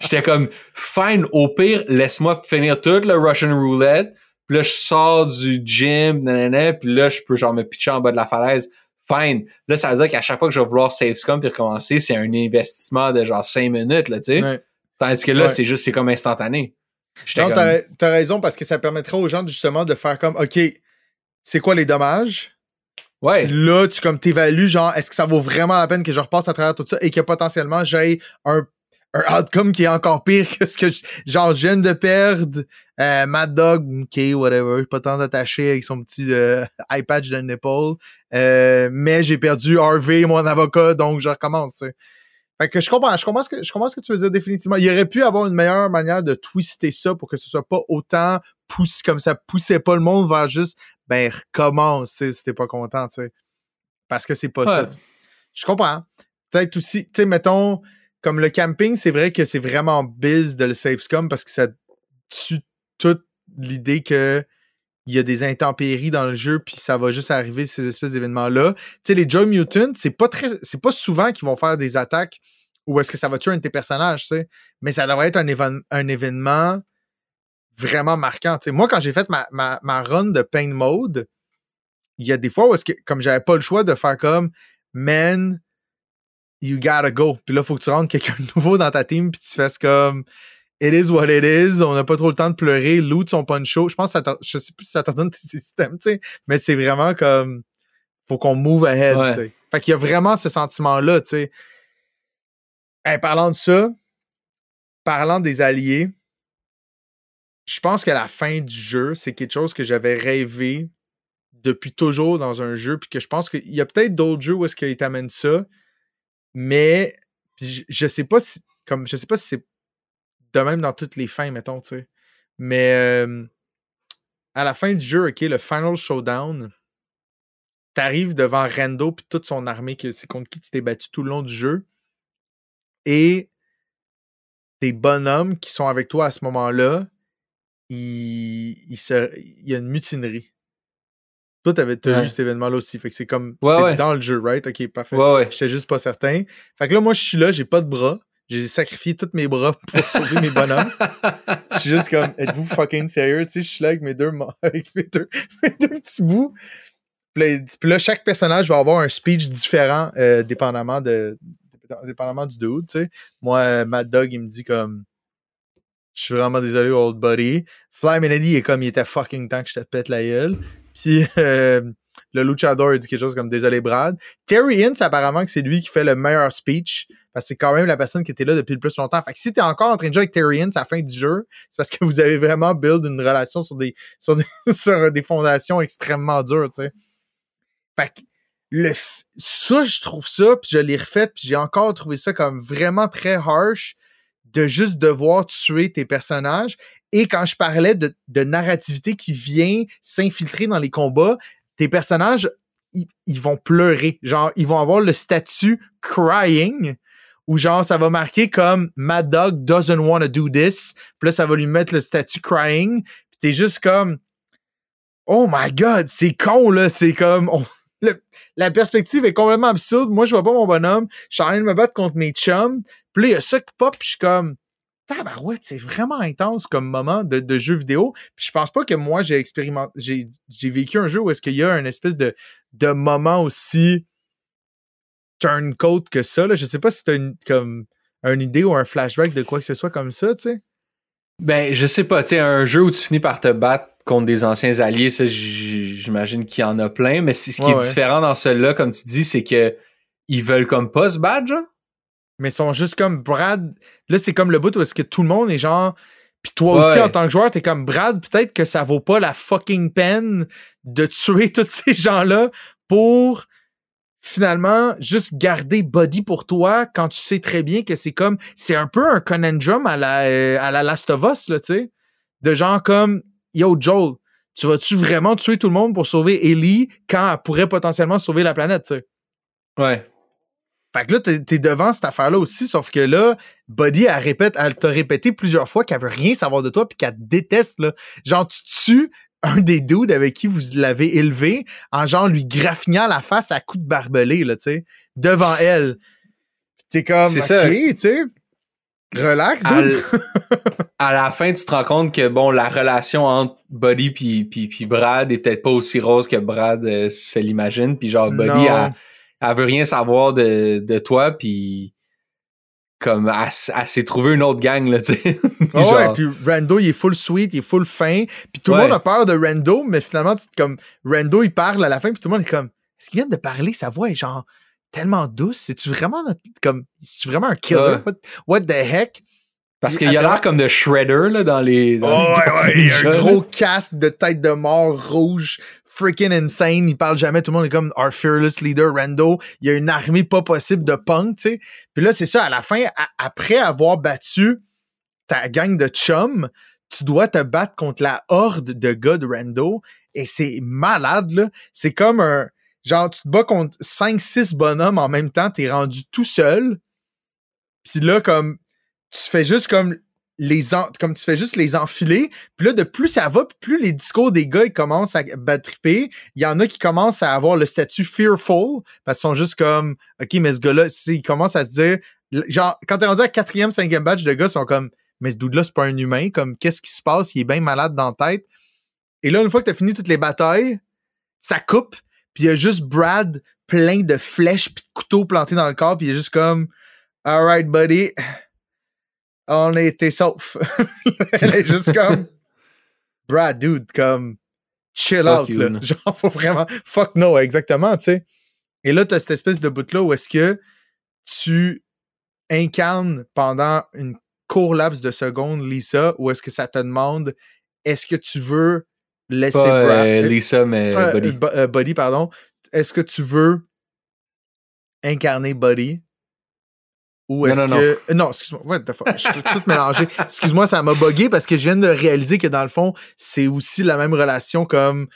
J'étais comme, fine, au pire, laisse-moi finir tout le Russian Roulette. Puis là, je sors du gym, nanana, puis là, je peux genre me pitcher en bas de la falaise. Fine. Là, ça veut dire qu'à chaque fois que je vais vouloir save scum puis recommencer, c'est un investissement de genre 5 minutes, là, tu sais. Ouais. Tandis que là, Ouais. c'est juste, c'est comme instantané. Non, comme, t'as, ra- t'as raison parce que ça permettra aux gens justement de faire comme OK, c'est quoi les dommages? ouais. Puis là, tu comme t'évalues, genre, est-ce que ça vaut vraiment la peine que je repasse à travers tout ça et que potentiellement j'ai un, un outcome qui est encore pire que ce que je, genre je viens de perdre euh, Mad Dog, ok, whatever, pas tant attaché avec son petit euh, eye patch de nipple. Euh, mais j'ai perdu Harvey, mon avocat, donc je recommence, tu sais. Fait que je comprends, je comprends, ce que, je comprends ce que tu veux dire définitivement. Il aurait pu avoir une meilleure manière de twister ça pour que ce soit pas autant comme ça poussait pas le monde vers juste ben recommence si t'es pas content, tu sais. Parce que c'est pas ça. Je comprends. Peut-être aussi, tu sais, mettons, comme le camping, c'est vrai que c'est vraiment biz de le save scum parce que ça tue toute l'idée que il y a des intempéries dans le jeu, puis ça va juste arriver ces espèces d'événements-là. Tu sais, les Joy Mutants, c'est pas très. C'est pas souvent qu'ils vont faire des attaques où est-ce que ça va tuer un de tes personnages, tu sais. Mais ça devrait être un, événement vraiment marquant. Tu. Moi, quand j'ai fait ma, run de Pain Mode, il y a des fois où est-ce que, comme j'avais pas le choix de faire comme Man, you gotta go. Puis là, il faut que tu rentres [laughs] quelqu'un de nouveau dans ta team, puis tu fasses comme it is what it is. On n'a pas trop le temps de pleurer. Loot son poncho. Je pense que ça je sais plus si ça t'ordonne tes systèmes, tu sais. Mais c'est vraiment comme, faut qu'on move ahead, tu sais. Fait qu'il y a vraiment ce sentiment-là, tu sais. parlant de ça, parlant des alliés, je pense que la fin du jeu, c'est quelque chose que j'avais rêvé depuis toujours dans un jeu, puis que je pense qu'il y a peut-être d'autres jeux où est-ce qu'ils t'amènent ça, mais je, je sais pas si, comme, je sais pas si c'est de même dans toutes les fins, mettons, tu sais. Mais à la fin du jeu, OK, le Final Showdown, t'arrives devant Rendo puis toute son armée, que c'est contre qui tu t'es battu tout le long du jeu. Et tes bonhommes qui sont avec toi à ce moment-là, il, il, y a une mutinerie. Toi, t'avais as vu cet événement-là aussi. Fait que c'est comme c'est dans le jeu, right? Ok, parfait. Ouais, J'étais juste pas certain. Fait que là, moi, je suis là, j'ai pas de bras. J'ai sacrifié tous mes bras [laughs] pour sauver mes bonhommes. Je suis juste comme, êtes-vous fucking sérieux? Tu sais, je suis là avec mes deux, [laughs] avec [laughs] mes deux, petits bouts. Puis là, chaque personnage va avoir un speech différent, euh, dépendamment de, dépendamment du dude, tu sais. Moi, Mad Dog, il me dit comme, je suis vraiment désolé, old buddy. Fly Melody est comme, il était fucking temps que je te pète la gueule. Puis, euh, le luchador, il dit quelque chose comme désolé, Brad. Terry Ince, apparemment, que c'est lui qui fait le meilleur speech parce que c'est quand même la personne qui était là depuis le plus longtemps. Fait que si t'es encore en train de jouer avec Terry Ince à la fin du jeu, c'est parce que vous avez vraiment build une relation sur des, [laughs] sur des, fondations extrêmement dures, tu sais. Fait que le, ça, je trouve ça, puis je l'ai refait, puis j'ai encore trouvé ça comme vraiment très harsh de juste devoir tuer tes personnages. Et quand je parlais de narrativité qui vient s'infiltrer dans les combats, tes personnages, ils, vont pleurer. Genre, ils vont avoir le statut crying, ou genre, ça va marquer comme Mad Dog doesn't want to do this. Puis là, ça va lui mettre le statut crying. Puis t'es juste comme, oh my god, c'est con, là. C'est comme, la perspective est complètement absurde. Moi, je vois pas mon bonhomme. Je suis en train de me battre contre mes chums. Puis là, il y a ça qui pop, puis je suis comme, tabarouette, c'est vraiment intense comme moment de, de jeu vidéo. Puis je pense pas que moi, j'ai expérimenté, j'ai, j'ai vécu un jeu où est-ce qu'il y a une espèce de, de moment aussi turncoat que ça. Là. Je sais pas si t'as une, comme, une idée ou un flashback de quoi que ce soit comme ça, tu sais. Ben, je sais pas, tu sais, un jeu où tu finis par te battre contre des anciens alliés, ça, j'imagine qu'il y en a plein, mais ce qui est différent dans celui-là, comme tu dis, c'est que ils veulent comme pas se battre, genre? Mais ils sont juste comme Brad. Là, c'est comme le bout où est-ce que tout le monde est genre. Puis toi aussi, en tant que joueur, t'es comme Brad, peut-être que ça vaut pas la fucking peine de tuer [laughs] tous ces gens-là pour finalement juste garder Body pour toi quand tu sais très bien que c'est comme. C'est un peu un conundrum à la, euh, à la Last of Us, là, tu sais. De genre comme Yo, Joel, tu vas-tu vraiment tuer tout le monde pour sauver Ellie quand elle pourrait potentiellement sauver la planète, tu sais? Ouais. Fait que là, t'es devant cette affaire-là aussi, sauf que là, Buddy, elle répète, elle t'a répété plusieurs fois qu'elle veut rien savoir de toi puis qu'elle te déteste, là. Genre, tu tues un des dudes avec qui vous l'avez élevé en genre lui graffinant la face à coups de barbelé, là, tu sais, devant elle. T'es comme, ok, tu sais, relax, dude. [laughs] À, la fin, tu te rends compte que, bon, la relation entre Buddy puis, puis, Brad est peut-être pas aussi rose que Brad euh, se l'imagine, puis genre, Buddy a elle veut rien savoir de, de toi, puis comme elle, s'est trouvé une autre gang là, [laughs] tu sais. ouais, puis Rando il est full sweet, il est full fin, puis tout le monde a peur de Rando, mais finalement comme Rando il parle à la fin, puis tout le monde est comme est-ce qu'il vient de parler, sa voix est genre tellement douce, c'est-tu vraiment comme c'est-tu vraiment un killer? What, the heck? Parce qu'il a l'air comme de Shredder là, dans les. Dans ouais, ouais, il y a un gros casque de tête de mort rouge freaking insane. Il parle jamais. Tout le monde est comme our fearless leader, Rando. Il y a une armée pas possible de punk, tu sais. Puis là, c'est ça, à la fin, après avoir battu ta gang de chums, tu dois te battre contre la horde de gars de Rando. Et c'est malade, là. C'est comme un. Genre, tu te bats contre 5-6 bonhommes en même temps, t'es rendu tout seul. Puis là, comme. Tu fais juste comme les comme tu fais juste les enfiler. Puis là, de plus ça va, plus les discours des gars ils commencent à battriper. Il y en a qui commencent à avoir le statut fearful parce qu'ils sont juste comme OK, mais ce gars-là, ils commencent à se dire genre quand t'es rendu à quatrième, cinquième batch, de gars sont comme mais ce dude-là, c'est pas un humain, comme qu'est-ce qui se passe? Il est bien malade dans la tête. Et là, une fois que t'as fini toutes les batailles, ça coupe, puis il y a juste Brad plein de flèches puis de couteaux plantés dans le corps, puis il est juste comme Alright, buddy on a été sauf. [laughs] Elle est juste comme, [laughs] Brad, dude, comme, chill out, là. [laughs] Genre, faut vraiment, fuck no, exactement, tu sais. Et là, t'as cette espèce de bout-là où est-ce que tu incarnes pendant une court laps de secondes Lisa, ou est-ce que ça te demande, est-ce que tu veux laisser Brad. Euh, Lisa, mais euh, Buddy. Euh, Buddy, pardon. Est-ce que tu veux incarner Buddy? Ou est-ce que. Non, excuse-moi. What the fuck? Je suis tout mélangé. Excuse-moi, ça m'a bugué parce que je viens de réaliser que dans le fond, c'est aussi la même relation comme.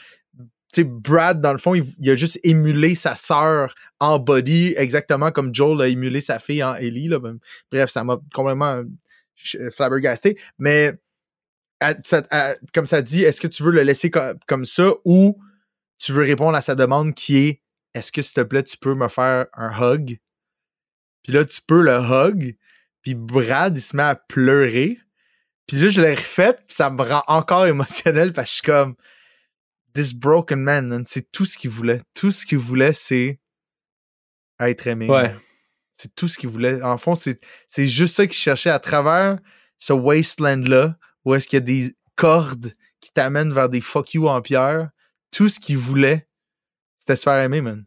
Tu sais, Brad, dans le fond, il, a juste émulé sa sœur en body, exactement comme Joel a émulé sa fille en Ellie. Là. Bref, ça m'a complètement flabbergasté. Mais comme ça dit, est-ce que tu veux le laisser comme ça ou tu veux répondre à sa demande qui est est-ce que s'il te plaît, tu peux me faire un hug? Puis là, tu peux le hug. Puis Brad, il se met à pleurer. Puis là, je l'ai refait, puis ça me rend encore [laughs] émotionnel parce que je suis comme This broken man, c'est tout ce qu'il voulait. Tout ce qu'il voulait, c'est être aimé. Ouais. C'est tout ce qu'il voulait. En fond, c'est juste ça qu'il cherchait à travers ce wasteland-là, où est-ce qu'il y a des cordes qui t'amènent vers des fuck you en pierre. Tout ce qu'il voulait, c'était se faire aimer, man.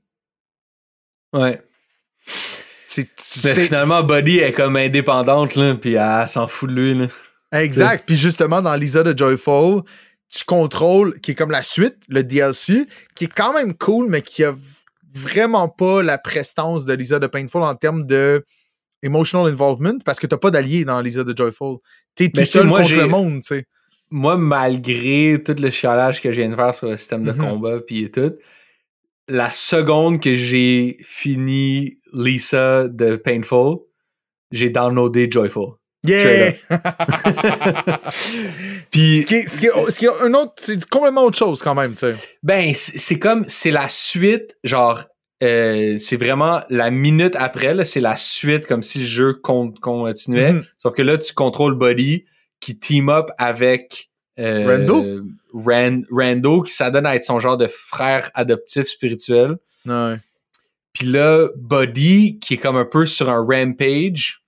Ouais. Mais finalement, Buddy est comme indépendante, là, puis elle s'en fout de lui. Là. Exact. Puis justement, dans Lisa de Joyful, tu contrôles, qui est comme la suite, le DLC, qui est quand même cool, mais qui a vraiment pas la prestance de Lisa de Painful en termes de emotional involvement, parce que t'as pas d'allié dans Lisa de Joyful. T'es tout seul contre le monde, tu sais. Moi, malgré tout le chialage que je viens de faire sur le système de mm-hmm. combat, puis tout, la seconde que j'ai fini Lisa de Painful, j'ai downloadé Joyful. Yeah! [laughs] Puis. Ce qui est, un autre, c'est complètement autre chose quand même, tu sais. Ben, c'est comme, c'est la suite, genre, euh, c'est vraiment la minute après, c'est la suite, comme si le jeu continuait. Mm-hmm. Sauf que là, tu contrôles Buddy qui team up avec euh, Rando? Rando, qui s'adonne à être son genre de frère adoptif spirituel. Ouais. Puis là, Buddy, qui est comme un peu sur un rampage,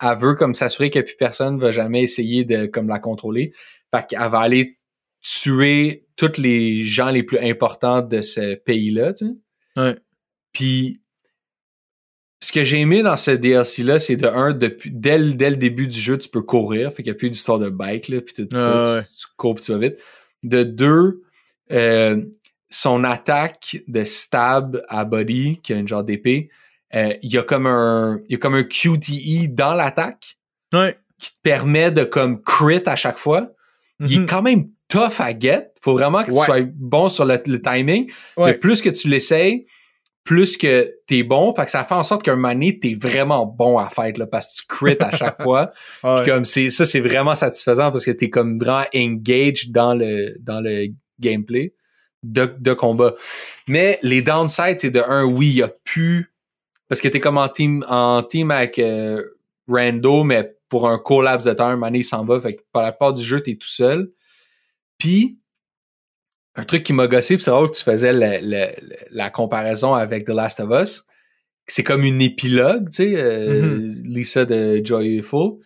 elle veut comme s'assurer que plus personne va jamais essayer de comme la contrôler. Fait qu'elle va aller tuer tous les gens les plus importants de ce pays-là, tu sais. Ouais. Puis ce que j'ai aimé dans ce DLC-là, c'est de un, depuis, dès, le début du jeu, tu peux courir, fait qu'il n'y a plus d'histoire de bike, là, puis tout, ça, tu, cours puis tu vas vite. De deux, euh, son attaque de stab à body, qui a une genre d'épée, euh, il y a comme un il y a comme un QTE dans l'attaque qui te permet de comme crit à chaque fois. Il est mhm. quand même tough à get. Faut vraiment que tu sois bon sur le, timing. Mais plus que tu l'essayes, plus que t'es bon. Fait que ça fait en sorte qu'un mané, t'es vraiment bon à faire là, parce que tu crit à chaque [laughs] fois. comme c'est ça, c'est vraiment satisfaisant parce que t'es comme vraiment engaged dans le dans le gameplay de, combat. Mais les downsides, c'est de un, oui, il y a plus. Parce que t'es comme en team, en team avec euh, Rando, mais pour un court laps de temps, un mané, il s'en va. Fait que par la part du jeu, t'es tout seul. Puis, un truc qui m'a gossé, c'est vrai que tu faisais la comparaison avec The Last of Us. C'est comme une épilogue, tu sais, euh, mm-hmm. Lisa de Joyful.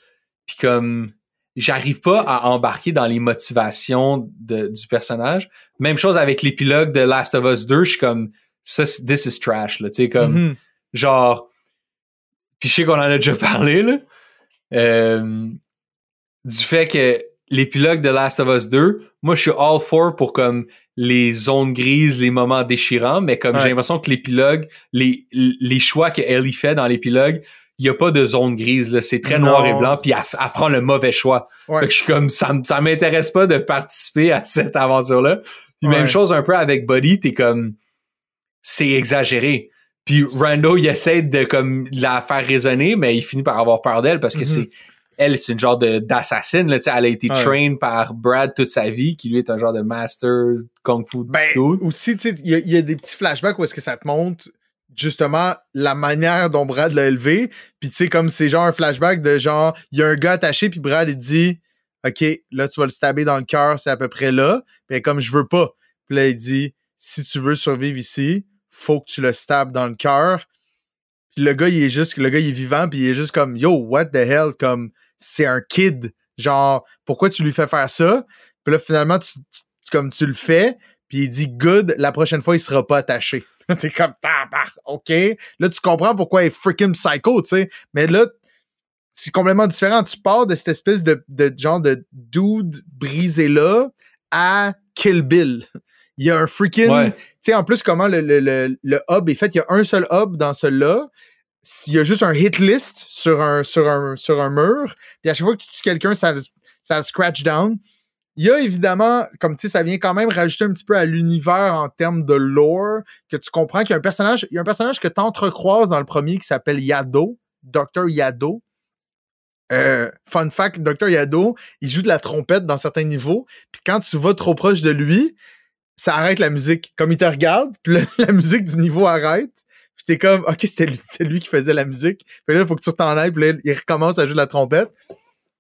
Puis comme j'arrive pas à embarquer dans les motivations du personnage. Même chose avec l'épilogue de Last of Us 2, je suis comme ça, this is trash, là, tu sais, comme mm-hmm. genre. Puis je sais qu'on en a déjà [laughs] parlé, là. Euh, du fait que l'épilogue de Last of Us 2, moi je suis all for pour comme les zones grises, les moments déchirants, mais comme j'ai l'impression que l'épilogue, les, les choix que Ellie fait dans l'épilogue, il y a pas de zone grise là, c'est très noir et blanc puis elle, prend le mauvais choix. Fait que je suis comme ça ça m'intéresse pas de participer à cette aventure là. Puis même chose un peu avec Buddy, t'es comme c'est exagéré. Puis Rando, il essaie de comme la faire raisonner, mais il finit par avoir peur d'elle parce que mm-hmm. c'est elle, c'est une genre d'assassine. Là, elle a été trained par Brad toute sa vie, qui lui est un genre de master kung fu. Ben, aussi, il y, y, a des petits flashbacks où est-ce que ça te montre justement la manière dont Brad l'a élevé. Puis tu sais, comme c'est genre un flashback de genre, il y a un gars attaché, puis Brad il dit OK, là tu vas le stabber dans le cœur, c'est à peu près là. Puis comme je veux pas. Puis là, il dit si tu veux survivre ici, faut que tu le stabs dans le cœur. Puis le gars, il est juste, le gars, il est vivant, puis il est juste comme Yo, what the hell? Comme c'est un kid. Genre, pourquoi tu lui fais faire ça? Puis là, finalement, tu, comme tu le fais, puis il dit good, la prochaine fois, il sera pas attaché. T'es comme, OK? Là, tu comprends pourquoi il est freaking psycho, tu sais. Mais là, c'est complètement différent. Tu pars de cette espèce de, de genre de dude brisé là à Kill Bill. Il y a un freaking. Tu sais, en plus, comment le, le, le, hub est fait. Il y a un seul hub dans celui-là. Il y a juste un hit list sur un, sur un, sur un mur. Puis à chaque fois que tu tues quelqu'un, ça, ça le scratch down. Il y a évidemment, comme tu sais, ça vient quand même rajouter un petit peu à l'univers en termes de lore, que tu comprends qu'il y a un personnage, il y a un personnage que tu entrecroises dans le premier qui s'appelle Yado, Dr. Yado. Euh, fun fact, Dr. Yado, il joue de la trompette dans certains niveaux, puis quand tu vas trop proche de lui, ça arrête la musique. Comme il te regarde, puis [laughs] la, musique du niveau arrête. Puis t'es comme, ok, c'est lui, lui, qui faisait la musique. Puis là, il faut que tu t'en ailles, puis là, il recommence à jouer de la trompette.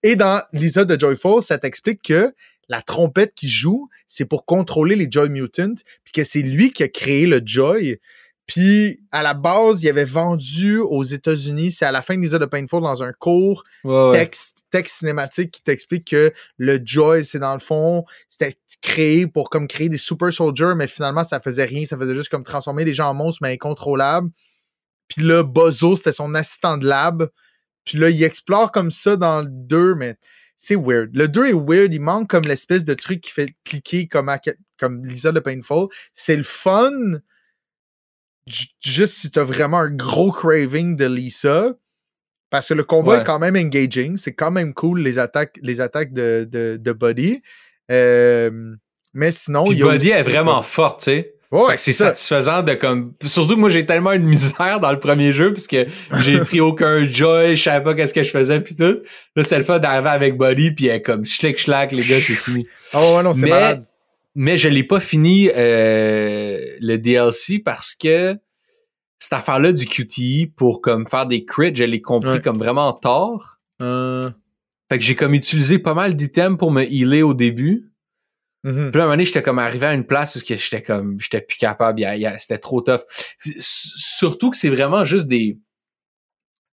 Et dans Lisa de Joyful, ça t'explique que la trompette qui joue, c'est pour contrôler les Joy Mutants, puis que c'est lui qui a créé le Joy. Puis à la base, il avait vendu aux États-Unis, c'est à la fin de l'épisode de Painful dans un cours texte, texte cinématique qui t'explique que le Joy, c'est dans le fond, c'était créé pour comme créer des super soldiers, mais finalement ça faisait rien, ça faisait juste comme transformer les gens en monstres mais incontrôlables. Puis là, Bozo, c'était son assistant de lab. Puis là, il explore comme ça dans le 2, mais c'est weird. Le 2 est weird, il manque comme l'espèce de truc qui fait cliquer comme, comme Lisa de Painful. C'est le fun, juste si t'as vraiment un gros craving de Lisa. Parce que le combat est quand même engaging. C'est quand même cool, les attaques, les attaques de, de, de Buddy. Euh, mais sinon, il Buddy est vraiment forte, tu sais c'est satisfaisant de comme. Surtout que moi j'ai tellement une misère dans le premier jeu puisque j'ai pris aucun joy, je savais pas qu'est-ce que je faisais puis tout. Là c'est le fait d'arriver avec Buddy puis est comme schlick schlack les gars c'est fini. Oh ouais non c'est malade. Mais je l'ai pas fini euh, le DLC parce que cette affaire-là du QTE pour comme faire des crits, je l'ai compris comme vraiment tort. Euh... Fait que j'ai comme utilisé pas mal d'items pour me healer au début. Mm-hmm. Puis à un moment donné, j'étais comme arrivé à une place où j'étais comme j'étais plus capable, c'était trop tough. Surtout que c'est vraiment juste des.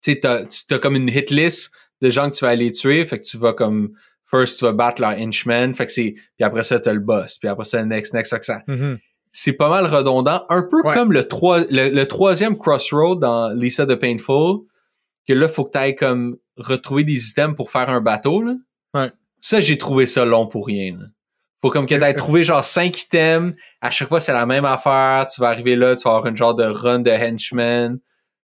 Tu sais, t'as, as comme une hit list de gens que tu vas aller tuer, fait que tu vas comme first tu vas battre leur henchman, fait que c'est. Puis après ça, t'as le boss, puis après ça, next, next, ça. ça. Mm-hmm. C'est pas mal redondant, un peu comme le, trois, le, troisième crossroad dans Lisa de Painful, que là, faut que t'ailles comme retrouver des items pour faire un bateau. Là. Ouais. Ça, j'ai trouvé ça long pour rien. Là. Faut comme que t'aies [laughs] trouvé genre cinq items. À chaque fois, c'est la même affaire. Tu vas arriver là, tu vas avoir une genre de run de henchman.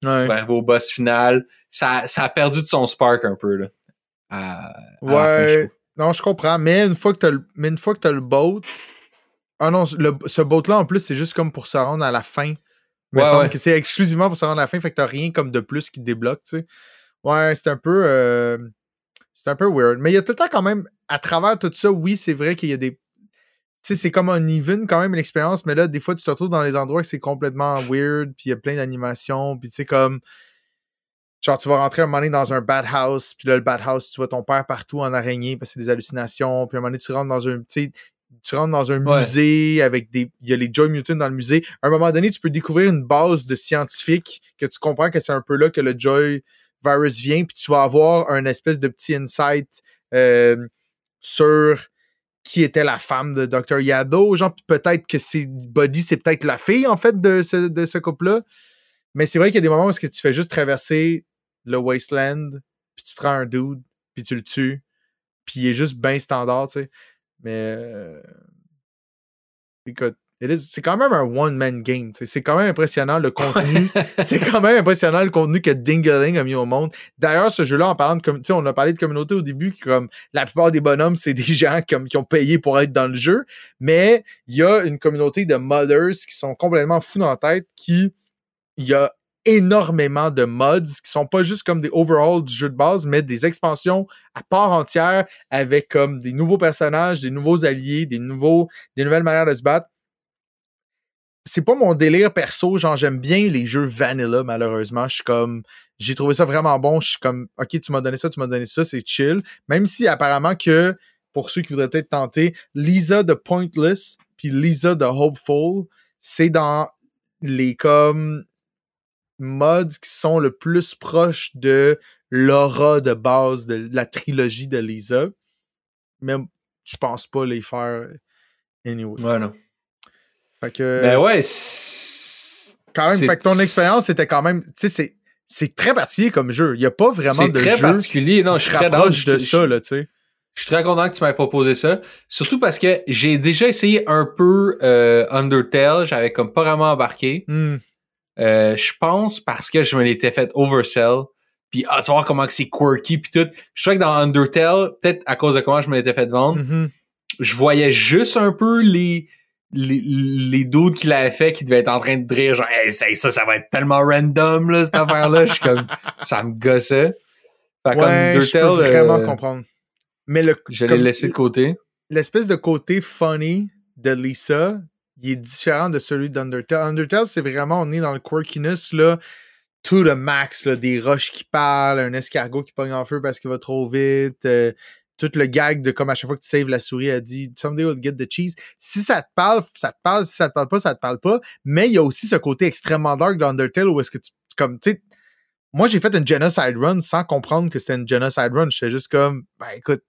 Ouais. Tu vas arriver au boss final. Ça, ça a perdu de son spark un peu, là. ouais. non, je comprends. Mais une fois que t'as le, mais une fois que t'as le boat. Ah non, ce boat-là, en plus, c'est juste comme pour se rendre à la fin. Mais ouais, ouais. que c'est exclusivement pour se rendre à la fin, fait que t'as rien comme de plus qui débloque, tu sais. Ouais, c'est un peu. Euh, c'est un peu weird. Mais il y a tout le temps quand même, à travers tout ça, oui, c'est vrai qu'il y a des. Tu sais, c'est comme un even quand même l'expérience, mais là, des fois, tu te retrouves dans les endroits que c'est complètement weird, puis il y a plein d'animations, puis tu sais, comme. Genre, tu vas rentrer un moment donné dans un bad house, puis là, le bad house, tu vois ton père partout en araignée parce que c'est des hallucinations, puis à un moment donné, tu rentres dans un. Tu tu rentres dans un musée avec des. Il y a les Joy Mutants dans le musée. À un moment donné, tu peux découvrir une base de scientifiques que tu comprends que c'est un peu là que le Joy virus vient, puis tu vas avoir un espèce de petit insight euh, sur qui était la femme de Dr. Yado. Genre, peut-être que c'est Buddy, c'est peut-être la fille, en fait, de ce, couple-là. Mais c'est vrai qu'il y a des moments où que tu fais juste traverser le wasteland, puis tu te rends un dude, puis tu le tues, puis il est juste bien standard, tu sais. Mais. Euh, écoute, c'est quand même un one-man game. C'est quand même impressionnant le contenu. c'est quand même impressionnant le contenu que Dingaling a mis au monde. D'ailleurs, ce jeu-là, en parlant de communauté, on a parlé de communauté au début, comme la plupart des bonhommes, c'est des gens comme, qui ont payé pour être dans le jeu. Mais il y a une communauté de modders qui sont complètement fous dans la tête, qui il y a énormément de mods qui sont pas juste comme des overhauls du jeu de base, mais des expansions à part entière avec comme des nouveaux personnages, des nouveaux alliés, des nouveaux, des nouvelles manières de se battre c'est pas mon délire perso. Genre, j'aime bien les jeux vanilla, malheureusement. Je suis comme, j'ai trouvé ça vraiment bon. Je suis comme, ok, tu m'as donné ça, tu m'as donné ça, c'est chill. Même si apparemment que, pour ceux qui voudraient peut-être tenter, Lisa de Pointless puis Lisa de Hopeful, c'est dans les comme mods qui sont le plus proches de l'aura de base de la trilogie de Lisa. Mais je pense pas les faire anyway. Ouais, non. Fait que. Ben ouais. Quand même, fait que ton expérience était quand même. Tu sais, c'est très particulier comme jeu. Il n'y a pas vraiment de très particulier. Non, je suis très de ça, là, tu sais. Je suis très content que tu m'aies proposé ça. Surtout parce que j'ai déjà essayé un peu euh, Undertale. J'avais comme pas vraiment embarqué. Hmm. Euh, je pense parce que je me l'étais fait oversell. Puis, ah, tu vas voir comment c'est quirky puis tout. Je crois que dans Undertale, peut-être à cause de comment je me l'étais fait vendre, mm-hmm. je voyais juste un peu les les, les doutes qu'il avait fait qui devaient être en train de rire genre hey, ça, ça va être tellement random là, cette affaire-là. Je suis comme ça me gossait. Fait ouais, je peux vraiment euh, comprendre. Mais le je l'ai laissé de côté. L'espèce de côté funny de Lisa, il est différent de celui d'Undertale. Undertale, c'est vraiment, on est dans le quirkiness, là, to the max, là, des roches qui parlent, un escargot qui pogne en feu parce qu'il va trop vite, euh, tout le gag de comme à chaque fois que tu saves la souris, elle dit Someday we'll get the cheese. Si ça te parle, ça te parle. Si ça te parle pas, ça te parle pas. Mais il y a aussi ce côté extrêmement dark d'Undertale où est-ce que tu, comme, tu sais, moi j'ai fait une genocide run sans comprendre que c'était une genocide run. J'étais juste comme, ben écoute,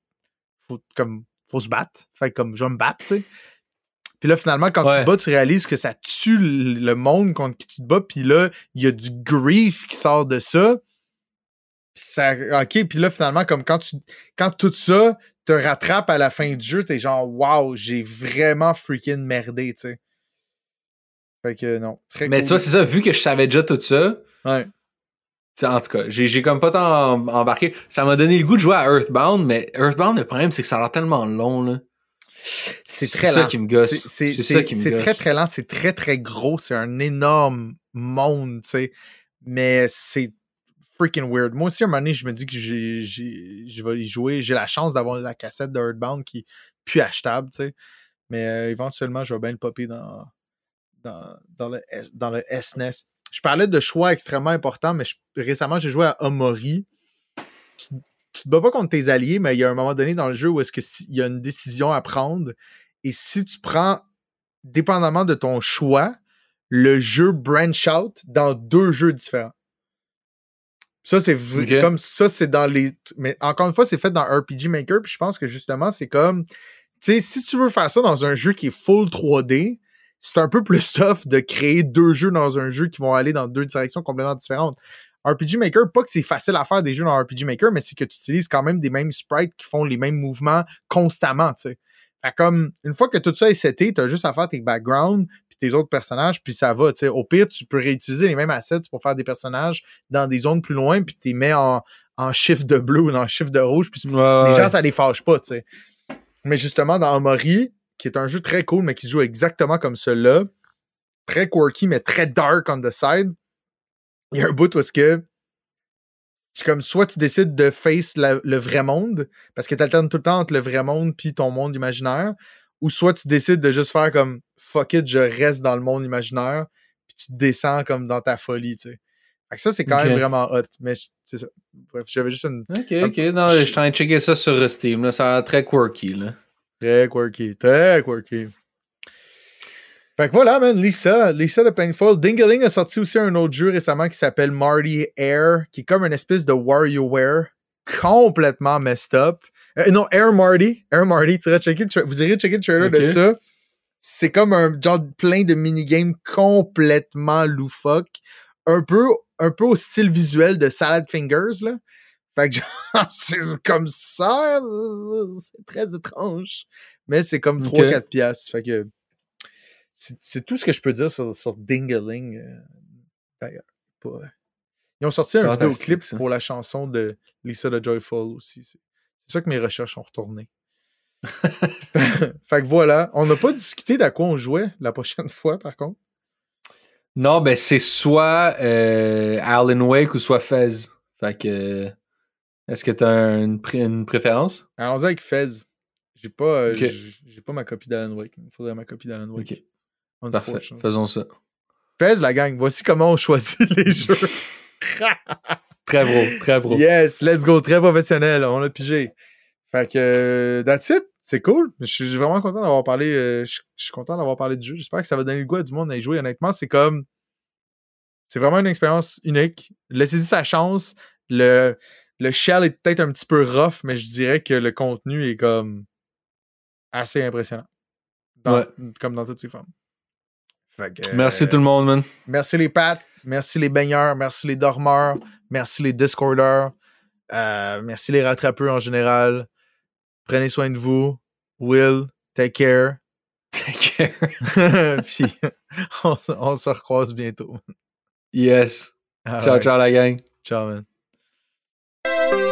faut, comme, faut se battre. Fait comme, je vais me battre, tu sais. Puis là, finalement, quand tu te bats, tu réalises que ça tue le monde contre qui tu te bats. Puis là, il y a du grief qui sort de ça ça, ok, puis là, finalement, comme quand tu quand tout ça te rattrape à la fin du jeu, t'es genre Wow, j'ai vraiment freaking merdé, tu sais. Fait que non. Très Mais tu vois, c'est ça, vu que je savais déjà tout ça. Ouais. En tout cas, j'ai comme pas tant embarqué. Ça m'a donné le goût de jouer à Earthbound, mais Earthbound, le problème, c'est que ça a l'air tellement long, là. C'est très lent. Ça qui me gosse. C'est ça qui me gosse. C'est très, très lent. C'est très, très gros. C'est un énorme monde, tu sais. Mais c'est freaking weird. Moi aussi, à un moment donné, je me dis que je vais y jouer. J'ai la chance d'avoir la cassette de Earthbound qui est plus achetable, tu sais. Mais euh, éventuellement, je vais bien le popper dans, le, dans le SNES. E je parlais de choix extrêmement importants, mais récemment, j'ai joué à Omori. Tu, tu te bats pas contre tes alliés, mais il y a un moment donné dans le jeu où est-ce qu'il y a une décision à prendre. Et si tu prends, dépendamment de ton choix, le jeu branch out dans deux jeux différents. Ça, c'est comme ça, c'est dans les. Mais encore une fois, c'est fait dans RPG Maker, puis je pense que justement, c'est comme. Tu sais, si tu veux faire ça dans un jeu qui est full 3D, c'est un peu plus [laughs] tough de créer deux jeux dans un jeu qui vont aller dans deux directions complètement différentes. RPG Maker, pas que c'est facile à faire des jeux dans RPG Maker, mais c'est que tu utilises quand même des mêmes sprites qui font les mêmes mouvements constamment, tu sais. Fait comme, une fois que tout ça est seté, t'as juste à faire tes backgrounds, tes autres personnages, puis ça va. Au pire, tu peux réutiliser les mêmes assets pour faire des personnages dans des zones plus loin, puis tu les mets en, en shift de bleu ou en shift de rouge, puis les gens, ça les fâche pas. Mais justement, dans Amori, qui est un jeu très cool, mais qui se joue exactement comme celui-là, très quirky, mais très dark on the side, il y a un bout où est-ce que c'est comme soit tu décides de face le vrai monde, parce que tu alternes tout le temps entre le vrai monde puis ton monde imaginaire, ou soit tu décides de juste faire comme fuck it, je reste dans le monde imaginaire, puis tu descends comme dans ta folie, tu sais. Fait que ça, c'est quand même vraiment hot. Mais c'est ça. Bref, j'avais juste une. Ok, ok. Non, je suis en train de checker ça sur Steam. Là. Ça a l'air très quirky. Là. Très quirky. Très quirky. Fait que voilà, man. Lisa. Lisa de Painful. Dingaling a sorti aussi un autre jeu récemment qui s'appelle Marty Air, qui est comme une espèce de WarioWare complètement messed up. Euh, non, Air Marty. Air Marty. Tu checker, vous irez checker le trailer de ça. C'est comme un genre plein de minigames complètement loufoques. Un peu, un peu au style visuel de Salad Fingers, là. Fait que [laughs] genre, c'est comme ça. C'est très étrange. Mais c'est comme 3-4 piastres. Fait que. c'est tout ce que je peux dire sur, sur Dingaling. euh, D'ailleurs. Pas- Ils ont sorti un Fantastique, vidéoclip pour la chanson de Lisa de Joyful aussi. C'est ça que mes recherches ont retourné. fait que voilà. On n'a pas discuté d'à quoi on jouait la prochaine fois, par contre. Non, ben c'est soit euh, Alan Wake ou soit Fez. Fait que. Est-ce que une, pré- une préférence? Allons-y avec Fez. J'ai pas, euh, j'ai- pas ma copie d'Alan Wake. Il me faudrait ma copie d'Alan Wake. Ok. Parfait. Faisons ça. Fez, la gang. Voici comment on [laughs] choisit les jeux. [laughs] Très bro, très bro. Yes, let's go. Très professionnel. On a pigé. Fait que, euh, that's it. C'est cool. Je suis vraiment content d'avoir parlé. euh, je je suis content d'avoir parlé du jeu. J'espère que ça va donner le goût à du monde à y jouer. Honnêtement, c'est comme. C'est vraiment une expérience unique. Laissez-y sa chance. Le, le shell est peut-être un petit peu rough, mais je dirais que le contenu est comme. assez impressionnant. Dans- Ouais. Comme dans toutes ses formes. Que, Merci euh, tout le monde, man. Merci les pattes, merci les baigneurs, merci les dormeurs, merci les discordeurs, euh, merci les rattrapeurs en général. Prenez soin de vous. Will, take care. [laughs] Take care. [laughs] Puis [laughs] on, se- on se recroise bientôt. Yes. Ciao, ciao la gang. Ciao, man.